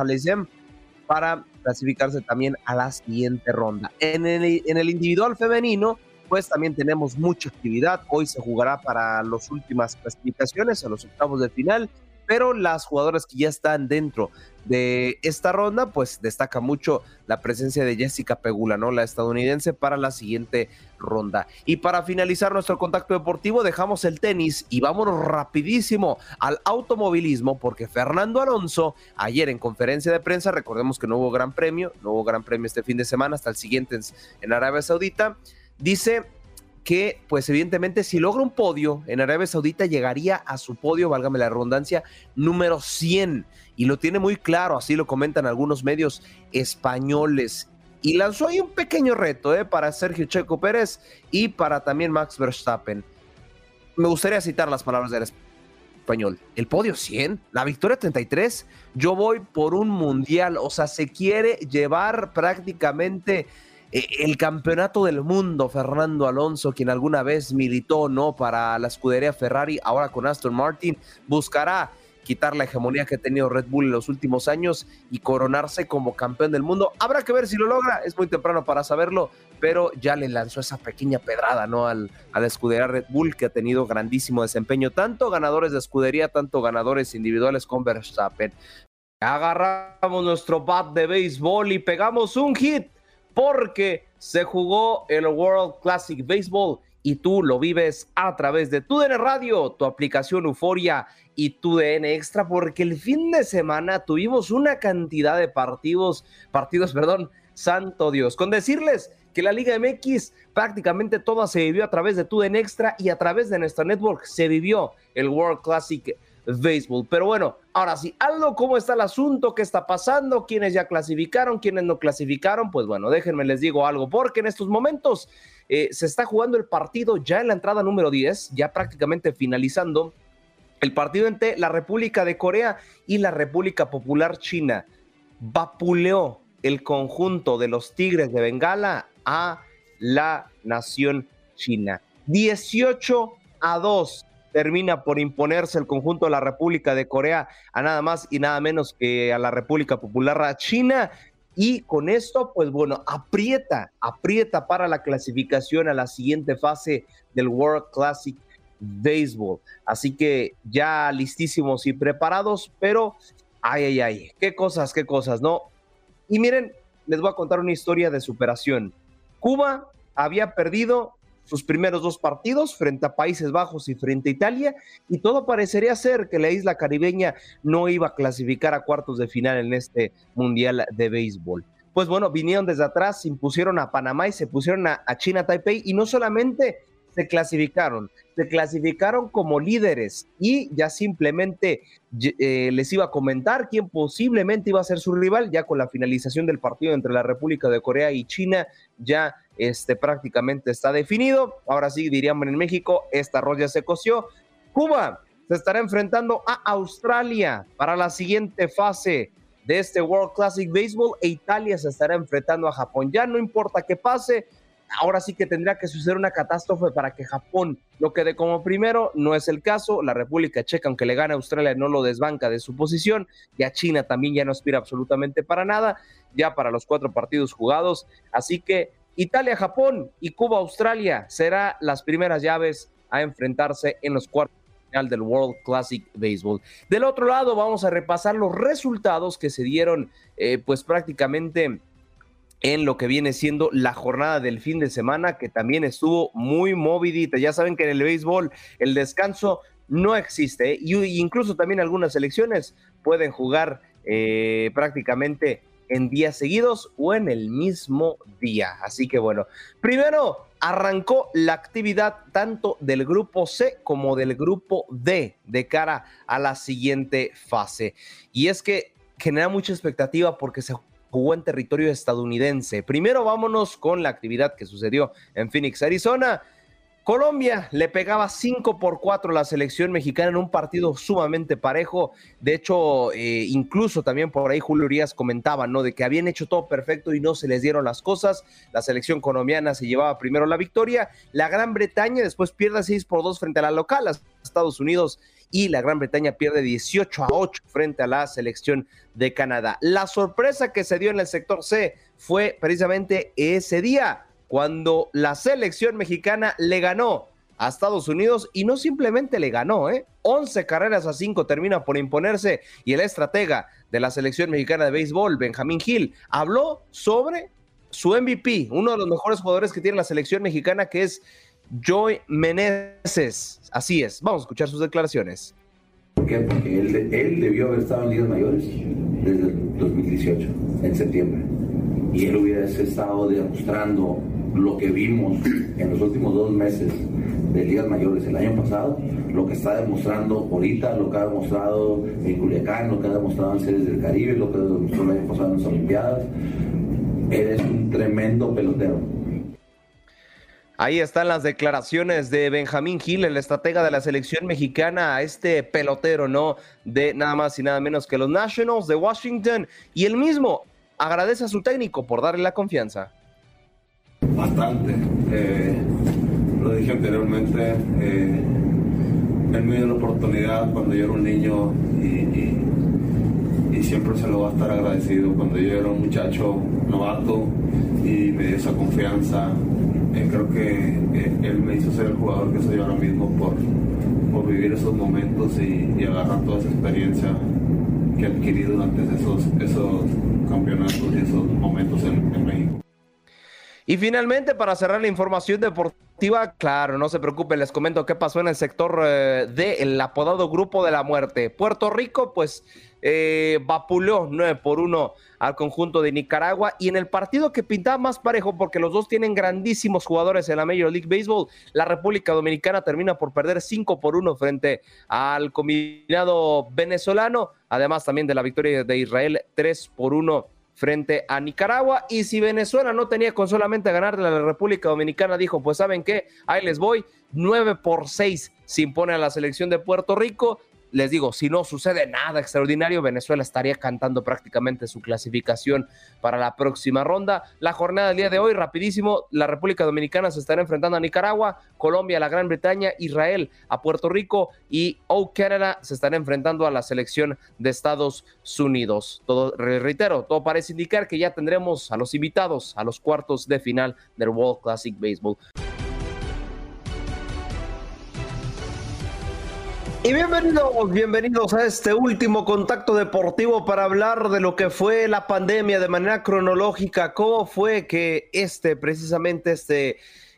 S24: para clasificarse también a la siguiente ronda. En el, en el individual femenino, pues también tenemos mucha actividad. Hoy se jugará para las últimas clasificaciones, a los octavos de final, pero las jugadoras que ya están dentro de esta ronda, pues destaca mucho la presencia de Jessica Pegula, ¿no? La estadounidense para la siguiente ronda. Y para finalizar nuestro contacto deportivo, dejamos el tenis y vámonos rapidísimo al automovilismo, porque Fernando Alonso, ayer en conferencia de prensa, recordemos que no hubo gran premio, no hubo gran premio este fin de semana, hasta el siguiente en Arabia Saudita, dice que pues evidentemente si logra un podio en Arabia Saudita llegaría a su podio, válgame la redundancia, número 100 y lo tiene muy claro, así lo comentan algunos medios españoles. y lanzó ahí un pequeño reto ¿eh? para Sergio Checo Pérez y para también Max Verstappen. Me gustaría citar las palabras del español. El podio 100, la victoria 33, yo voy por un mundial, o sea, se quiere llevar prácticamente el campeonato del mundo, Fernando Alonso, quien alguna vez militó, ¿no? Para la escudería Ferrari, ahora con Aston Martin, buscará quitar la hegemonía que ha tenido Red Bull en los últimos años y coronarse como campeón del mundo. Habrá que ver si lo logra, es muy temprano para saberlo, pero ya le lanzó esa pequeña pedrada, ¿no? Al, a escudería Red Bull, que ha tenido grandísimo desempeño, tanto ganadores de escudería, tanto ganadores individuales con Verstappen. Agarramos nuestro bat de béisbol y pegamos un hit porque se jugó el World Classic Baseball y tú lo vives a través de tu DN Radio, tu aplicación Euforia y tu DN Extra, porque el fin de semana tuvimos una cantidad de partidos, partidos, perdón, santo Dios, con decirles que la Liga MX prácticamente toda se vivió a través de tu DN Extra y a través de nuestra network se vivió el World Classic Baseball. Pero bueno, ahora sí, algo, ¿cómo está el asunto? ¿Qué está pasando? ¿Quiénes ya clasificaron? ¿Quiénes no clasificaron? Pues bueno, déjenme les digo algo, porque en estos momentos eh, se está jugando el partido ya en la entrada número 10, ya prácticamente finalizando el partido entre la República de Corea y la República Popular China. Vapuleó el conjunto de los Tigres de Bengala a la nación china. 18 a 2 termina por imponerse el conjunto de la República de Corea a nada más y nada menos que a la República Popular China. Y con esto, pues bueno, aprieta, aprieta para la clasificación a la siguiente fase del World Classic Baseball. Así que ya listísimos y preparados, pero ay, ay, ay, qué cosas, qué cosas, ¿no? Y miren, les voy a contar una historia de superación. Cuba había perdido sus primeros dos partidos frente a Países Bajos y frente a Italia, y todo parecería ser que la isla caribeña no iba a clasificar a cuartos de final en este Mundial de Béisbol. Pues bueno, vinieron desde atrás, se impusieron a Panamá y se pusieron a, China Taipei, y no solamente se clasificaron, se clasificaron como líderes y ya simplemente eh, les iba a comentar quién posiblemente iba a ser su rival, ya con la finalización del partido entre la República de Corea y China, ya este, prácticamente está definido. Ahora sí, diríamos en México, esta arroz se coció. Cuba se estará enfrentando a Australia para la siguiente fase de este World Classic Baseball e Italia se estará enfrentando a Japón. Ya no importa qué pase, ahora sí que tendría que suceder una catástrofe para que Japón lo quede como primero. No es el caso. La República Checa, aunque le gane a Australia, no lo desbanca de su posición. Ya China también ya no aspira absolutamente para nada, ya para los cuatro partidos jugados. Así que Italia, Japón y Cuba, Australia serán las primeras llaves a enfrentarse en los cuartos final del World Classic Baseball. Del otro lado, vamos a repasar los resultados que se dieron, eh, pues prácticamente en lo que viene siendo la jornada del fin de semana, que también estuvo muy movidita. Ya saben que en el béisbol el descanso no existe, y incluso también algunas selecciones pueden jugar eh, prácticamente en días seguidos o en el mismo día. Así que bueno, primero arrancó la actividad tanto del grupo C como del grupo D de cara a la siguiente fase. Y es que genera mucha expectativa porque se jugó en territorio estadounidense. Primero vámonos con la actividad que sucedió en Phoenix, Arizona. Colombia le pegaba 5 por 4 a la selección mexicana en un partido sumamente parejo. De hecho, eh, incluso también por ahí Julio Urias comentaba, ¿no? De que habían hecho todo perfecto y no se les dieron las cosas. La selección colombiana se llevaba primero la victoria. La Gran Bretaña después pierde 6 por 2 frente a la local, a Estados Unidos y la Gran Bretaña pierde 18 a 8 frente a la selección de Canadá. La sorpresa que se dio en el sector C fue precisamente ese día, cuando la selección mexicana le ganó a Estados Unidos y no simplemente le ganó, ¿eh? 11 carreras a 5 termina por imponerse y el estratega de la selección mexicana de béisbol, Benjamín Gil, habló sobre su MVP, uno de los mejores jugadores que tiene la selección mexicana, que es Joy Meneses. Así es, vamos a escuchar sus declaraciones.
S25: ¿Por qué? Porque él, debió haber estado en ligas mayores desde el 2018, en septiembre. Y él hubiera estado demostrando lo que vimos en los últimos dos meses de ligas mayores el año pasado, lo que está demostrando ahorita, lo que ha demostrado en Culiacán, lo que ha demostrado en series del Caribe, lo que demostró el año pasado en las Olimpiadas eres un tremendo pelotero.
S24: Ahí están las declaraciones de Benjamín Gil, el estratega de la selección mexicana, a este pelotero, ¿no? De nada más y nada menos que los Nationals de Washington. Y él mismo agradece a su técnico por darle la confianza.
S26: Bastante. Eh, lo dije anteriormente, eh, él me dio la oportunidad cuando yo era un niño y, siempre se lo va a estar agradecido. Cuando yo era un muchacho novato y me dio esa confianza, eh, creo que él me hizo ser el jugador que soy ahora mismo por, por vivir esos momentos y, agarrar toda esa experiencia que he adquirido durante esos, esos campeonatos y esos momentos en México.
S24: Y finalmente, para cerrar la información deportiva, claro, no se preocupen, les comento qué pasó en el sector eh, del apodado Grupo de la Muerte. Puerto Rico, pues, eh, vapuleó 9 por 1 al conjunto de Nicaragua y en el partido que pintaba más parejo, porque los dos tienen grandísimos jugadores en la Major League Baseball, la República Dominicana termina por perder 5 por 1 frente al combinado venezolano, además también de la victoria de Israel 3 por 1 frente a Nicaragua. Y si Venezuela no tenía con solamente ganar de la República Dominicana, dijo, pues saben qué, ahí les voy, 9 por 6 se impone a la selección de Puerto Rico les digo, si no sucede nada extraordinario, Venezuela estaría cantando prácticamente su clasificación para la próxima ronda. La jornada del día de hoy, rapidísimo, la República Dominicana se estará enfrentando a Nicaragua, Colombia la Gran Bretaña, Israel a Puerto Rico y O Canada se estará enfrentando a la selección de Estados Unidos. Todo, reitero, todo parece indicar que ya tendremos a los invitados a los cuartos de final del World Classic Baseball. Y bienvenidos, bienvenidos a este último contacto deportivo para hablar de lo que fue la pandemia de manera cronológica, cómo fue que este, precisamente este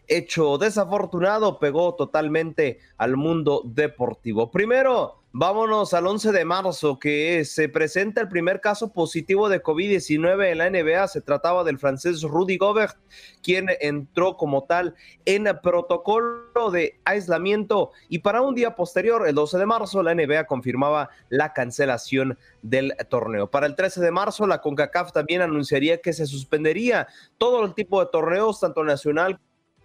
S24: hecho desafortunado pegó totalmente al mundo deportivo. Primero, Vámonos al 11 de marzo, que se presenta el primer caso positivo de COVID-19 en la NBA. Se trataba del francés Rudy Gobert, quien entró como tal en el protocolo de aislamiento. Y para un día posterior, el 12 de marzo, la NBA confirmaba la cancelación del torneo. Para el 13 de marzo, la CONCACAF también anunciaría que se suspendería todo el tipo de torneos, tanto nacional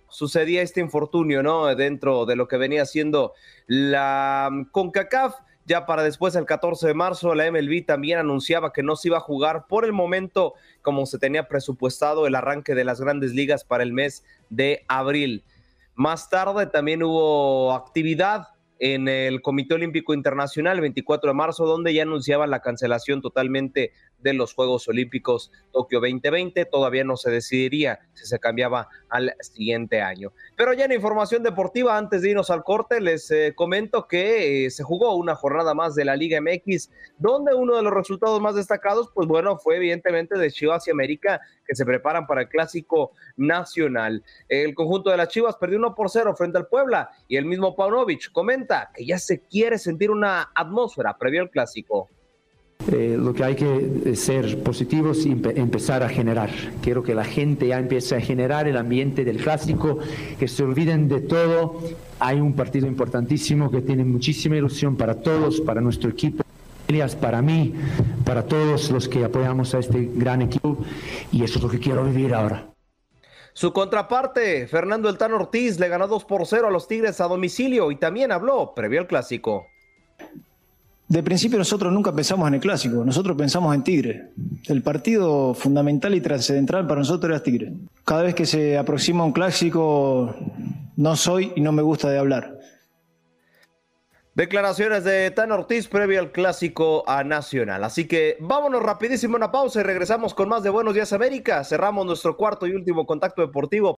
S24: sucedía este infortunio, ¿no? Dentro de lo que venía siendo la mm, CONCACAF. Ya para después, el 14 de marzo, la MLB también anunciaba que no se iba a jugar por el momento como se tenía presupuestado el arranque de las grandes ligas para el mes de abril. Más tarde también hubo actividad en el Comité Olímpico Internacional el 24 de marzo, donde ya anunciaban la cancelación totalmente de los Juegos Olímpicos Tokio 2020. Todavía no se decidiría si se cambiaba al siguiente año. Pero ya en información deportiva, antes de irnos al corte, les eh, comento que eh, se jugó una jornada más de la Liga MX, donde uno de los resultados más destacados, pues bueno, fue evidentemente de Chivas y América, que se preparan para el clásico nacional. El conjunto de las Chivas perdió 1 por 0 frente al Puebla y el mismo Paunovic comenta que ya se quiere sentir una atmósfera previo al clásico.
S27: Eh, lo que hay que ser positivos y empezar a generar. Quiero que la gente ya empiece a generar el ambiente del clásico, que se olviden de todo. Hay un partido importantísimo que tiene muchísima ilusión para todos, para nuestro equipo para mí, para todos los que apoyamos a este gran equipo y eso es lo que quiero vivir ahora.
S24: Su contraparte, Fernando El Ortiz, le ganó 2 por 0 a los Tigres a domicilio y también habló previo al clásico.
S28: De principio nosotros nunca pensamos en el clásico, nosotros pensamos en Tigre. El partido fundamental y trascendental para nosotros era Tigre. Cada vez que se aproxima un clásico, no soy y no me gusta de hablar.
S24: Declaraciones de Tan Ortiz previo al clásico a Nacional. Así que vámonos rapidísimo a una pausa y regresamos con más de Buenos Días América. Cerramos nuestro cuarto y último contacto deportivo.